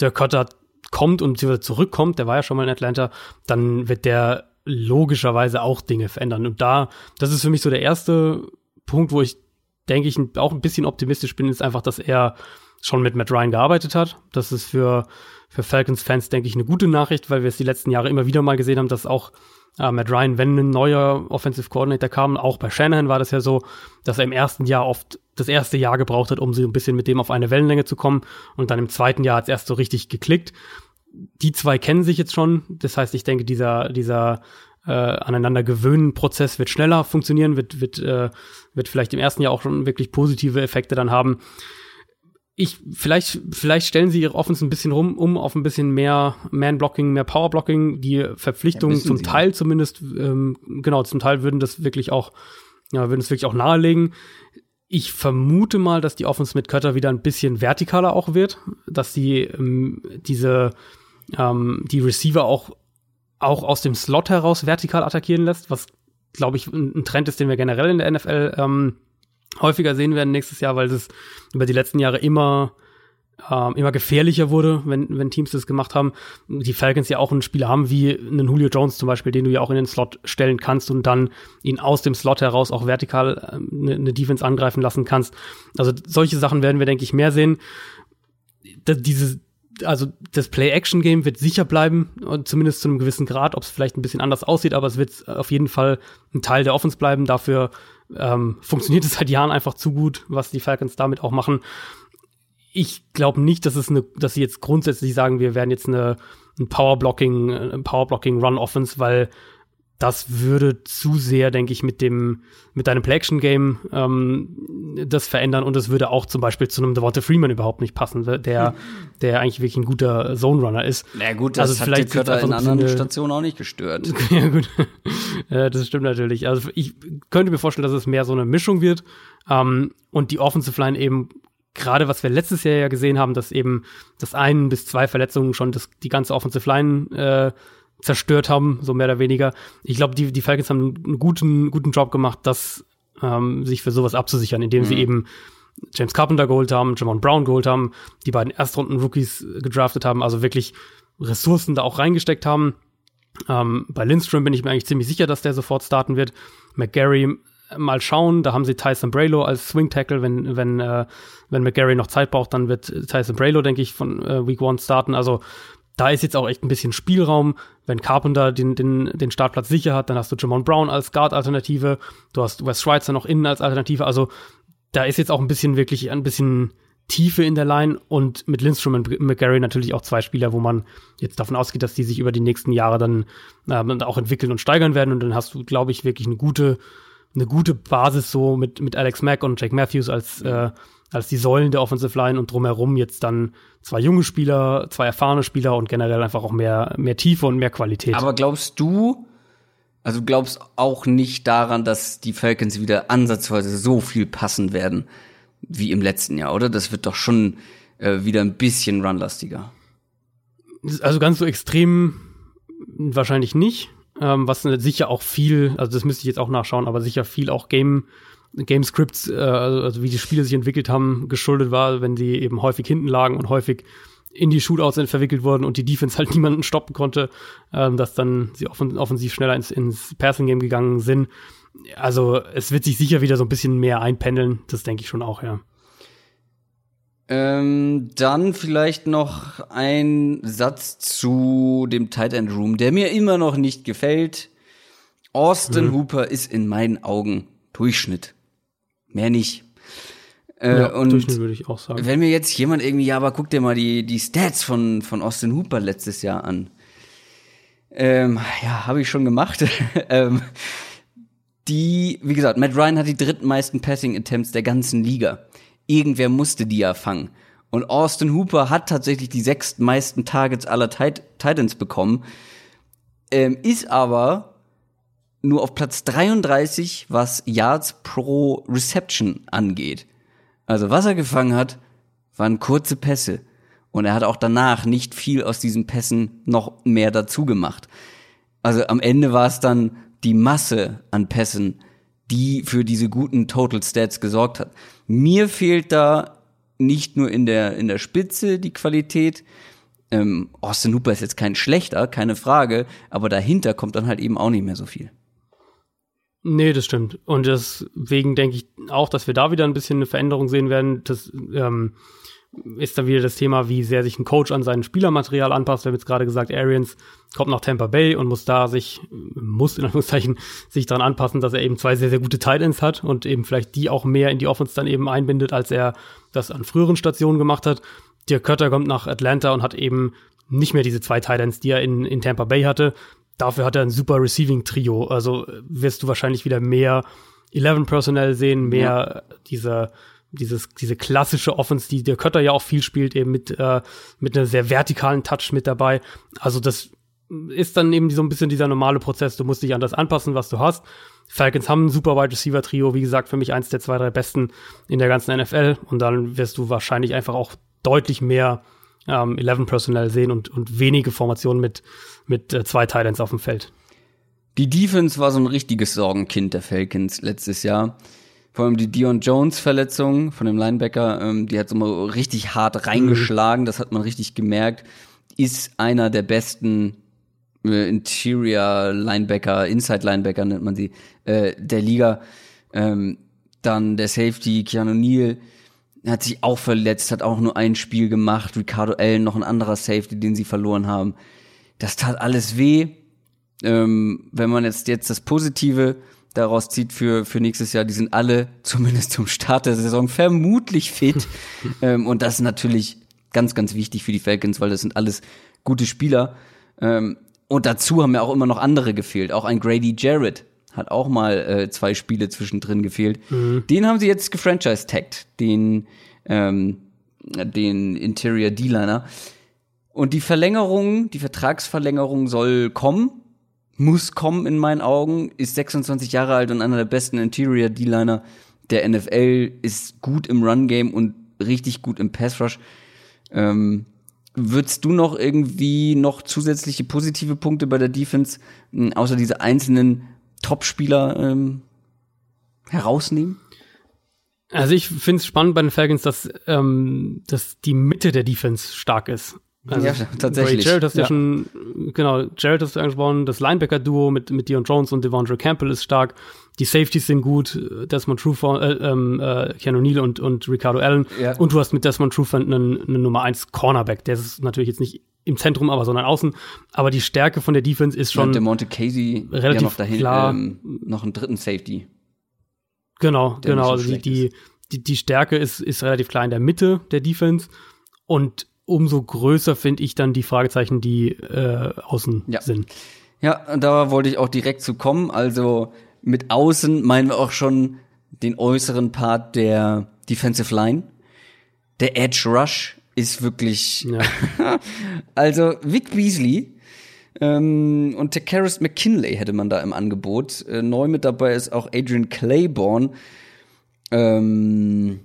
Dirk Cotter kommt und zurückkommt, der war ja schon mal in Atlanta, dann wird der logischerweise auch Dinge verändern. Und da, das ist für mich so der erste Punkt, wo ich denke ich auch ein bisschen optimistisch bin, ist einfach, dass er schon mit Matt Ryan gearbeitet hat. Das ist für, für Falcons-Fans, denke ich, eine gute Nachricht, weil wir es die letzten Jahre immer wieder mal gesehen haben, dass auch äh, Matt Ryan, wenn ein neuer Offensive Coordinator kam, auch bei Shanahan war das ja so, dass er im ersten Jahr oft das erste Jahr gebraucht hat, um so ein bisschen mit dem auf eine Wellenlänge zu kommen. Und dann im zweiten Jahr hat es erst so richtig geklickt. Die zwei kennen sich jetzt schon. Das heißt, ich denke, dieser, dieser äh, aneinander gewöhnen Prozess wird schneller funktionieren, wird, wird, äh, wird vielleicht im ersten Jahr auch schon wirklich positive Effekte dann haben ich, vielleicht, vielleicht stellen sie ihre Offense ein bisschen rum, um auf ein bisschen mehr Man-Blocking, mehr Power-Blocking. Die Verpflichtungen ja, zum Teil zumindest, ähm, genau, zum Teil würden das wirklich auch ja, würden es wirklich auch nahelegen. Ich vermute mal, dass die Offense mit Cutter wieder ein bisschen vertikaler auch wird, dass sie ähm, diese ähm, die Receiver auch auch aus dem Slot heraus vertikal attackieren lässt, was glaube ich ein, Trend ist, den wir generell in der NFL ähm, häufiger sehen werden nächstes Jahr, weil es über die letzten Jahre immer ähm, immer gefährlicher wurde, wenn, wenn Teams das gemacht haben. Die Falcons ja auch einen Spieler haben wie einen Julio Jones zum Beispiel, den du ja auch in den Slot stellen kannst und dann ihn aus dem Slot heraus auch vertikal ähm, eine, eine Defense angreifen lassen kannst. Also solche Sachen werden wir, denke ich, mehr sehen. Da, diese, also das Play-Action-Game wird sicher bleiben, zumindest zu einem gewissen Grad, ob es vielleicht ein bisschen anders aussieht, aber es wird auf jeden Fall ein Teil der Offense bleiben. Dafür ähm, funktioniert es seit Jahren einfach zu gut, was die Falcons damit auch machen ich glaube nicht, dass es eine, dass sie jetzt grundsätzlich sagen, wir werden jetzt eine ein Powerblocking, ein Powerblocking Run Offense, weil das würde zu sehr, denke ich, mit dem mit deinem Play-Action-Game ähm, das verändern und es würde auch zum Beispiel zu einem Devonta Freeman überhaupt nicht passen, der hm. der eigentlich wirklich ein guter Zone-Runner ist. Na gut, das also vielleicht hat die in anderen eine, Stationen auch nicht gestört. ja gut, ja, das stimmt natürlich. Also ich könnte mir vorstellen, dass es mehr so eine Mischung wird ähm, und die Offensive Line eben gerade was wir letztes Jahr ja gesehen haben, dass eben das ein bis zwei Verletzungen schon das, die ganze Offensive Line äh, zerstört haben, so mehr oder weniger. Ich glaube, die, die Falcons haben einen guten, guten Job gemacht, das ähm, sich für sowas abzusichern, indem mhm. sie eben James Carpenter geholt haben, Jamon Brown geholt haben, die beiden Erstrunden-Rookies gedraftet haben, also wirklich Ressourcen da auch reingesteckt haben. Ähm, bei Lindstrom bin ich mir eigentlich ziemlich sicher, dass der sofort starten wird. McGarry mal schauen. Da haben sie Tyson Braylo als Swing Tackle. Wenn, wenn, äh, wenn McGarry noch Zeit braucht, dann wird Tyson Braylo, denke ich, von äh, Week One starten. Also da ist jetzt auch echt ein bisschen Spielraum. Wenn Carpenter den, den, den Startplatz sicher hat, dann hast du Jamon Brown als Guard-Alternative. Du hast Wes Schweitzer noch innen als Alternative. Also da ist jetzt auch ein bisschen wirklich ein bisschen Tiefe in der Line und mit Lindstrom und McGarry natürlich auch zwei Spieler, wo man jetzt davon ausgeht, dass die sich über die nächsten Jahre dann äh, auch entwickeln und steigern werden. Und dann hast du, glaube ich, wirklich eine gute eine gute Basis so mit, mit Alex Mack und Jack Matthews als, äh, als die Säulen der Offensive Line und drumherum jetzt dann zwei junge Spieler, zwei erfahrene Spieler und generell einfach auch mehr, mehr Tiefe und mehr Qualität. Aber glaubst du, also du glaubst auch nicht daran, dass die Falcons wieder ansatzweise so viel passen werden wie im letzten Jahr, oder? Das wird doch schon äh, wieder ein bisschen runlastiger. Also ganz so extrem wahrscheinlich nicht ähm, was sicher auch viel, also das müsste ich jetzt auch nachschauen, aber sicher viel auch Game Game Scripts, äh, also, also wie die Spiele sich entwickelt haben, geschuldet war, wenn sie eben häufig hinten lagen und häufig in die Shootouts verwickelt wurden und die Defense halt niemanden stoppen konnte, ähm, dass dann sie offen offensiv schneller ins, ins Passing Game gegangen sind. Also es wird sich sicher wieder so ein bisschen mehr einpendeln, das denke ich schon auch, ja. Ähm, dann vielleicht noch ein Satz zu dem Tight End Room, der mir immer noch nicht gefällt. Austin mhm. Hooper ist in meinen Augen Durchschnitt. Mehr nicht. Äh, ja, und Durchschnitt würde ich auch sagen. Wenn mir jetzt jemand irgendwie, ja, aber guck dir mal die, die Stats von, von Austin Hooper letztes Jahr an. Ähm, ja, habe ich schon gemacht. ähm, die, wie gesagt, Matt Ryan hat die drittmeisten Passing Attempts der ganzen Liga irgendwer musste die ja fangen. Und Austin Hooper hat tatsächlich die sechstmeisten Targets aller Tit Titans bekommen, ähm, ist aber nur auf Platz 33, was Yards pro Reception angeht. Also was er gefangen hat, waren kurze Pässe. Und er hat auch danach nicht viel aus diesen Pässen noch mehr dazu gemacht. Also am Ende war es dann die Masse an Pässen, die für diese guten Total Stats gesorgt hat. Mir fehlt da nicht nur in der, in der Spitze die Qualität. Ähm, Austin Hooper ist jetzt kein schlechter, keine Frage, aber dahinter kommt dann halt eben auch nicht mehr so viel. Nee, das stimmt. Und deswegen denke ich auch, dass wir da wieder ein bisschen eine Veränderung sehen werden. Das ähm, ist dann wieder das Thema, wie sehr sich ein Coach an sein Spielermaterial anpasst. Wir haben jetzt gerade gesagt, Arians kommt nach Tampa Bay und muss da sich, muss in Anführungszeichen, sich daran anpassen, dass er eben zwei sehr, sehr gute Titans hat und eben vielleicht die auch mehr in die Offense dann eben einbindet, als er das an früheren Stationen gemacht hat. Dirk Kötter kommt nach Atlanta und hat eben nicht mehr diese zwei Titans, die er in, in Tampa Bay hatte. Dafür hat er ein super Receiving-Trio. Also wirst du wahrscheinlich wieder mehr 11 Personnel sehen, mehr ja. diese dieses, diese klassische Offense, die der Kötter ja auch viel spielt, eben mit, äh, mit einer sehr vertikalen Touch mit dabei. Also das ist dann eben so ein bisschen dieser normale Prozess. Du musst dich an das anpassen, was du hast. Falcons haben ein super Wide Receiver Trio, wie gesagt, für mich eins der zwei, drei besten in der ganzen NFL. Und dann wirst du wahrscheinlich einfach auch deutlich mehr ähm, 11 Personnel sehen und, und wenige Formationen mit, mit äh, zwei Titans auf dem Feld. Die Defense war so ein richtiges Sorgenkind der Falcons letztes Jahr. Vor allem die Dion Jones Verletzung von dem Linebacker, ähm, die hat so mal richtig hart reingeschlagen, mhm. das hat man richtig gemerkt. Ist einer der besten äh, Interior Linebacker, Inside Linebacker nennt man sie, äh, der Liga. Ähm, dann der Safety, Keanu Neal, hat sich auch verletzt, hat auch nur ein Spiel gemacht. Ricardo Allen, noch ein anderer Safety, den sie verloren haben. Das tat alles weh. Ähm, wenn man jetzt, jetzt das Positive daraus zieht für, für nächstes Jahr, die sind alle zumindest zum Start der Saison vermutlich fit. ähm, und das ist natürlich ganz, ganz wichtig für die Falcons, weil das sind alles gute Spieler. Ähm, und dazu haben ja auch immer noch andere gefehlt. Auch ein Grady Jarrett hat auch mal äh, zwei Spiele zwischendrin gefehlt. Mhm. Den haben sie jetzt gefranchise-tagged, den, ähm, den Interior D-Liner. Und die Verlängerung, die Vertragsverlängerung soll kommen, muss kommen in meinen Augen, ist 26 Jahre alt und einer der besten Interior D-Liner der NFL, ist gut im Run-Game und richtig gut im Pass-Rush. Ähm, Würdest du noch irgendwie noch zusätzliche positive Punkte bei der Defense, hm, außer diese einzelnen Top-Spieler, ähm, herausnehmen? Also ich finde es spannend bei den Falcons, dass, ähm, dass die Mitte der Defense stark ist. Also ja, tatsächlich. Jared hast ja. ja schon, genau, Jared hast du angesprochen, das Linebacker-Duo mit, mit Dion Jones und Devondre Campbell ist stark. Die Safeties sind gut, Desmond Trufant, äh, ähm, äh, Keanu Neal und, und Ricardo Allen. Ja. Und du hast mit Desmond Trufant einen, einen Nummer 1 Cornerback. Der ist natürlich jetzt nicht im Zentrum, aber sondern außen. Aber die Stärke von der Defense ist schon. Und der Monte Casey relativ ja noch dahin, klar. Ähm, noch einen dritten Safety. Genau, genau. Also die, die, die, die Stärke ist, ist relativ klar in der Mitte der Defense. Und umso größer finde ich dann die Fragezeichen, die äh, außen ja. sind. Ja, da wollte ich auch direkt zu kommen. Also mit außen meinen wir auch schon den äußeren Part der Defensive Line. Der Edge Rush ist wirklich. Ja. also Vic Beasley ähm, und Takaris McKinley hätte man da im Angebot. Äh, neu mit dabei ist auch Adrian Claiborne. Ähm,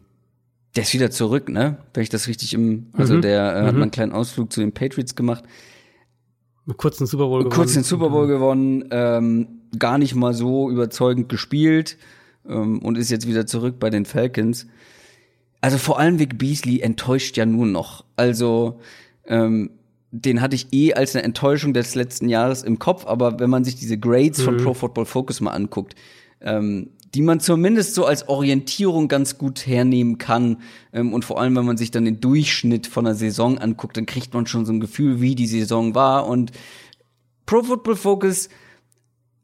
der ist wieder zurück, ne? Wenn ich das richtig im, also mhm. der äh, hat mhm. mal einen kleinen Ausflug zu den Patriots gemacht. Kurz den Super Bowl gewonnen. Kurz den Super Bowl gewonnen, ähm, gar nicht mal so überzeugend gespielt ähm, und ist jetzt wieder zurück bei den Falcons. Also vor allem Vic Beasley enttäuscht ja nun noch. Also ähm, den hatte ich eh als eine Enttäuschung des letzten Jahres im Kopf, aber wenn man sich diese Grades mhm. von Pro Football Focus mal anguckt, ähm, die man zumindest so als Orientierung ganz gut hernehmen kann. Ähm, und vor allem, wenn man sich dann den Durchschnitt von der Saison anguckt, dann kriegt man schon so ein Gefühl, wie die Saison war. Und Pro Football Focus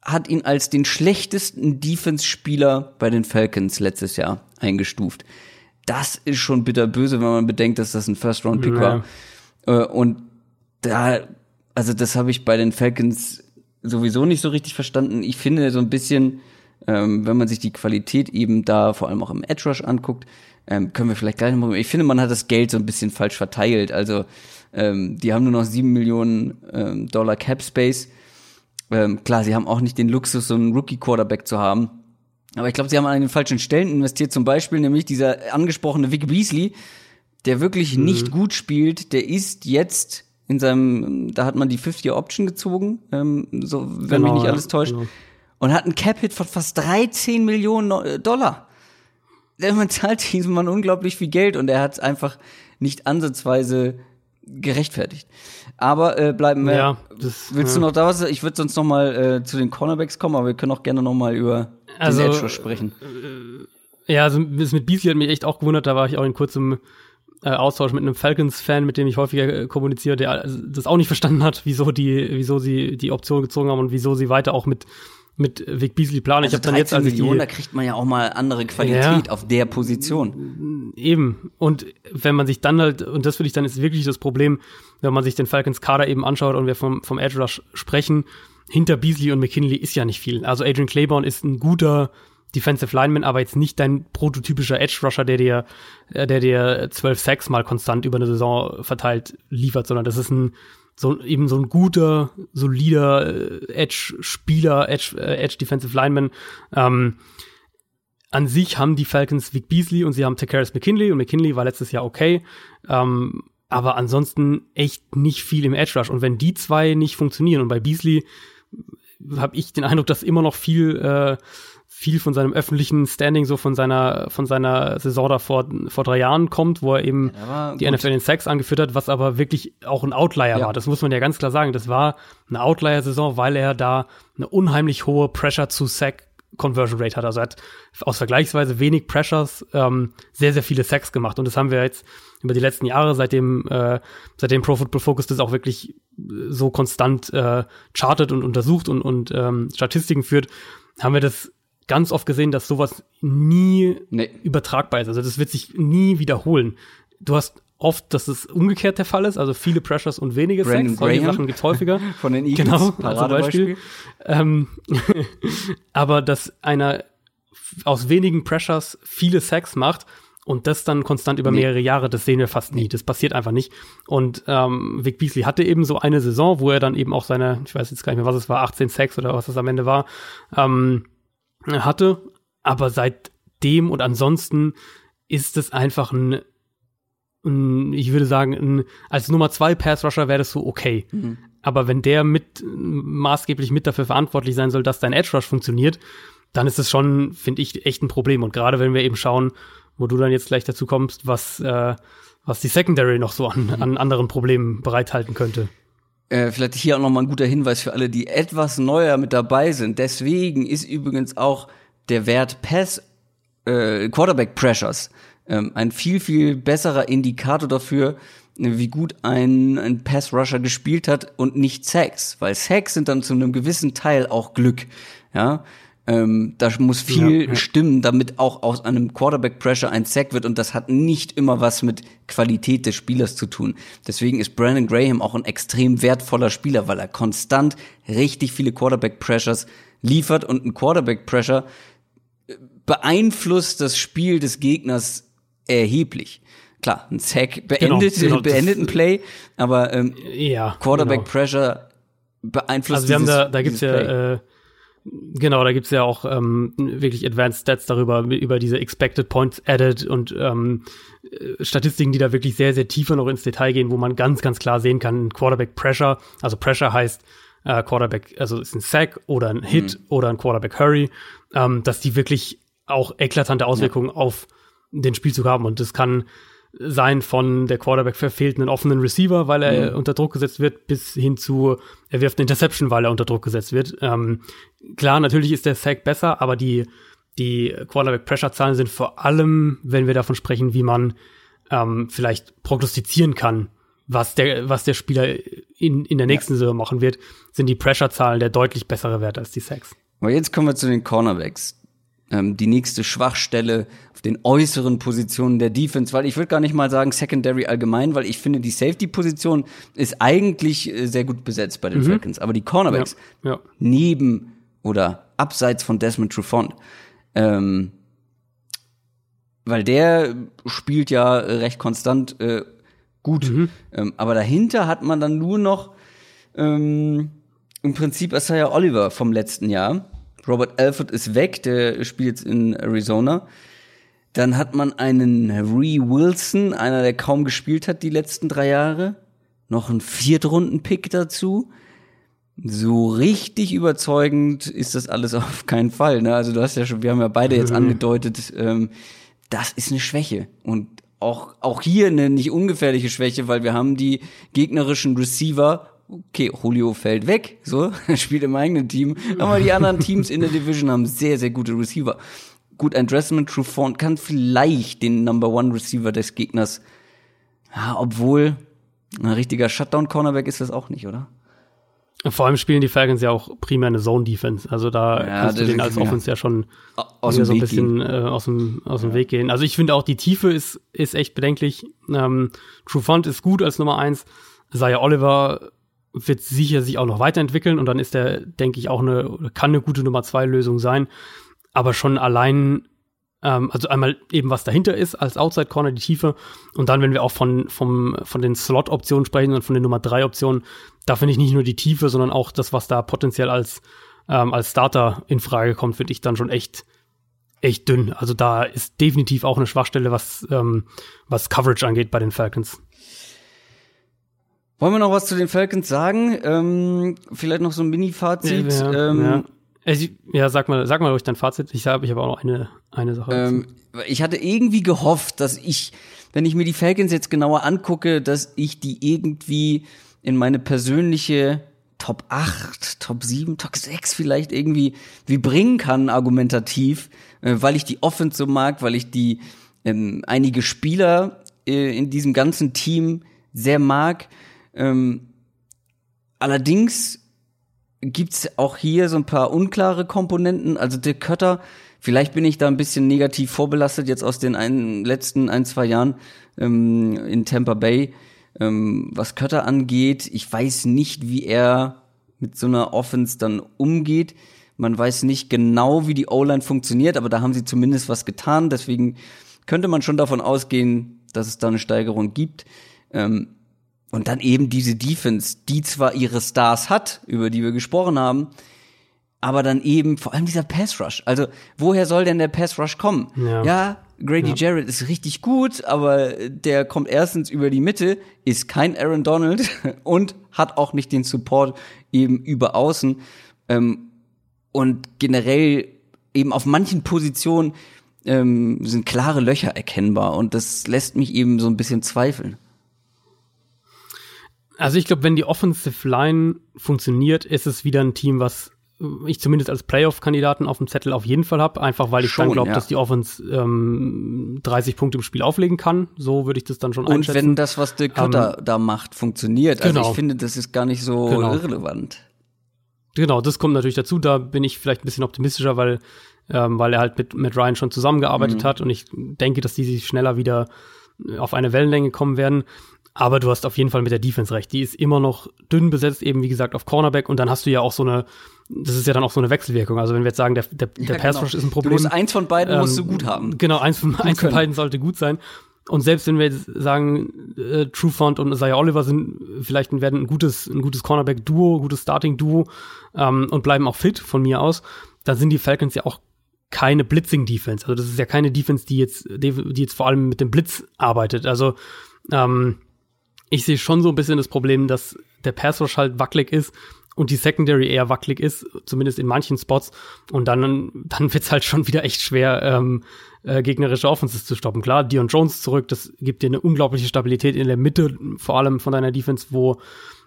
hat ihn als den schlechtesten Defense-Spieler bei den Falcons letztes Jahr eingestuft. Das ist schon bitterböse, wenn man bedenkt, dass das ein First-Round-Pick ja. war. Äh, und da, also das habe ich bei den Falcons sowieso nicht so richtig verstanden. Ich finde so ein bisschen, ähm, wenn man sich die Qualität eben da vor allem auch im Edge Rush anguckt, ähm, können wir vielleicht gleich nochmal. Ich finde, man hat das Geld so ein bisschen falsch verteilt. Also ähm, die haben nur noch sieben Millionen ähm, Dollar Cap Space. Ähm, klar, sie haben auch nicht den Luxus, so einen Rookie Quarterback zu haben. Aber ich glaube, sie haben an den falschen Stellen investiert. Zum Beispiel nämlich dieser angesprochene Vic Beasley, der wirklich mhm. nicht gut spielt. Der ist jetzt in seinem, da hat man die 50-Option gezogen, ähm, so wenn genau, mich nicht alles täuscht. Genau und hat einen Cap-Hit von fast 13 Millionen äh, Dollar. Man zahlt diesem Mann unglaublich viel Geld und er hat es einfach nicht ansatzweise gerechtfertigt. Aber äh, bleiben wir. Ja, das, willst ja. du noch da was? Ich würde sonst noch mal äh, zu den Cornerbacks kommen, aber wir können auch gerne noch mal über also, den Edge sprechen. Äh, ja, also das mit Beasley hat mich echt auch gewundert. Da war ich auch in kurzem äh, Austausch mit einem Falcons-Fan, mit dem ich häufiger äh, kommuniziere, der das auch nicht verstanden hat, wieso die, wieso sie die Option gezogen haben und wieso sie weiter auch mit mit Vic Beasley planen. Also ich habe dann jetzt also Millionen, da kriegt man ja auch mal andere Qualität ja, auf der Position. Eben. Und wenn man sich dann halt, und das finde ich dann ist wirklich das Problem, wenn man sich den Falcons Kader eben anschaut und wir vom, vom Edge Rush sprechen, hinter Beasley und McKinley ist ja nicht viel. Also Adrian Claiborne ist ein guter Defensive Lineman, aber jetzt nicht dein prototypischer Edge Rusher, der dir, der dir zwölf Sacks mal konstant über eine Saison verteilt liefert, sondern das ist ein so eben so ein guter, solider äh, Edge-Spieler, Edge, äh, Edge Defensive Lineman. Ähm, an sich haben die Falcons Vic Beasley und sie haben Takaris McKinley und McKinley war letztes Jahr okay. Ähm, aber ansonsten echt nicht viel im Edge Rush. Und wenn die zwei nicht funktionieren und bei Beasley habe ich den Eindruck, dass immer noch viel äh, viel von seinem öffentlichen Standing so von seiner von seiner Saison da vor, vor drei Jahren kommt, wo er eben ja, die NFL in Sacks angeführt hat, was aber wirklich auch ein Outlier ja. war. Das muss man ja ganz klar sagen. Das war eine Outlier-Saison, weil er da eine unheimlich hohe Pressure zu Sack Conversion Rate hat. Also er hat aus vergleichsweise wenig Pressures ähm, sehr, sehr viele Sacks gemacht. Und das haben wir jetzt über die letzten Jahre, seitdem, äh, seitdem Pro Football Focus das auch wirklich so konstant äh, chartet und untersucht und, und ähm, Statistiken führt, haben wir das ganz oft gesehen, dass sowas nie nee. übertragbar ist. Also das wird sich nie wiederholen. Du hast oft, dass es umgekehrt der Fall ist, also viele Pressures und wenige Brandon Sacks. Solche Sachen gibt's häufiger. Von den Eagles, genau, zum Beispiel. Ähm, aber dass einer aus wenigen Pressures viele Sacks macht und das dann konstant über nee. mehrere Jahre, das sehen wir fast nie. Das passiert einfach nicht. Und ähm, Vic Beasley hatte eben so eine Saison, wo er dann eben auch seine, ich weiß jetzt gar nicht mehr, was es war, 18 Sacks oder was es am Ende war, ähm, hatte. Aber seitdem und ansonsten ist es einfach ein ich würde sagen, ein, als Nummer zwei Pass Rusher wäre das so okay. Mhm. Aber wenn der mit maßgeblich mit dafür verantwortlich sein soll, dass dein Edge Rush funktioniert, dann ist es schon, finde ich, echt ein Problem. Und gerade wenn wir eben schauen, wo du dann jetzt gleich dazu kommst, was, äh, was die Secondary noch so an, mhm. an anderen Problemen bereithalten könnte. Äh, vielleicht hier auch nochmal ein guter Hinweis für alle, die etwas neuer mit dabei sind. Deswegen ist übrigens auch der Wert Pass äh, Quarterback Pressures ähm, ein viel, viel besserer Indikator dafür, wie gut ein, ein Pass-Rusher gespielt hat und nicht Sacks, weil Sacks sind dann zu einem gewissen Teil auch Glück, ja. Ähm, da muss viel ja, ja. stimmen, damit auch aus einem Quarterback-Pressure ein Sack wird und das hat nicht immer was mit Qualität des Spielers zu tun. Deswegen ist Brandon Graham auch ein extrem wertvoller Spieler, weil er konstant richtig viele Quarterback-Pressures liefert und ein Quarterback-Pressure beeinflusst das Spiel des Gegners erheblich. Klar, ein Sack beendet, genau, genau, beendet ein Play, aber ähm, ja, Quarterback genau. Pressure beeinflusst Also wir haben da, da gibt's ja äh, Genau, da gibt's ja auch ähm, wirklich Advanced Stats darüber, über diese Expected Points Added und ähm, äh, Statistiken, die da wirklich sehr, sehr tiefer noch ins Detail gehen, wo man ganz, ganz klar sehen kann, Quarterback Pressure, also Pressure heißt äh, Quarterback, also ist ein Sack oder ein Hit mhm. oder ein Quarterback Hurry, ähm, dass die wirklich auch eklatante Auswirkungen ja. auf den Spielzug haben. Und das kann sein von der Quarterback verfehlt einen offenen Receiver, weil er mhm. unter Druck gesetzt wird, bis hin zu er wirft eine Interception, weil er unter Druck gesetzt wird. Ähm, klar, natürlich ist der Sack besser, aber die die Quarterback-Pressure-Zahlen sind vor allem, wenn wir davon sprechen, wie man ähm, vielleicht prognostizieren kann, was der, was der Spieler in, in der nächsten ja. Saison machen wird, sind die Pressure-Zahlen der deutlich bessere Wert als die Sacks. Aber jetzt kommen wir zu den Cornerbacks ähm, die nächste Schwachstelle auf den äußeren Positionen der Defense, weil ich würde gar nicht mal sagen Secondary allgemein, weil ich finde, die Safety-Position ist eigentlich äh, sehr gut besetzt bei den mhm. Falcons, aber die Cornerbacks ja, ja. neben oder abseits von Desmond Trufant, ähm, weil der spielt ja recht konstant äh, gut, mhm. ähm, aber dahinter hat man dann nur noch ähm, im Prinzip Isaiah Oliver vom letzten Jahr, Robert Alford ist weg, der spielt jetzt in Arizona. Dann hat man einen Ree Wilson, einer, der kaum gespielt hat die letzten drei Jahre. Noch ein Viertrunden-Pick dazu. So richtig überzeugend ist das alles auf keinen Fall. Ne? Also du hast ja schon, wir haben ja beide jetzt mhm. angedeutet, ähm, das ist eine Schwäche. Und auch, auch hier eine nicht ungefährliche Schwäche, weil wir haben die gegnerischen Receiver okay, Julio fällt weg, so, spielt im eigenen Team, aber die anderen Teams in der Division haben sehr, sehr gute Receiver. Gut, ein Dressman Trufant kann vielleicht den Number One Receiver des Gegners, ja, obwohl ein richtiger Shutdown-Cornerback ist das auch nicht, oder? Vor allem spielen die Falcons ja auch primär eine Zone-Defense. Also da ja, kannst du den als Offense ja schon aus so ein bisschen äh, aus dem, aus dem ja. Weg gehen. Also ich finde auch die Tiefe ist, ist echt bedenklich. Ähm, Trufant ist gut als Nummer eins. Saya Oliver wird sicher sich auch noch weiterentwickeln und dann ist der, denke ich, auch eine, kann eine gute Nummer zwei Lösung sein. Aber schon allein Ähm, also einmal eben, was dahinter ist, als Outside Corner, die Tiefe. Und dann, wenn wir auch von, vom, von den Slot-Optionen sprechen und von den Nummer 3 Optionen, da finde ich nicht nur die Tiefe, sondern auch das, was da potenziell als, ähm, als Starter in Frage kommt, finde ich dann schon echt, echt dünn. Also da ist definitiv auch eine Schwachstelle, was, ähm, was Coverage angeht bei den Falcons. Wollen wir noch was zu den Falcons sagen? Ähm, vielleicht noch so ein Mini-Fazit. Ja, ähm, ja. Ja, sag mal, sag mal ruhig dein Fazit. Ich habe ich hab auch noch eine, eine Sache. Ähm, ich hatte irgendwie gehofft, dass ich, wenn ich mir die Falcons jetzt genauer angucke, dass ich die irgendwie in meine persönliche Top 8, Top 7, Top 6 vielleicht irgendwie wie bringen kann, argumentativ, äh, weil ich die Offense so mag, weil ich die ähm, einige Spieler äh, in diesem ganzen Team sehr mag. Ähm, allerdings gibt's auch hier so ein paar unklare Komponenten. Also der Kötter, vielleicht bin ich da ein bisschen negativ vorbelastet jetzt aus den ein, letzten ein, zwei Jahren ähm, in Tampa Bay. Ähm, was Kötter angeht, ich weiß nicht, wie er mit so einer Offense dann umgeht. Man weiß nicht genau, wie die O-Line funktioniert, aber da haben sie zumindest was getan. Deswegen könnte man schon davon ausgehen, dass es da eine Steigerung gibt. Ähm, und dann eben diese Defense, die zwar ihre Stars hat, über die wir gesprochen haben, aber dann eben vor allem dieser Pass Rush. Also, woher soll denn der Pass Rush kommen? Ja, ja Grady ja. Jarrett ist richtig gut, aber der kommt erstens über die Mitte, ist kein Aaron Donald und hat auch nicht den Support eben über außen. Ähm, und generell eben auf manchen Positionen ähm, sind klare Löcher erkennbar und das lässt mich eben so ein bisschen zweifeln. Also ich glaube, wenn die Offensive Line funktioniert, ist es wieder ein Team, was ich zumindest als Playoff-Kandidaten auf dem Zettel auf jeden Fall habe, einfach weil ich schon, dann glaube, ja. dass die Offense ähm, 30 Punkte im Spiel auflegen kann. So würde ich das dann schon Und einschätzen. Und wenn das, was der Cutter ähm, da macht, funktioniert. Also genau. ich finde, das ist gar nicht so genau. irrelevant. Genau, das kommt natürlich dazu. Da bin ich vielleicht ein bisschen optimistischer, weil, ähm, weil er halt mit, mit Ryan schon zusammengearbeitet mhm. hat und ich denke, dass die sich schneller wieder auf eine Wellenlänge kommen werden. Aber du hast auf jeden Fall mit der Defense recht. Die ist immer noch dünn besetzt, eben wie gesagt auf Cornerback. Und dann hast du ja auch so eine, das ist ja dann auch so eine Wechselwirkung. Also wenn wir jetzt sagen, der, der, ja, der Pass Rush genau. ist ein Problem. Du musst eins von beiden ähm, musst du gut haben. Genau, eins von, eins von beiden sollte gut sein. Und selbst wenn wir jetzt sagen, äh, Trufant und Isaiah Oliver sind vielleicht werden ein gutes, ein gutes Cornerback-Duo, gutes Starting-Duo ähm, und bleiben auch fit von mir aus, dann sind die Falcons ja auch keine Blitzing-Defense. Also das ist ja keine Defense, die jetzt, die, die jetzt vor allem mit dem Blitz arbeitet. Also ähm, ich sehe schon so ein bisschen das Problem, dass der Pass Rush halt wackelig ist und die Secondary eher wackelig ist, zumindest in manchen Spots. Und dann, dann wird's halt schon wieder echt schwer, ähm, äh, gegnerische Offenses zu stoppen. Klar, Dion Jones zurück, das gibt dir eine unglaubliche Stabilität in der Mitte, vor allem von deiner Defense, wo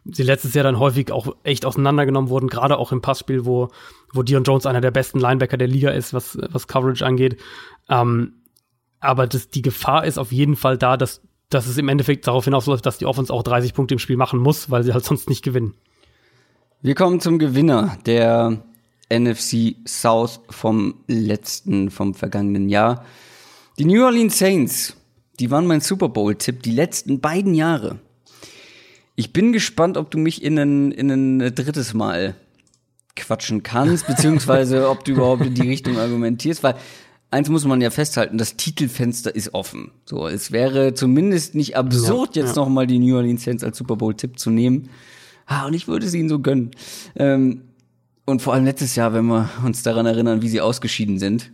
sie letztes Jahr dann häufig auch echt auseinandergenommen wurden, gerade auch im Passspiel, wo, wo Dion Jones einer der besten Linebacker der Liga ist, was, was Coverage angeht. Ähm, aber das, die Gefahr ist auf jeden Fall da, dass dass es im Endeffekt darauf hinausläuft, dass die Offense auch 30 Punkte im Spiel machen muss, weil sie halt sonst nicht gewinnen. Wir kommen zum Gewinner der NFC South vom letzten, vom vergangenen Jahr. Die New Orleans Saints, die waren mein Super Bowl-Tipp die letzten beiden Jahre. Ich bin gespannt, ob du mich in ein, in ein drittes Mal quatschen kannst, beziehungsweise ob du überhaupt in die Richtung argumentierst, weil eins muss man ja festhalten, das Titelfenster ist offen. So, es wäre zumindest nicht absurd, ja, jetzt ja. noch mal die New Orleans Saints als Super Bowl-Tipp zu nehmen. Ah, und ich würde es ihnen so gönnen. Ähm, und vor allem letztes Jahr, wenn wir uns daran erinnern, wie sie ausgeschieden sind.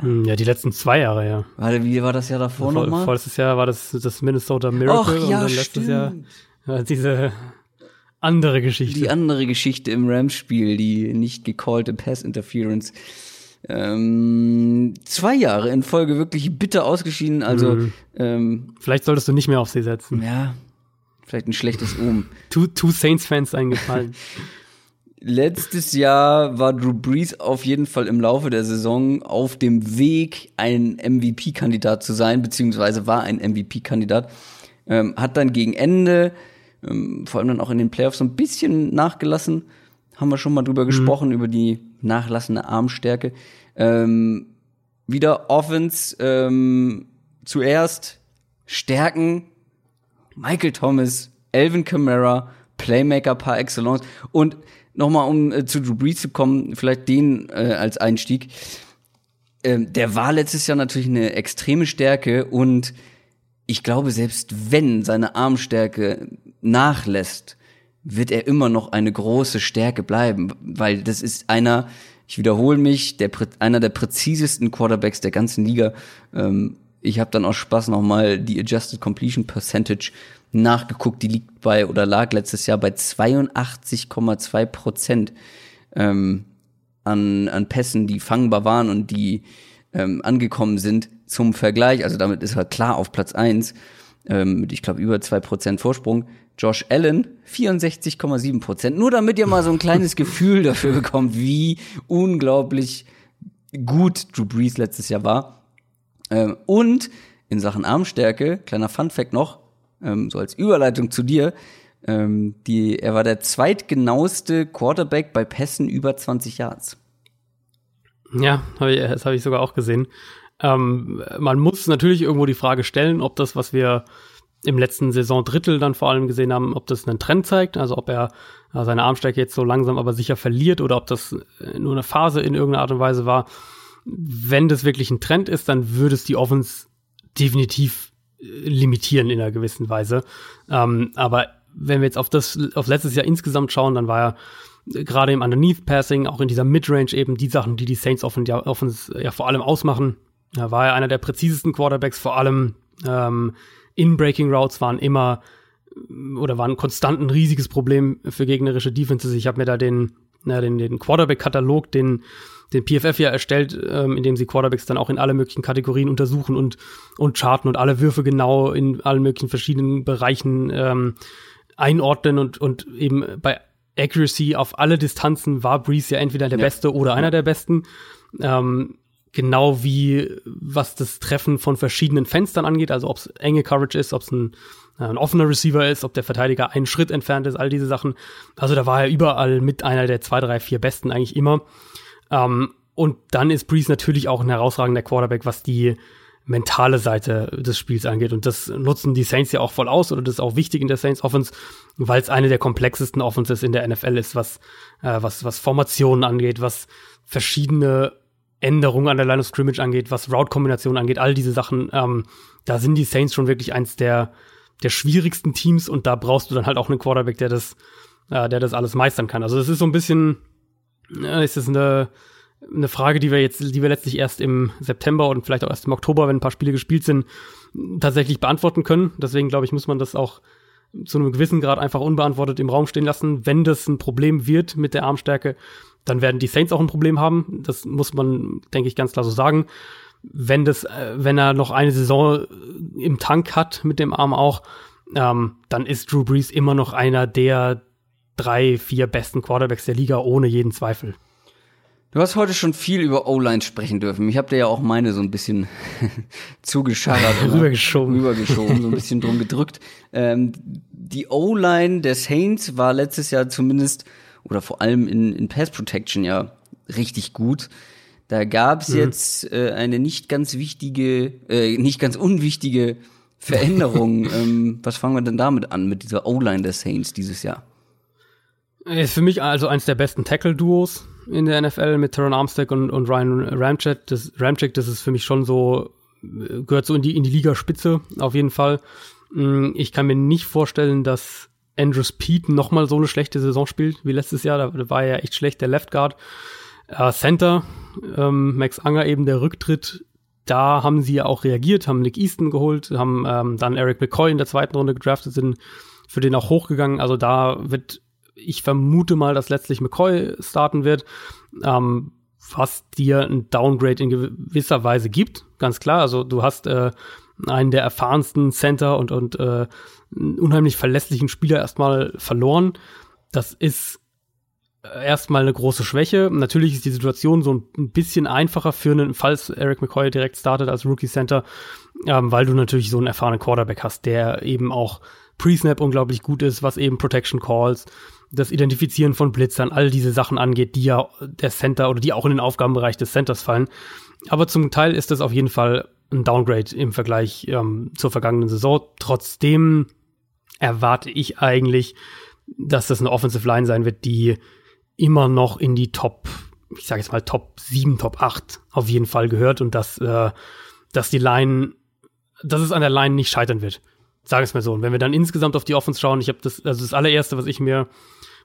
Hm, ja, die letzten zwei Jahre, ja. Warte, wie war das Jahr davor Vor, nochmal? Vorletztes Jahr war das das Minnesota Miracle Och, ja, und dann letztes stimmt. Jahr ja, diese andere Geschichte. Die andere Geschichte im Rams-Spiel, die nicht gecallte Pass-Interference ähm, zwei Jahre in Folge wirklich bitter ausgeschieden. Also mhm. ähm, vielleicht solltest du nicht mehr auf sie setzen. Ja, vielleicht ein schlechtes Um. two, two Saints-Fans eingefallen. Letztes Jahr war Drew Brees auf jeden Fall im Laufe der Saison auf dem Weg, ein MVP-Kandidat zu sein, beziehungsweise war ein MVP-Kandidat. Ähm, hat dann gegen Ende, ähm, vor allem dann auch in den Playoffs, so ein bisschen nachgelassen. Haben wir schon mal drüber mhm. gesprochen, über die nachlassende Armstärke. Ähm, wieder Offense ähm, zuerst Stärken, Michael Thomas, Elvin Kamara, Playmaker par excellence und nochmal um äh, zu Drew Brees zu kommen, vielleicht den äh, als Einstieg. ähm, der war letztes Jahr natürlich eine extreme Stärke und ich glaube, selbst wenn seine Armstärke nachlässt, wird er immer noch eine große Stärke bleiben, weil das ist einer, ich wiederhole mich, der, einer der präzisesten Quarterbacks der ganzen Liga. Ähm, ich habe dann aus Spaß nochmal die Adjusted Completion Percentage nachgeguckt. Die liegt bei oder lag letztes Jahr bei 82,2 Prozent ähm, an, an Pässen, die fangbar waren und die ähm, angekommen sind zum Vergleich. Also damit ist er klar auf Platz eins ähm, mit, ich glaube, über zwei Prozent Vorsprung. Josh Allen 64,7 Prozent. Nur damit ihr mal so ein kleines Gefühl dafür bekommt, wie unglaublich gut Drew Brees letztes Jahr war. Ähm, und in Sachen Armstärke, kleiner Fun Fact noch, ähm, so als Überleitung zu dir, ähm, die, er war der zweitgenaueste Quarterback bei Pässen über 20 Yards. Ja, hab ich, das habe ich sogar auch gesehen. Ähm, man muss natürlich irgendwo die Frage stellen, ob das, was wir im letzten Saisondrittel dann vor allem gesehen haben, ob das einen Trend zeigt, also ob er äh, seine Armstärke jetzt so langsam aber sicher verliert oder ob das äh, nur eine Phase in irgendeiner Art und Weise war. Wenn das wirklich ein Trend ist, dann würde es die Offense definitiv äh, limitieren in einer gewissen Weise. Ähm, aber wenn wir jetzt auf das, auf letztes Jahr insgesamt schauen, dann war er gerade im Underneath Passing, auch in dieser Midrange eben die Sachen, die die Saints offen, ja, offen, ja vor allem ausmachen. Da war er einer der präzisesten Quarterbacks, vor allem ähm, in Breaking Routes waren immer oder waren konstant ein riesiges Problem für gegnerische Defenses. Ich habe mir da den, na, den, den Quarterback-Katalog, den, den PFF ja erstellt, ähm, in dem sie Quarterbacks dann auch in alle möglichen Kategorien untersuchen und, und charten und alle Würfe genau in allen möglichen verschiedenen Bereichen ähm, einordnen und, und eben bei Accuracy auf alle Distanzen war Breeze ja entweder der ja. Beste oder einer der Besten. Ähm, genau wie was das Treffen von verschiedenen Fenstern angeht, also ob es enge Coverage ist, ob es ein, äh, ein offener Receiver ist, ob der Verteidiger einen Schritt entfernt ist, all diese Sachen. Also da war er überall mit einer der zwei, drei, vier Besten eigentlich immer. Ähm, und dann ist Breeze natürlich auch ein herausragender Quarterback, was die mentale Seite des Spiels angeht. Und das nutzen die Saints ja auch voll aus, oder das ist auch wichtig in der Saints Offense, weil es eine der komplexesten Offenses in der NFL ist, was, äh, was, was Formationen angeht, was verschiedene Änderungen an der Line of Scrimmage angeht, was Route-Kombinationen angeht, all diese Sachen, ähm, da sind die Saints schon wirklich eins der, der schwierigsten Teams und da brauchst du dann halt auch einen Quarterback, der das, äh, der das alles meistern kann. Also es ist so ein bisschen, äh, ist es eine, eine Frage, die wir jetzt, die wir letztlich erst im September und vielleicht auch erst im Oktober, wenn ein paar Spiele gespielt sind, tatsächlich beantworten können. Deswegen glaube ich, muss man das auch zu einem gewissen Grad einfach unbeantwortet im Raum stehen lassen. Wenn das ein Problem wird mit der Armstärke, dann werden die Saints auch ein Problem haben. Das muss man, denke ich, ganz klar so sagen. Wenn das, äh, wenn er noch eine Saison im Tank hat mit dem Arm auch, ähm, dann ist Drew Brees immer noch einer der drei, vier besten Quarterbacks der Liga ohne jeden Zweifel. Du hast heute schon viel über O-Line sprechen dürfen. Ich habe dir ja auch meine so ein bisschen zugescharrt. rübergeschoben. Rübergeschoben, so ein bisschen drum gedrückt. Ähm, die O-Line der Saints war letztes Jahr zumindest oder vor allem in, in Pass Protection ja richtig gut. Da gab es mhm. jetzt äh, eine nicht ganz wichtige, äh, nicht ganz unwichtige Veränderung. ähm, was fangen wir denn damit an, mit dieser O-Line der Saints dieses Jahr? Ist für mich also eins der besten Tackle-Duos in der NFL mit Teron Armstead und, und Ryan Ramchick. Das, Ramchick, das ist für mich schon so, gehört so in die, in die Ligaspitze auf jeden Fall. Mm, ich kann mir nicht vorstellen, dass Andrews Pete nochmal so eine schlechte Saison spielt wie letztes Jahr. Da war er ja echt schlecht, der Left Guard. Äh, Center, ähm, Max Anger eben der Rücktritt. Da haben sie ja auch reagiert, haben Nick Easton geholt, haben ähm, dann Eric McCoy in der zweiten Runde gedraftet, sind für den auch hochgegangen. Also da wird, ich vermute mal, dass letztlich McCoy starten wird. Ähm, was dir ein Downgrade in gewisser Weise gibt, ganz klar. Also du hast äh, einen der erfahrensten Center und, und äh, unheimlich verlässlichen Spieler erstmal verloren. Das ist erstmal eine große Schwäche. Natürlich ist die Situation so ein bisschen einfacher für einen, falls Eric McCoy direkt startet als Rookie Center, ähm, weil du natürlich so einen erfahrenen Quarterback hast, der eben auch Pre-Snap unglaublich gut ist, was eben Protection Calls, das Identifizieren von Blitzern, all diese Sachen angeht, die ja der Center oder die auch in den Aufgabenbereich des Centers fallen. Aber zum Teil ist das auf jeden Fall ein Downgrade im Vergleich ähm, zur vergangenen Saison. Trotzdem erwarte ich eigentlich, dass das eine Offensive Line sein wird, die immer noch in die Top ich sage jetzt mal Top 7, Top 8 auf jeden Fall gehört und dass, äh, dass die Line, dass es an der Line nicht scheitern wird. Sagen es mal so. Und wenn wir dann insgesamt auf die Offense schauen, ich habe das, also das allererste, was ich mir,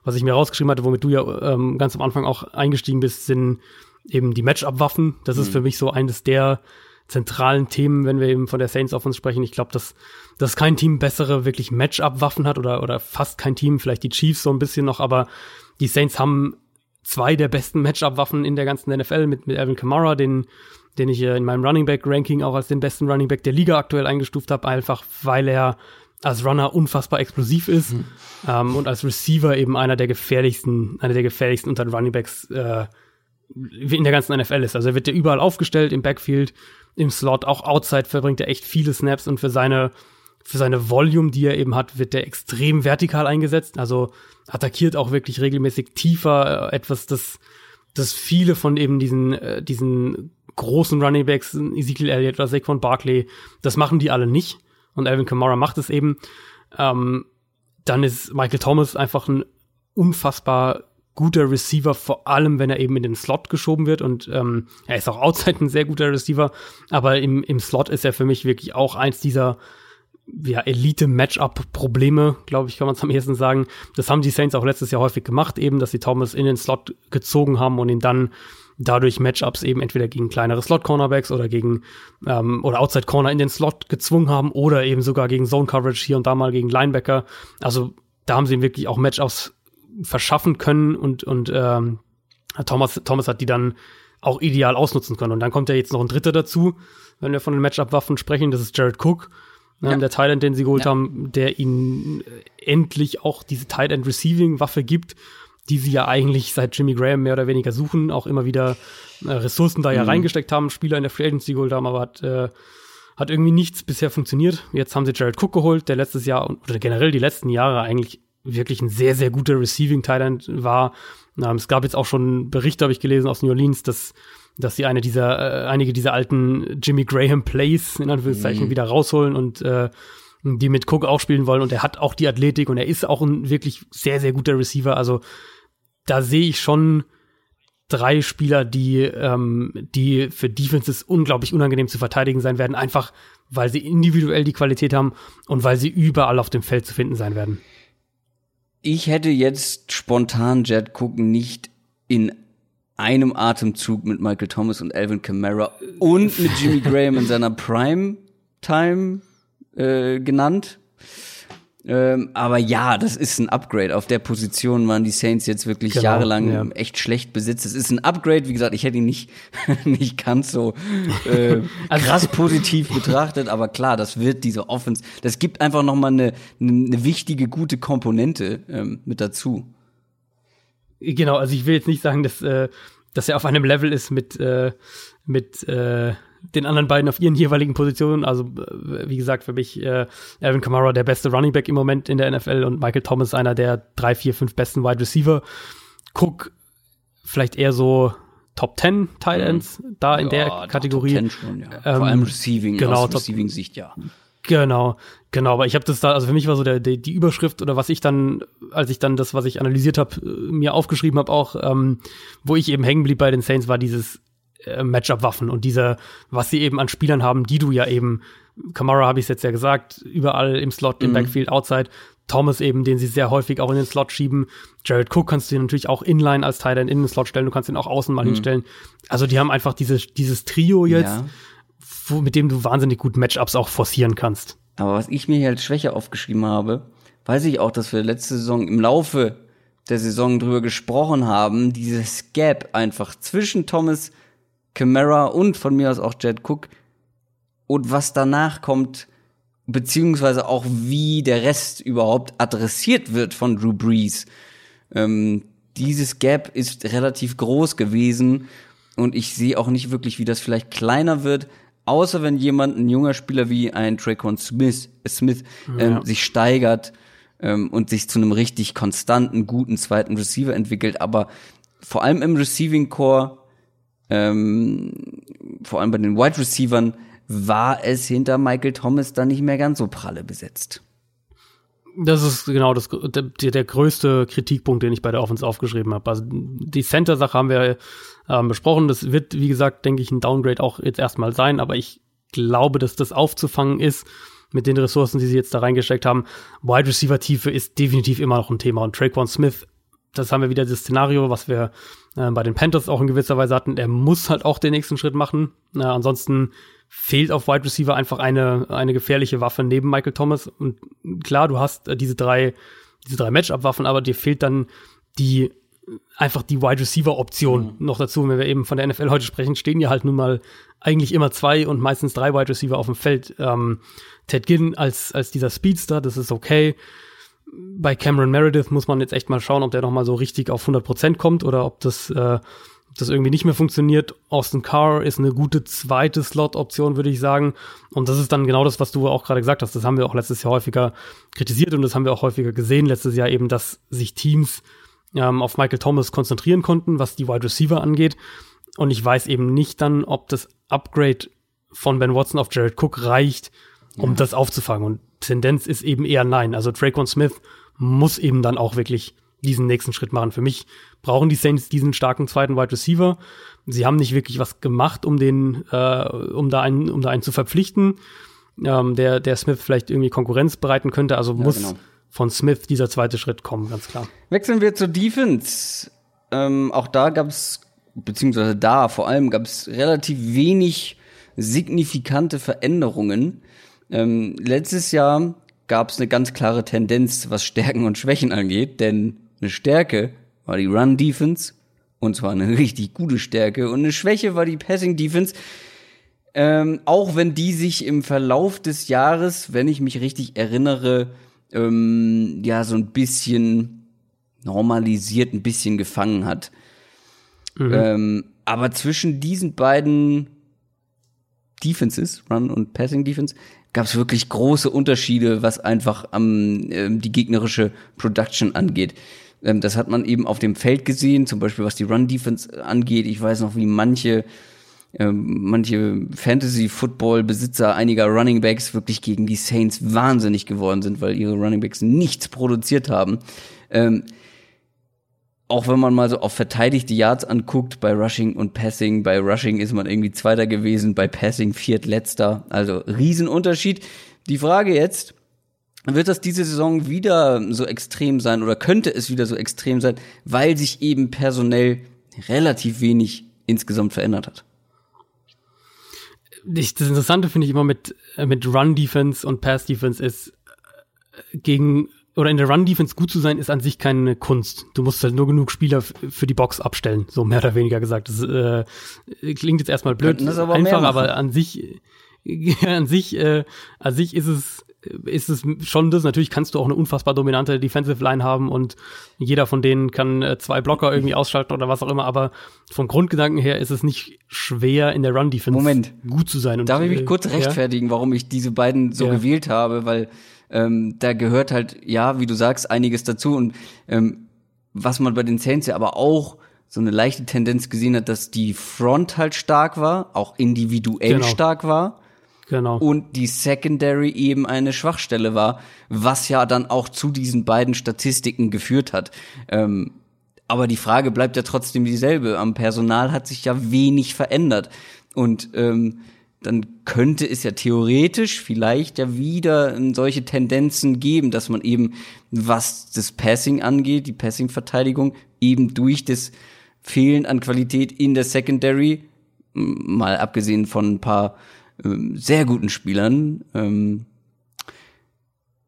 was ich mir rausgeschrieben hatte, womit du ja ähm, ganz am Anfang auch eingestiegen bist, sind eben die Matchup-Waffen. Das mhm. ist für mich so eines der zentralen Themen, wenn wir eben von der Saints Offense sprechen. Ich glaube, dass, dass kein Team bessere wirklich Matchup-Waffen hat oder, oder fast kein Team, vielleicht die Chiefs so ein bisschen noch, aber die Saints haben zwei der besten Matchup-Waffen in der ganzen NFL mit, mit Alvin Kamara, den, den ich in meinem Running Back-Ranking auch als den besten Running Back der Liga aktuell eingestuft habe, einfach weil er als Runner unfassbar explosiv ist mhm. ähm, und als Receiver eben einer der gefährlichsten, einer der gefährlichsten unter den Running Backs äh, in der ganzen NFL ist. Also er wird ja überall aufgestellt im Backfield, im Slot, auch outside verbringt er echt viele Snaps und für seine für seine Volume, die er eben hat, wird er extrem vertikal eingesetzt. Also attackiert auch wirklich regelmäßig tiefer, äh, etwas, das, das viele von eben diesen, äh, diesen großen Running Backs, Ezekiel Elliott oder Saquon Barkley, das machen die alle nicht. Und Alvin Kamara macht es eben. Ähm, dann ist Michael Thomas einfach ein unfassbar guter Receiver, vor allem wenn er eben in den Slot geschoben wird. Und ähm, er ist auch outside ein sehr guter Receiver, aber im, im Slot ist er für mich wirklich auch eins dieser ja, Elite-Matchup-Probleme, glaube ich, kann man es am ehesten sagen. Das haben die Saints auch letztes Jahr häufig gemacht, eben, dass sie Thomas in den Slot gezogen haben und ihn dann dadurch Matchups eben entweder gegen kleinere Slot-Cornerbacks oder gegen ähm, oder Outside-Corner in den Slot gezwungen haben oder eben sogar gegen Zone-Coverage hier und da mal gegen Linebacker. Also da haben sie ihm wirklich auch Matchups verschaffen können und, und ähm, Thomas, Thomas hat die dann auch ideal ausnutzen können. Und dann kommt ja jetzt noch ein dritter dazu, wenn wir von den Matchup-Waffen sprechen, das ist Jared Cook. Ähm, ja. der Tight den sie geholt ja. haben, der ihnen endlich auch diese Tight End Receiving Waffe gibt, die sie ja eigentlich seit Jimmy Graham mehr oder weniger suchen, auch immer wieder äh, Ressourcen da ja mhm. reingesteckt haben, Spieler in der Free Agency geholt haben, aber hat, äh, hat irgendwie nichts bisher funktioniert. Jetzt haben sie Jared Cook geholt, der letztes Jahr oder generell die letzten Jahre eigentlich wirklich ein sehr, sehr guter Receiving End war. Ähm, es gab jetzt auch schon Berichte, habe ich gelesen, aus New Orleans, dass dass sie eine dieser, äh, einige dieser alten Jimmy Graham Plays in Anführungszeichen mhm. wieder rausholen und äh, die mit Cook auch spielen wollen und er hat auch die Athletik und er ist auch ein wirklich sehr, sehr guter Receiver. Also da sehe ich schon drei Spieler, die, ähm, die für Defenses unglaublich unangenehm zu verteidigen sein werden, einfach weil sie individuell die Qualität haben und weil sie überall auf dem Feld zu finden sein werden. Ich hätte jetzt spontan Jet Cook nicht in einem Atemzug mit Michael Thomas und Alvin Kamara und mit Jimmy Graham in seiner Prime Time äh, genannt. Ähm, aber ja, das ist ein Upgrade. Auf der Position waren die Saints jetzt wirklich genau, jahrelang ja. echt schlecht besetzt. Es ist ein Upgrade, wie gesagt, ich hätte ihn nicht, nicht ganz so äh, also, krass positiv betrachtet, aber klar, das wird diese Offense, das gibt einfach nochmal eine, eine wichtige, gute Komponente ähm, mit dazu. Genau, also ich will jetzt nicht sagen, dass, äh, dass er auf einem Level ist mit, äh, mit äh, den anderen beiden auf ihren jeweiligen Positionen. Also, äh, wie gesagt, für mich äh, Alvin Kamara der beste Running Back im Moment in der NFL und Michael Thomas einer der drei, vier, fünf besten Wide Receiver. Cook vielleicht eher so Top 10 Tight Ends mhm. da in ja, der Kategorie. Top 10 schon, ja. Ähm, Vor allem Receiving, genau, aus Receiving-Sicht, ja. Genau, genau. Aber ich habe das da, also für mich war so der, der, die Überschrift oder was ich dann, als ich dann das, was ich analysiert habe, äh, mir aufgeschrieben habe, auch, ähm, wo ich eben hängen blieb bei den Saints, war dieses äh, Matchup-Waffen und dieser, was sie eben an Spielern haben, die du ja eben, Kamara habe ich jetzt ja gesagt, überall im Slot, im mhm. Backfield, Outside. Thomas eben, den sie sehr häufig auch in den Slot schieben. Jared Cook kannst du dir natürlich auch inline als Tight End in den Slot stellen. Du kannst ihn auch außen mal mhm. hinstellen. Also die haben einfach dieses, dieses Trio jetzt. Ja wo, mit dem du wahnsinnig gut Matchups auch forcieren kannst. Aber was ich mir hier als Schwäche aufgeschrieben habe, weiß ich auch, dass wir letzte Saison im Laufe der Saison drüber gesprochen haben, dieses Gap einfach zwischen Thomas Camara und von mir aus auch Jed Cook und was danach kommt, beziehungsweise auch wie der Rest überhaupt adressiert wird von Drew Brees. Ähm, dieses Gap ist relativ groß gewesen und ich sehe auch nicht wirklich, wie das vielleicht kleiner wird, Außer wenn jemand, ein junger Spieler wie ein Traycon Smith, Smith ähm, ja. sich steigert ähm, und sich zu einem richtig konstanten, guten zweiten Receiver entwickelt. Aber vor allem im Receiving Core, ähm, vor allem bei den Wide Receivern, war es hinter Michael Thomas dann nicht mehr ganz so pralle besetzt. Das ist genau das, der, der größte Kritikpunkt, den ich bei der Offense aufgeschrieben habe. Also die Center-Sache haben wir ähm, besprochen. Das wird, wie gesagt, denke ich, ein Downgrade auch jetzt erstmal sein, aber ich glaube, dass das aufzufangen ist mit den Ressourcen, die sie jetzt da reingesteckt haben. Wide Receiver Tiefe ist definitiv immer noch ein Thema und Traquan Smith, das haben wir wieder das Szenario, was wir äh, bei den Panthers auch in gewisser Weise hatten. Er muss halt auch den nächsten Schritt machen. Äh, ansonsten fehlt auf Wide Receiver einfach eine, eine gefährliche Waffe neben Michael Thomas. Und klar, du hast äh, diese drei, diese drei Matchup-Waffen, aber dir fehlt dann die einfach die Wide Receiver Option mhm. noch dazu. Wenn wir eben von der NFL heute sprechen, stehen ja halt nun mal eigentlich immer zwei und meistens drei Wide Receiver auf dem Feld. Ähm, Ted Ginn als, als dieser Speedster, das ist okay. Bei Cameron Meredith muss man jetzt echt mal schauen, ob der noch mal so richtig auf 100 Prozent kommt oder ob das äh, das irgendwie nicht mehr funktioniert. Austin Carr ist eine gute zweite Slot-Option, würde ich sagen. Und das ist dann genau das, was du auch gerade gesagt hast. Das haben wir auch letztes Jahr häufiger kritisiert und das haben wir auch häufiger gesehen letztes Jahr eben, dass sich Teams ähm, auf Michael Thomas konzentrieren konnten, was die Wide Receiver angeht. Und ich weiß eben nicht dann, ob das Upgrade von Ben Watson auf Jared Cook reicht, um ja. das aufzufangen. Und Tendenz ist eben eher nein. Also Traquan Smith muss eben dann auch wirklich diesen nächsten Schritt machen. Für mich brauchen die Saints diesen starken zweiten Wide Receiver. Sie haben nicht wirklich was gemacht, um den, äh, um da einen, um da einen zu verpflichten, ähm, der, der Smith vielleicht irgendwie Konkurrenz bereiten könnte. Also ja, muss genau. von Smith dieser zweite Schritt kommen, ganz klar. Wechseln wir zur Defense. Ähm, auch da gab es, beziehungsweise da vor allem gab es relativ wenig signifikante Veränderungen. Ähm, letztes Jahr gab es eine ganz klare Tendenz, was Stärken und Schwächen angeht, denn eine Stärke war die Run Defense und zwar eine richtig gute Stärke und eine Schwäche war die Passing Defense. Ähm, auch wenn die sich im Verlauf des Jahres, wenn ich mich richtig erinnere, ähm, ja so ein bisschen normalisiert, ein bisschen gefangen hat. Mhm. Ähm, aber zwischen diesen beiden Defenses, Run und Passing Defense, gab es wirklich große Unterschiede, was einfach am ähm, die gegnerische Production angeht. Ähm, das hat man eben auf dem Feld gesehen, zum Beispiel was die Run Defense angeht. Ich weiß noch, wie manche ähm, manche Fantasy-Football-Besitzer einiger Running Backs wirklich gegen die Saints wahnsinnig geworden sind, weil ihre Running Backs nichts produziert haben. Ähm, auch wenn man mal so auf verteidigte Yards anguckt, bei Rushing und Passing, bei Rushing ist man irgendwie Zweiter gewesen, bei Passing Viertletzter. Also Riesenunterschied. Die Frage jetzt, wird das diese Saison wieder so extrem sein oder könnte es wieder so extrem sein, weil sich eben personell relativ wenig insgesamt verändert hat? Das Interessante finde ich immer mit, mit Run-Defense und Pass-Defense ist, äh, gegen oder in der Run-Defense gut zu sein, ist an sich keine Kunst. Du musst halt nur genug Spieler für die Box abstellen, so mehr oder weniger gesagt. Das äh, klingt jetzt erstmal blöd, aber einfach, aber an sich, an sich, äh, an sich ist es ist es schon das. Natürlich kannst du auch eine unfassbar dominante Defensive Line haben und jeder von denen kann äh, zwei Blocker irgendwie ausschalten oder was auch immer, aber vom Grundgedanken her ist es nicht schwer in der Run Defense Moment. gut zu sein. Und, Darf ich mich äh, kurz rechtfertigen, ja? warum ich diese beiden so ja. gewählt habe, weil ähm, da gehört halt, ja, wie du sagst, einiges dazu. Und ähm, was man bei den Saints ja aber auch so eine leichte Tendenz gesehen hat, dass die Front halt stark war, auch individuell genau. stark war. Genau. Und die Secondary eben eine Schwachstelle war, was ja dann auch zu diesen beiden Statistiken geführt hat. Ähm, aber die Frage bleibt ja trotzdem dieselbe. Am Personal hat sich ja wenig verändert. Und ähm, dann könnte es ja theoretisch vielleicht ja wieder solche Tendenzen geben, dass man eben, was das Passing angeht, die Passing-Verteidigung, eben durch das Fehlen an Qualität in der Secondary, mal abgesehen von ein paar ähm, sehr guten Spielern, ähm,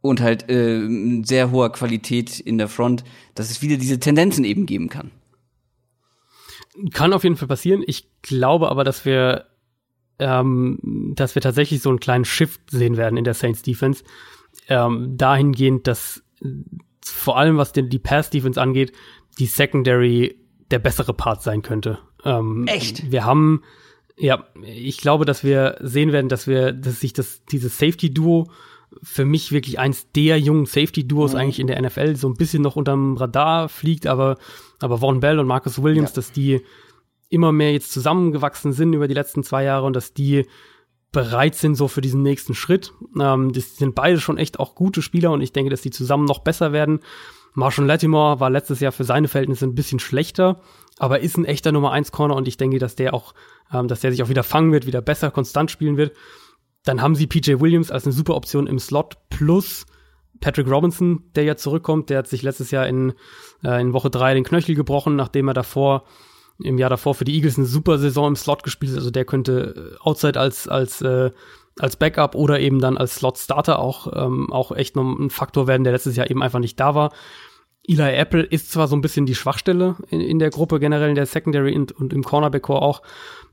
und halt äh, sehr hoher Qualität in der Front, dass es wieder diese Tendenzen eben geben kann. Kann auf jeden Fall passieren. Ich glaube aber, dass wir ähm, dass wir tatsächlich so einen kleinen Shift sehen werden in der Saints Defense. Ähm, dahingehend, dass vor allem was den, die Pass Defense angeht, die Secondary der bessere Part sein könnte. Ähm, Echt? Wir haben, ja, ich glaube, dass wir sehen werden, dass wir, dass sich das, dieses Safety Duo für mich wirklich eins der jungen Safety-Duos mhm. eigentlich in der NFL so ein bisschen noch unterm Radar fliegt, aber, aber Von Bell und Marcus Williams, ja. dass die immer mehr jetzt zusammengewachsen sind über die letzten zwei Jahre und dass die bereit sind so für diesen nächsten Schritt. Ähm, das sind beide schon echt auch gute Spieler und ich denke, dass die zusammen noch besser werden. Marshall Latimore war letztes Jahr für seine Verhältnisse ein bisschen schlechter, aber ist ein echter Nummer 1 Corner und ich denke, dass der auch, ähm, dass der sich auch wieder fangen wird, wieder besser konstant spielen wird. Dann haben sie PJ Williams als eine super Option im Slot plus Patrick Robinson, der ja zurückkommt. Der hat sich letztes Jahr in, äh, in Woche 3 den Knöchel gebrochen, nachdem er davor im Jahr davor für die Eagles eine super Saison im Slot gespielt. Also der könnte äh, outside als, als, äh, als Backup oder eben dann als Slot-Starter auch, ähm, auch echt noch ein Faktor werden, der letztes Jahr eben einfach nicht da war. Eli Apple ist zwar so ein bisschen die Schwachstelle in, in der Gruppe, generell in der Secondary und, und im Cornerback-Core auch.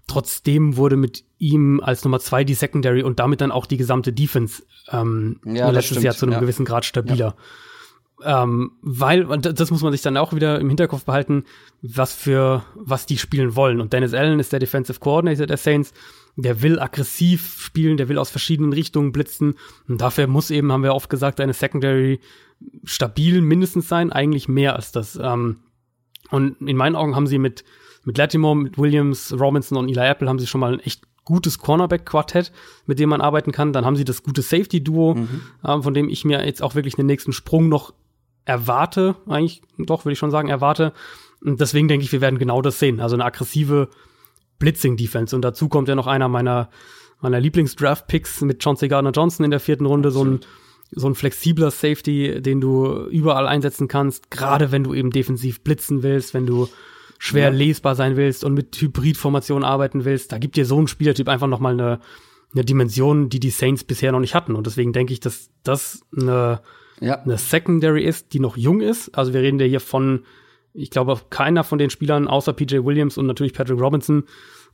Trotzdem wurde mit ihm als Nummer zwei die Secondary und damit dann auch die gesamte Defense ähm, ja, letztes stimmt, Jahr zu einem ja. gewissen Grad stabiler. Ja. Ähm, weil, das muss man sich dann auch wieder im Hinterkopf behalten, was für, was die spielen wollen. Und Dennis Allen ist der Defensive Coordinator der Saints. Der will aggressiv spielen, der will aus verschiedenen Richtungen blitzen. Und dafür muss eben, haben wir oft gesagt, eine Secondary stabil mindestens sein, eigentlich mehr als das. Ähm, und in meinen Augen haben sie mit, mit Latimore, mit Williams, Robinson und Eli Apple haben sie schon mal ein echt gutes Cornerback-Quartett, mit dem man arbeiten kann. Dann haben sie das gute Safety-Duo, mhm. äh, von dem ich mir jetzt auch wirklich den nächsten Sprung noch erwarte, eigentlich doch, würde ich schon sagen, erwarte. Und deswegen denke ich, wir werden genau das sehen. Also eine aggressive Blitzing-Defense. Und dazu kommt ja noch einer meiner, meiner Lieblings-Draft-Picks mit John C. Gardner-Johnson in der vierten Runde, so ein so ein flexibler Safety, den du überall einsetzen kannst, gerade wenn du eben defensiv blitzen willst, wenn du schwer ja. lesbar sein willst und mit Hybridformationen arbeiten willst, da gibt dir so ein Spielertyp einfach noch mal eine, eine Dimension, die die Saints bisher noch nicht hatten. Und deswegen denke ich, dass das eine, ja. eine Secondary ist, die noch jung ist. Also wir reden ja hier von, ich glaube, keiner von den Spielern außer PJ Williams und natürlich Patrick Robinson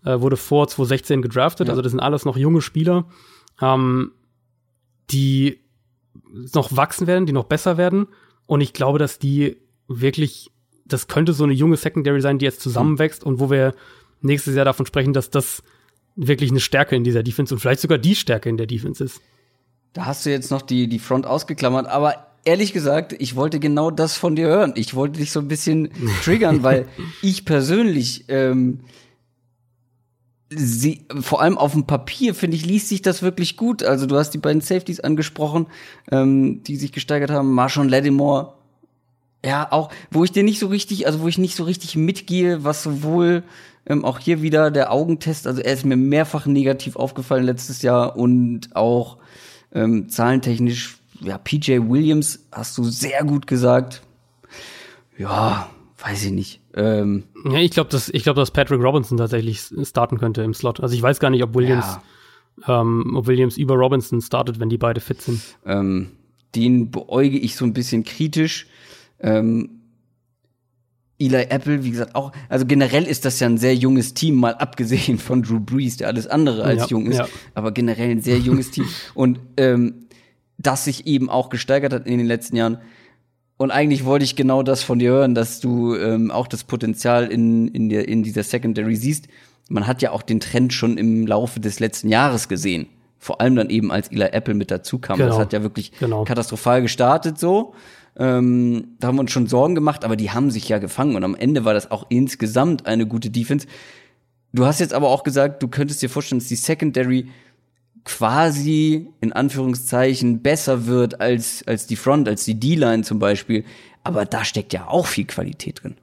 äh, wurde vor 2016 gedraftet. Ja. Also das sind alles noch junge Spieler, ähm, die noch wachsen werden, die noch besser werden. Und ich glaube, dass die wirklich, das könnte so eine junge Secondary sein, die jetzt zusammenwächst und wo wir nächstes Jahr davon sprechen, dass das wirklich eine Stärke in dieser Defense und vielleicht sogar die Stärke in der Defense ist. Da hast du jetzt noch die, die Front ausgeklammert, aber ehrlich gesagt, ich wollte genau das von dir hören. Ich wollte dich so ein bisschen triggern, weil ich persönlich ähm, sie, vor allem auf dem Papier, finde ich, liest sich das wirklich gut. Also du hast die beiden Safeties angesprochen, ähm, die sich gesteigert haben. Marshawn Lattimore, ja, auch, wo ich dir nicht so richtig, also wo ich nicht so richtig mitgehe, was sowohl ähm, auch hier wieder der Augentest, also er ist mir mehrfach negativ aufgefallen letztes Jahr und auch ähm, zahlentechnisch, ja, PJ Williams hast du sehr gut gesagt. Ja, weiß ich nicht. Ähm, ja, ich glaube, dass ich glaube, dass Patrick Robinson tatsächlich starten könnte im Slot. Also ich weiß gar nicht, ob Williams, ja. ähm, ob Williams über Robinson startet, wenn die beide fit sind. Ähm, den beäuge ich so ein bisschen kritisch. Ähm, Eli Apple, wie gesagt, auch, also generell ist das ja ein sehr junges Team, mal abgesehen von Drew Brees, der alles andere als ja, jung ist, ja. aber generell ein sehr junges Team. Und ähm, das sich eben auch gesteigert hat in den letzten Jahren. Und eigentlich wollte ich genau das von dir hören, dass du ähm, auch das Potenzial in, in, der, in dieser Secondary siehst. Man hat ja auch den Trend schon im Laufe des letzten Jahres gesehen. Vor allem dann eben, als Eli Apple mit dazu kam. Genau. Das hat ja wirklich genau. katastrophal gestartet so. Ähm, da haben wir uns schon Sorgen gemacht, aber die haben sich ja gefangen. Und am Ende war das auch insgesamt eine gute Defense. Du hast jetzt aber auch gesagt, du könntest dir vorstellen, dass die Secondary quasi in Anführungszeichen besser wird als, als die Front, als die D-Line zum Beispiel. Aber da steckt ja auch viel Qualität drin.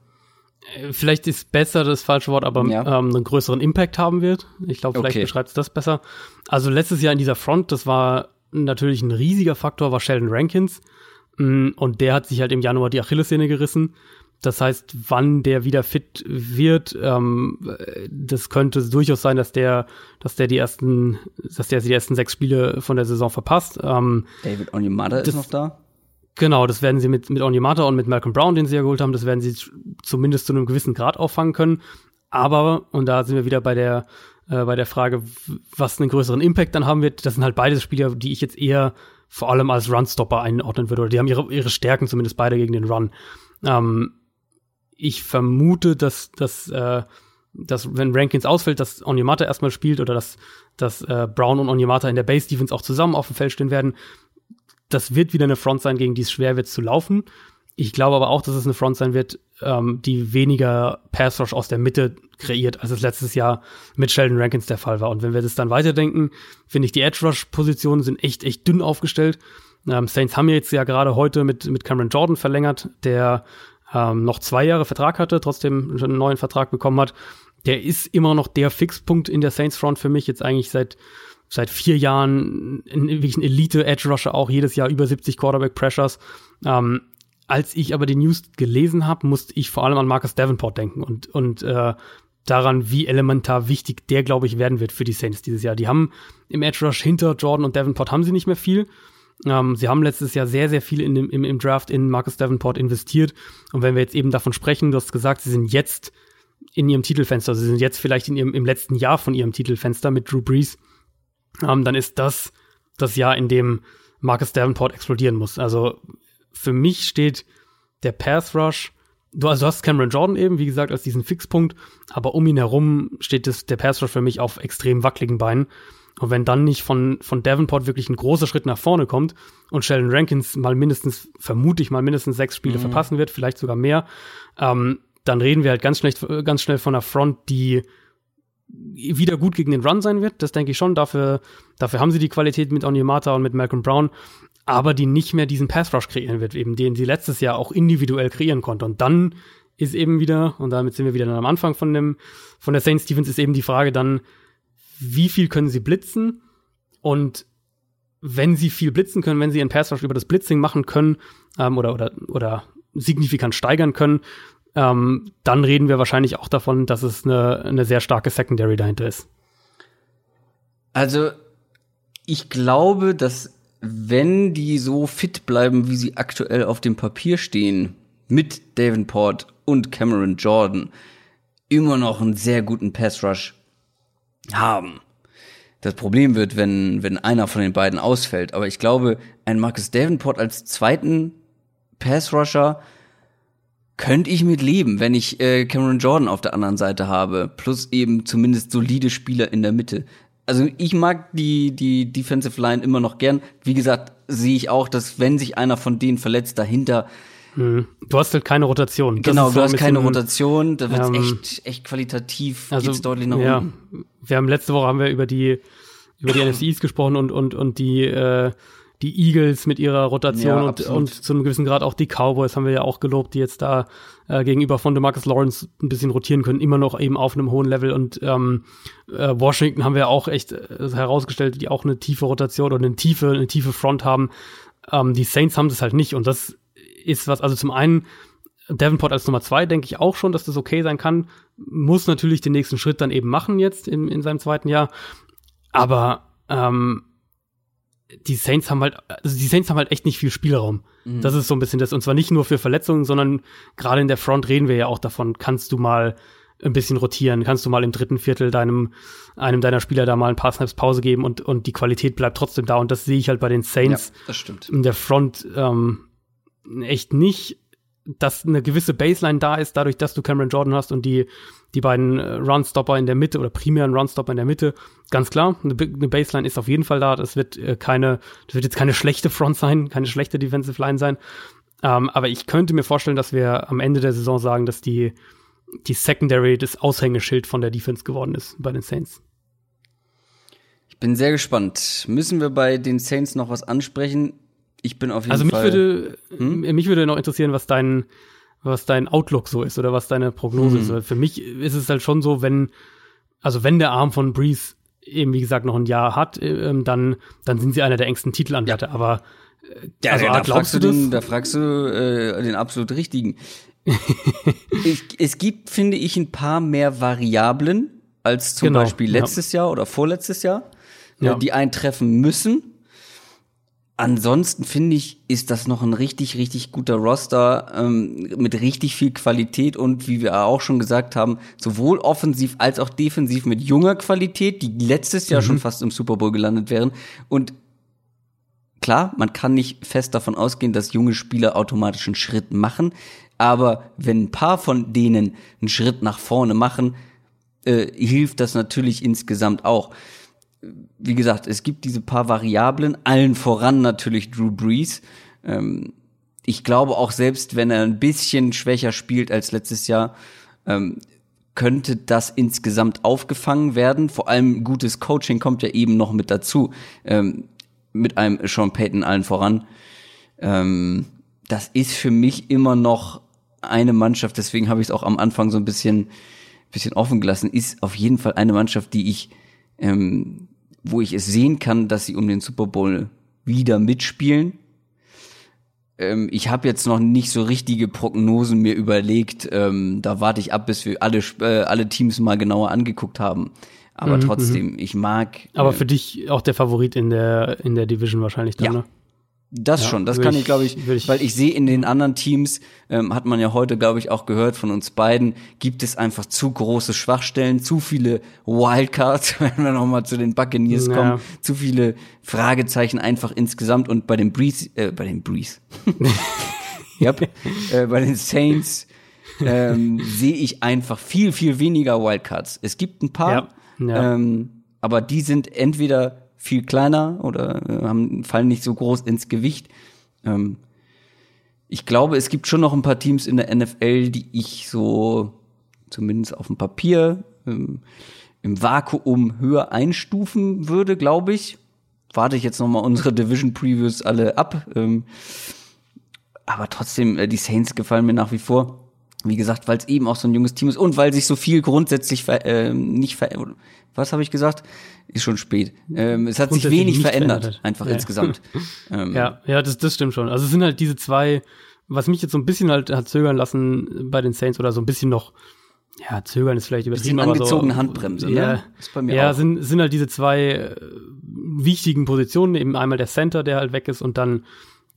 Äh, vielleicht ist besser das falsche Wort, aber ja. ähm, einen größeren Impact haben wird. Ich glaube, vielleicht okay. beschreibt es das besser. Also letztes Jahr in dieser Front, das war natürlich ein riesiger Faktor, war Sheldon Rankins. Mm, und der hat sich halt im Januar die Achillessehne gerissen. Das heißt, wann der wieder fit wird, ähm, das könnte durchaus sein, dass der, dass der die ersten, dass der die ersten sechs Spiele von der Saison verpasst. Ähm, David Onyemata ist noch da. Genau, das werden sie mit, mit Onyemata und mit Malcolm Brown, den sie ja geholt haben, das werden sie zumindest zu einem gewissen Grad auffangen können. Aber, und da sind wir wieder bei der, äh, bei der Frage, was einen größeren Impact dann haben wird, das sind halt beides Spieler, die ich jetzt eher vor allem als Runstopper einordnen würde, oder die haben ihre, ihre Stärken zumindest beide gegen den Run. Ähm, ich vermute, dass, dass, äh, dass wenn Rankins ausfällt, dass Onyemata erstmal spielt oder dass, dass äh, Brown und Onyemata in der Base Defense auch zusammen auf dem Feld stehen werden. Das wird wieder eine Front sein, gegen die es schwer wird zu laufen. Ich glaube aber auch, dass es eine Front sein wird, ähm, die weniger Pass Rush aus der Mitte kreiert, als es letztes Jahr mit Sheldon Rankins der Fall war. Und wenn wir das dann weiterdenken, finde ich, die Edge Rush Positionen sind echt, echt dünn aufgestellt. Ähm, Saints haben jetzt ja gerade heute mit, mit Cameron Jordan verlängert, der ähm, noch zwei Jahre Vertrag hatte, trotzdem einen neuen Vertrag bekommen hat. Der ist immer noch der Fixpunkt in der Saints Front für mich, jetzt eigentlich seit seit vier Jahren wirklich ein Elite-Edge-Rusher, auch jedes Jahr über 70 Quarterback-Pressures. Ähm, als ich aber die News gelesen habe, musste ich vor allem an Marcus Davenport denken und, und äh, daran, wie elementar wichtig der, glaube ich, werden wird für die Saints dieses Jahr. Die haben im Edge Rush hinter Jordan und Davenport haben sie nicht mehr viel. Ähm, sie haben letztes Jahr sehr, sehr viel in dem, im, im Draft in Marcus Davenport investiert. Und wenn wir jetzt eben davon sprechen, du hast gesagt, sie sind jetzt in ihrem Titelfenster, also sie sind jetzt vielleicht in ihrem, im letzten Jahr von ihrem Titelfenster mit Drew Brees, ähm, dann ist das das Jahr, in dem Marcus Davenport explodieren muss. Also für mich steht der Path Rush, du, also du hast Cameron Jordan eben, wie gesagt, als diesen Fixpunkt, aber um ihn herum steht das, der Path Rush für mich auf extrem wackeligen Beinen. Und wenn dann nicht von, von Davenport wirklich ein großer Schritt nach vorne kommt und Sheldon Rankins mal mindestens, vermute ich mal mindestens sechs Spiele mhm. verpassen wird, vielleicht sogar mehr, ähm, dann reden wir halt ganz schnell, ganz schnell von einer Front, die wieder gut gegen den Run sein wird. Das denke ich schon. Dafür, dafür haben sie die Qualität mit Onyemata und mit Malcolm Brown aber die nicht mehr diesen Pass Rush kreieren wird, eben den sie letztes Jahr auch individuell kreieren konnte. Und dann ist eben wieder, und damit sind wir wieder am Anfang von dem, von der Saints Stevens, ist eben die Frage dann, wie viel können sie blitzen? Und wenn sie viel blitzen können, wenn sie einen Pass Rush über das Blitzing machen können, ähm, oder, oder, oder signifikant steigern können, ähm, dann reden wir wahrscheinlich auch davon, dass es eine, eine sehr starke Secondary dahinter ist. Also, ich glaube, dass wenn die so fit bleiben, wie sie aktuell auf dem Papier stehen, mit Davenport und Cameron Jordan, immer noch einen sehr guten Pass Rush haben. Das Problem wird, wenn, wenn einer von den beiden ausfällt. Aber ich glaube, ein Marcus Davenport als zweiten Pass Rusher könnte ich mit leben, wenn ich äh, Cameron Jordan auf der anderen Seite habe. Plus eben zumindest solide Spieler in der Mitte also ich mag die, die Defensive Line immer noch gern. Wie gesagt, sehe ich auch, dass wenn sich einer von denen verletzt, dahinter hm. Du hast halt keine Rotation. Das genau, du hast keine Rotation, da wird ähm, echt, echt qualitativ also, geht's deutlich nach ja, unten. Wir haben letzte Woche haben wir über die über die NFCs gesprochen und und und die äh, die Eagles mit ihrer Rotation ja, und, und zu einem gewissen Grad auch die Cowboys haben wir ja auch gelobt, die jetzt da äh, gegenüber von DeMarcus Lawrence ein bisschen rotieren können, immer noch eben auf einem hohen Level und ähm, äh, Washington haben wir auch echt äh, herausgestellt, die auch eine tiefe Rotation oder eine tiefe, eine tiefe Front haben. Ähm, die Saints haben das halt nicht und das ist was, also zum einen Davenport als Nummer zwei denke ich auch schon, dass das okay sein kann. Muss natürlich den nächsten Schritt dann eben machen jetzt in, in seinem zweiten Jahr. Aber ähm, die Saints haben halt, also die Saints haben halt echt nicht viel Spielraum. Mhm. Das ist so ein bisschen das. Und zwar nicht nur für Verletzungen, sondern gerade in der Front reden wir ja auch davon, kannst du mal ein bisschen rotieren, kannst du mal im dritten Viertel deinem, einem deiner Spieler da mal ein paar Snaps Pause geben und, und die Qualität bleibt trotzdem da. Und das sehe ich halt bei den Saints ja, das stimmt. in der Front ähm, echt nicht dass eine gewisse Baseline da ist, dadurch, dass du Cameron Jordan hast und die, die beiden äh, Runstopper in der Mitte oder primären Runstopper in der Mitte. Ganz klar, eine, Baseline ist auf jeden Fall da. Das wird äh, keine, das wird jetzt keine schlechte Front sein, keine schlechte Defensive Line sein. Ähm, aber ich könnte mir vorstellen, dass wir am Ende der Saison sagen, dass die, die Secondary das Aushängeschild von der Defense geworden ist bei den Saints. Ich bin sehr gespannt. Müssen wir bei den Saints noch was ansprechen? Ich bin auf jeden also Fall. Also mich würde, hm? mich würde noch interessieren, was dein, was dein Outlook so ist oder was deine Prognose hm. ist. Für mich ist es halt schon so, wenn, also wenn der Arm von Breeze eben wie gesagt noch ein Jahr hat, ähm, dann, dann sind sie einer der engsten Titelanwärter. Ja. Aber äh, ja, also, da, fragst du den, da fragst du äh, den absolut richtigen. ich, es gibt, finde ich, ein paar mehr Variablen als zum genau, Beispiel letztes ja. Jahr oder vorletztes Jahr, ja. die eintreffen müssen. Ansonsten finde ich, ist das noch ein richtig, richtig guter Roster ähm, mit richtig viel Qualität und wie wir auch schon gesagt haben, sowohl offensiv als auch defensiv mit junger Qualität, die letztes Jahr mhm. schon fast im Super Bowl gelandet wären. Und klar, man kann nicht fest davon ausgehen, dass junge Spieler automatisch einen Schritt machen, aber wenn ein paar von denen einen Schritt nach vorne machen, äh, hilft das natürlich insgesamt auch wie gesagt, es gibt diese paar Variablen, allen voran natürlich Drew Brees. Ähm, ich glaube auch selbst, wenn er ein bisschen schwächer spielt als letztes Jahr, ähm, könnte das insgesamt aufgefangen werden. Vor allem gutes Coaching kommt ja eben noch mit dazu, ähm, mit einem Sean Payton allen voran. Ähm, das ist für mich immer noch eine Mannschaft, deswegen habe ich es auch am Anfang so ein bisschen, bisschen offen gelassen, ist auf jeden Fall eine Mannschaft, die ich, ähm, wo ich es sehen kann, dass sie um den Super Bowl wieder mitspielen. Ähm, ich habe jetzt noch nicht so richtige Prognosen mir überlegt. Ähm, da warte ich ab, bis wir alle, äh, alle Teams mal genauer angeguckt haben. Aber mhm, trotzdem, ich mag. Aber äh, für dich auch der Favorit in der in der Division wahrscheinlich dann, ja. ne? Das ja, schon, das kann ich, glaube ich, ich, weil ich sehe in den anderen Teams, ähm, hat man ja heute, glaube ich, auch gehört von uns beiden, gibt es einfach zu große Schwachstellen, zu viele Wildcards, wenn wir nochmal zu den Buccaneers ja. kommen, zu viele Fragezeichen einfach insgesamt und bei den Breeze, äh, bei den Breeze, yep, äh, bei den Saints ähm, sehe ich einfach viel, viel weniger Wildcards. Es gibt ein paar. Ja. Ähm, aber die sind entweder viel kleiner oder äh, haben, fallen nicht so groß ins Gewicht. Ähm, ich glaube, es gibt schon noch ein paar Teams in der NFL, die ich so zumindest auf dem Papier ähm, im Vakuum höher einstufen würde, glaube ich. Warte ich jetzt noch mal unsere Division Previews alle ab. Ähm, aber trotzdem, äh, die Saints gefallen mir nach wie vor. Wie gesagt, weil es eben auch so ein junges Team ist und weil sich so viel grundsätzlich ver äh, nicht ver was habe ich gesagt? Ist schon spät. Ähm, es hat sich wenig verändert, verändert, einfach ja. insgesamt. ähm, ja, ja, das, das stimmt schon. Also es sind halt diese zwei, was mich jetzt so ein bisschen halt hat zögern lassen bei den Saints oder so ein bisschen noch, ja, zögern ist vielleicht übertrieben, aber angezogene so, Handbremse, ja, ne? Ist bei mir ja, auch. sind sind halt diese zwei äh, wichtigen Positionen, eben einmal der Center, der halt weg ist und dann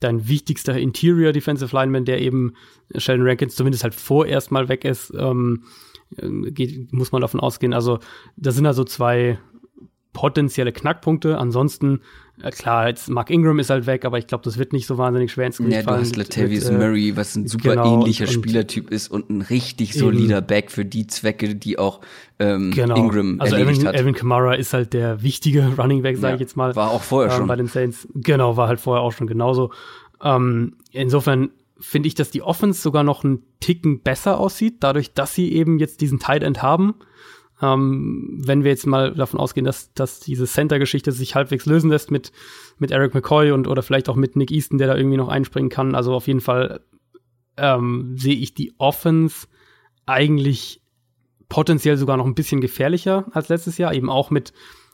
dein wichtigster Interior Defensive Lineman, der eben Sheldon Rankins zumindest halt vorerst mal weg ist. Ähm, äh, geht, muss man davon ausgehen. Also das sind also zwei potenzielle Knackpunkte. Ansonsten, klar, jetzt Mark Ingram ist halt weg, aber ich glaube, das wird nicht so wahnsinnig schwer ins Gewicht ja, fallen. Du hast Latavius äh, Murray, was ein super genau, ähnlicher und, Spielertyp ist und ein richtig solider eben. Back für die Zwecke, die auch ähm, genau. Ingram also erledigt Alvin, hat. Alvin Kamara ist halt der wichtige Running Back, sage ja, ich jetzt mal. War auch vorher ähm, schon. Bei den Saints. Genau, war halt vorher auch schon genauso. Ähm, insofern finde ich, dass die Offense sogar noch einen Ticken besser aussieht, dadurch, dass sie eben jetzt diesen Tight End haben. Ähm, wenn wir jetzt mal davon ausgehen, dass, dass diese Center-Geschichte sich halbwegs lösen lässt mit, mit Eric McCoy und oder vielleicht auch mit Nick Easton, der da irgendwie noch einspringen kann. Also auf jeden Fall ähm, sehe ich die Offense eigentlich potenziell sogar noch ein bisschen gefährlicher als letztes Jahr, eben auch mit,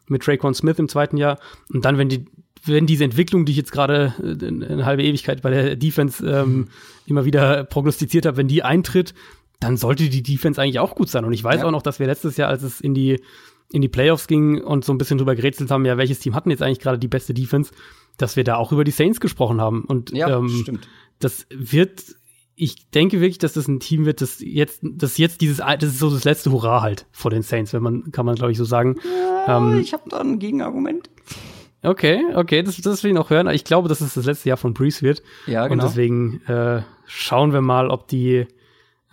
mit Traquan Smith im zweiten Jahr. Und dann, wenn die wenn diese Entwicklung, die ich jetzt gerade äh, eine halbe Ewigkeit bei der Defense ähm, immer wieder prognostiziert habe, wenn die eintritt, dann sollte die Defense eigentlich auch gut sein. Und ich weiß ja. auch noch, dass wir letztes Jahr, als es in die in die Playoffs ging und so ein bisschen drüber gerätselt haben, ja, welches Team hatten jetzt eigentlich gerade die beste Defense, dass wir da auch über die Saints gesprochen haben. Und ja, ähm, stimmt. das wird, ich denke wirklich, dass das ein Team wird, das jetzt, das jetzt dieses, das ist so das letzte Hurra halt vor den Saints, wenn man, kann man glaube ich so sagen. Ja, ähm, ich habe da ein Gegenargument. Okay, okay, das, das will ich noch hören. Ich glaube, dass es das letzte Jahr von Breeze wird. Ja, genau. Und deswegen äh, schauen wir mal, ob die,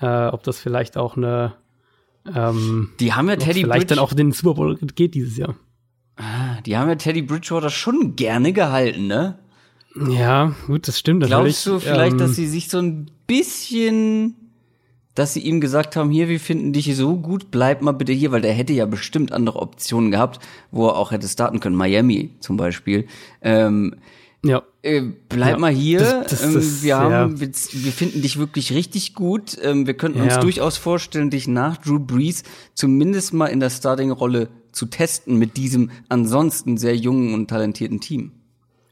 äh, ob das vielleicht auch eine ähm, Die haben ja Teddy vielleicht Bridge dann auch den Super Bowl geht dieses Jahr. Ah, die haben ja Teddy Bridgewater schon gerne gehalten, ne? Ja, gut, das stimmt. Glaubst du vielleicht, ähm, dass sie sich so ein bisschen dass sie ihm gesagt haben, hier, wir finden dich so gut, bleib mal bitte hier, weil der hätte ja bestimmt andere Optionen gehabt, wo er auch hätte starten können. Miami zum Beispiel. Ähm, ja. Äh, bleib ja. mal hier. Das, das, ähm, das, wir, haben, wir, wir, finden dich wirklich richtig gut. Ähm, wir könnten uns durchaus vorstellen, dich nach Drew Brees zumindest mal in der Starting-Rolle zu testen mit diesem ansonsten sehr jungen und talentierten Team.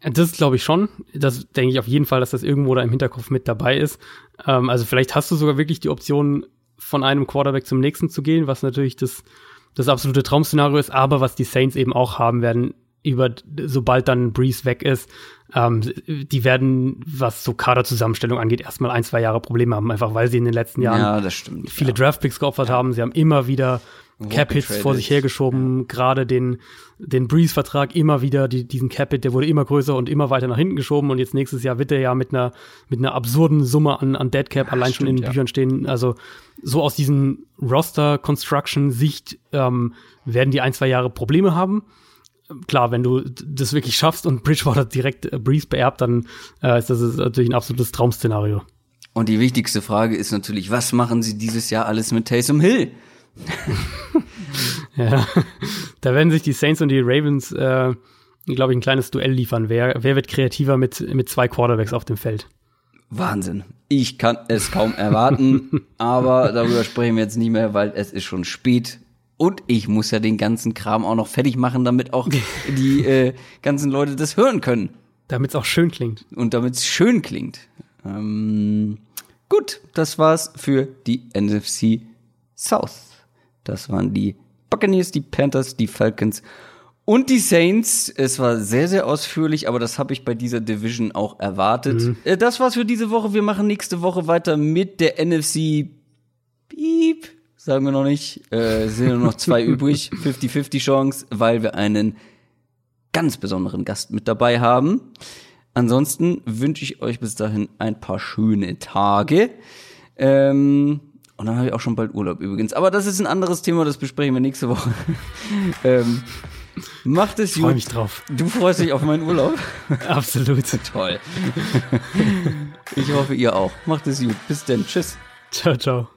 Das glaube ich schon. Das denke ich auf jeden Fall, dass das irgendwo da im Hinterkopf mit dabei ist. Ähm, also vielleicht hast du sogar wirklich die Option, von einem Quarterback zum nächsten zu gehen, was natürlich das, das absolute Traum-Szenario ist, aber was die Saints eben auch haben werden, über, sobald dann Breeze weg ist, ähm, die werden, was so Kaderzusammenstellung angeht, erstmal ein, zwei Jahre Probleme haben, einfach weil sie in den letzten Jahren ja, stimmt, viele ja. Draftpicks geopfert haben. Sie haben immer wieder Cap-Hits vor sich hergeschoben, ja. gerade den, den Breeze-Vertrag immer wieder, die, diesen Cap-Hit, der wurde immer größer und immer weiter nach hinten geschoben und jetzt nächstes Jahr wird er ja mit einer, mit einer absurden Summe an, an Dead Cap ja, allein stimmt, schon in den ja. Büchern stehen. Also so aus diesen Roster-Construction-Sicht ähm, werden die ein, zwei Jahre Probleme haben. Klar, wenn du das wirklich schaffst und Bridgewater direkt äh, Breeze beerbt, dann äh, ist das natürlich ein absolutes Traum-Szenario. Und die wichtigste Frage ist natürlich, was machen sie dieses Jahr alles mit Taysom Hill? ja, da werden sich die Saints und die Ravens, äh, glaube ich, ein kleines Duell liefern. Wer, wer wird kreativer mit, mit zwei Quarterbacks auf dem Feld? Wahnsinn. Ich kann es kaum erwarten, aber darüber sprechen wir jetzt nicht mehr, weil es ist schon spät. Und ich muss ja den ganzen Kram auch noch fertig machen, damit auch die äh, ganzen Leute das hören können. Damit es auch schön klingt. Und damit es schön klingt. Ähm, gut, das war's für die NFC South. Das waren die Buccaneers, die Panthers, die Falcons und die Saints. Es war sehr, sehr ausführlich, aber das habe ich bei dieser Division auch erwartet. Mhm. Äh, das war's für diese Woche. Wir machen nächste Woche weiter mit der NFC Beep. Sagen wir noch nicht. Äh, sind nur noch zwei übrig. 50-50 Chance, weil wir einen ganz besonderen Gast mit dabei haben. Ansonsten wünsche ich euch bis dahin ein paar schöne Tage. Ähm, und dann habe ich auch schon bald Urlaub übrigens. Aber das ist ein anderes Thema, das besprechen wir nächste Woche. ähm, macht es gut. Ich freue mich drauf. Du freust dich auf meinen Urlaub? Absolut. Toll. ich hoffe, ihr auch. Macht es gut. Bis denn. Tschüss. Ciao, ciao.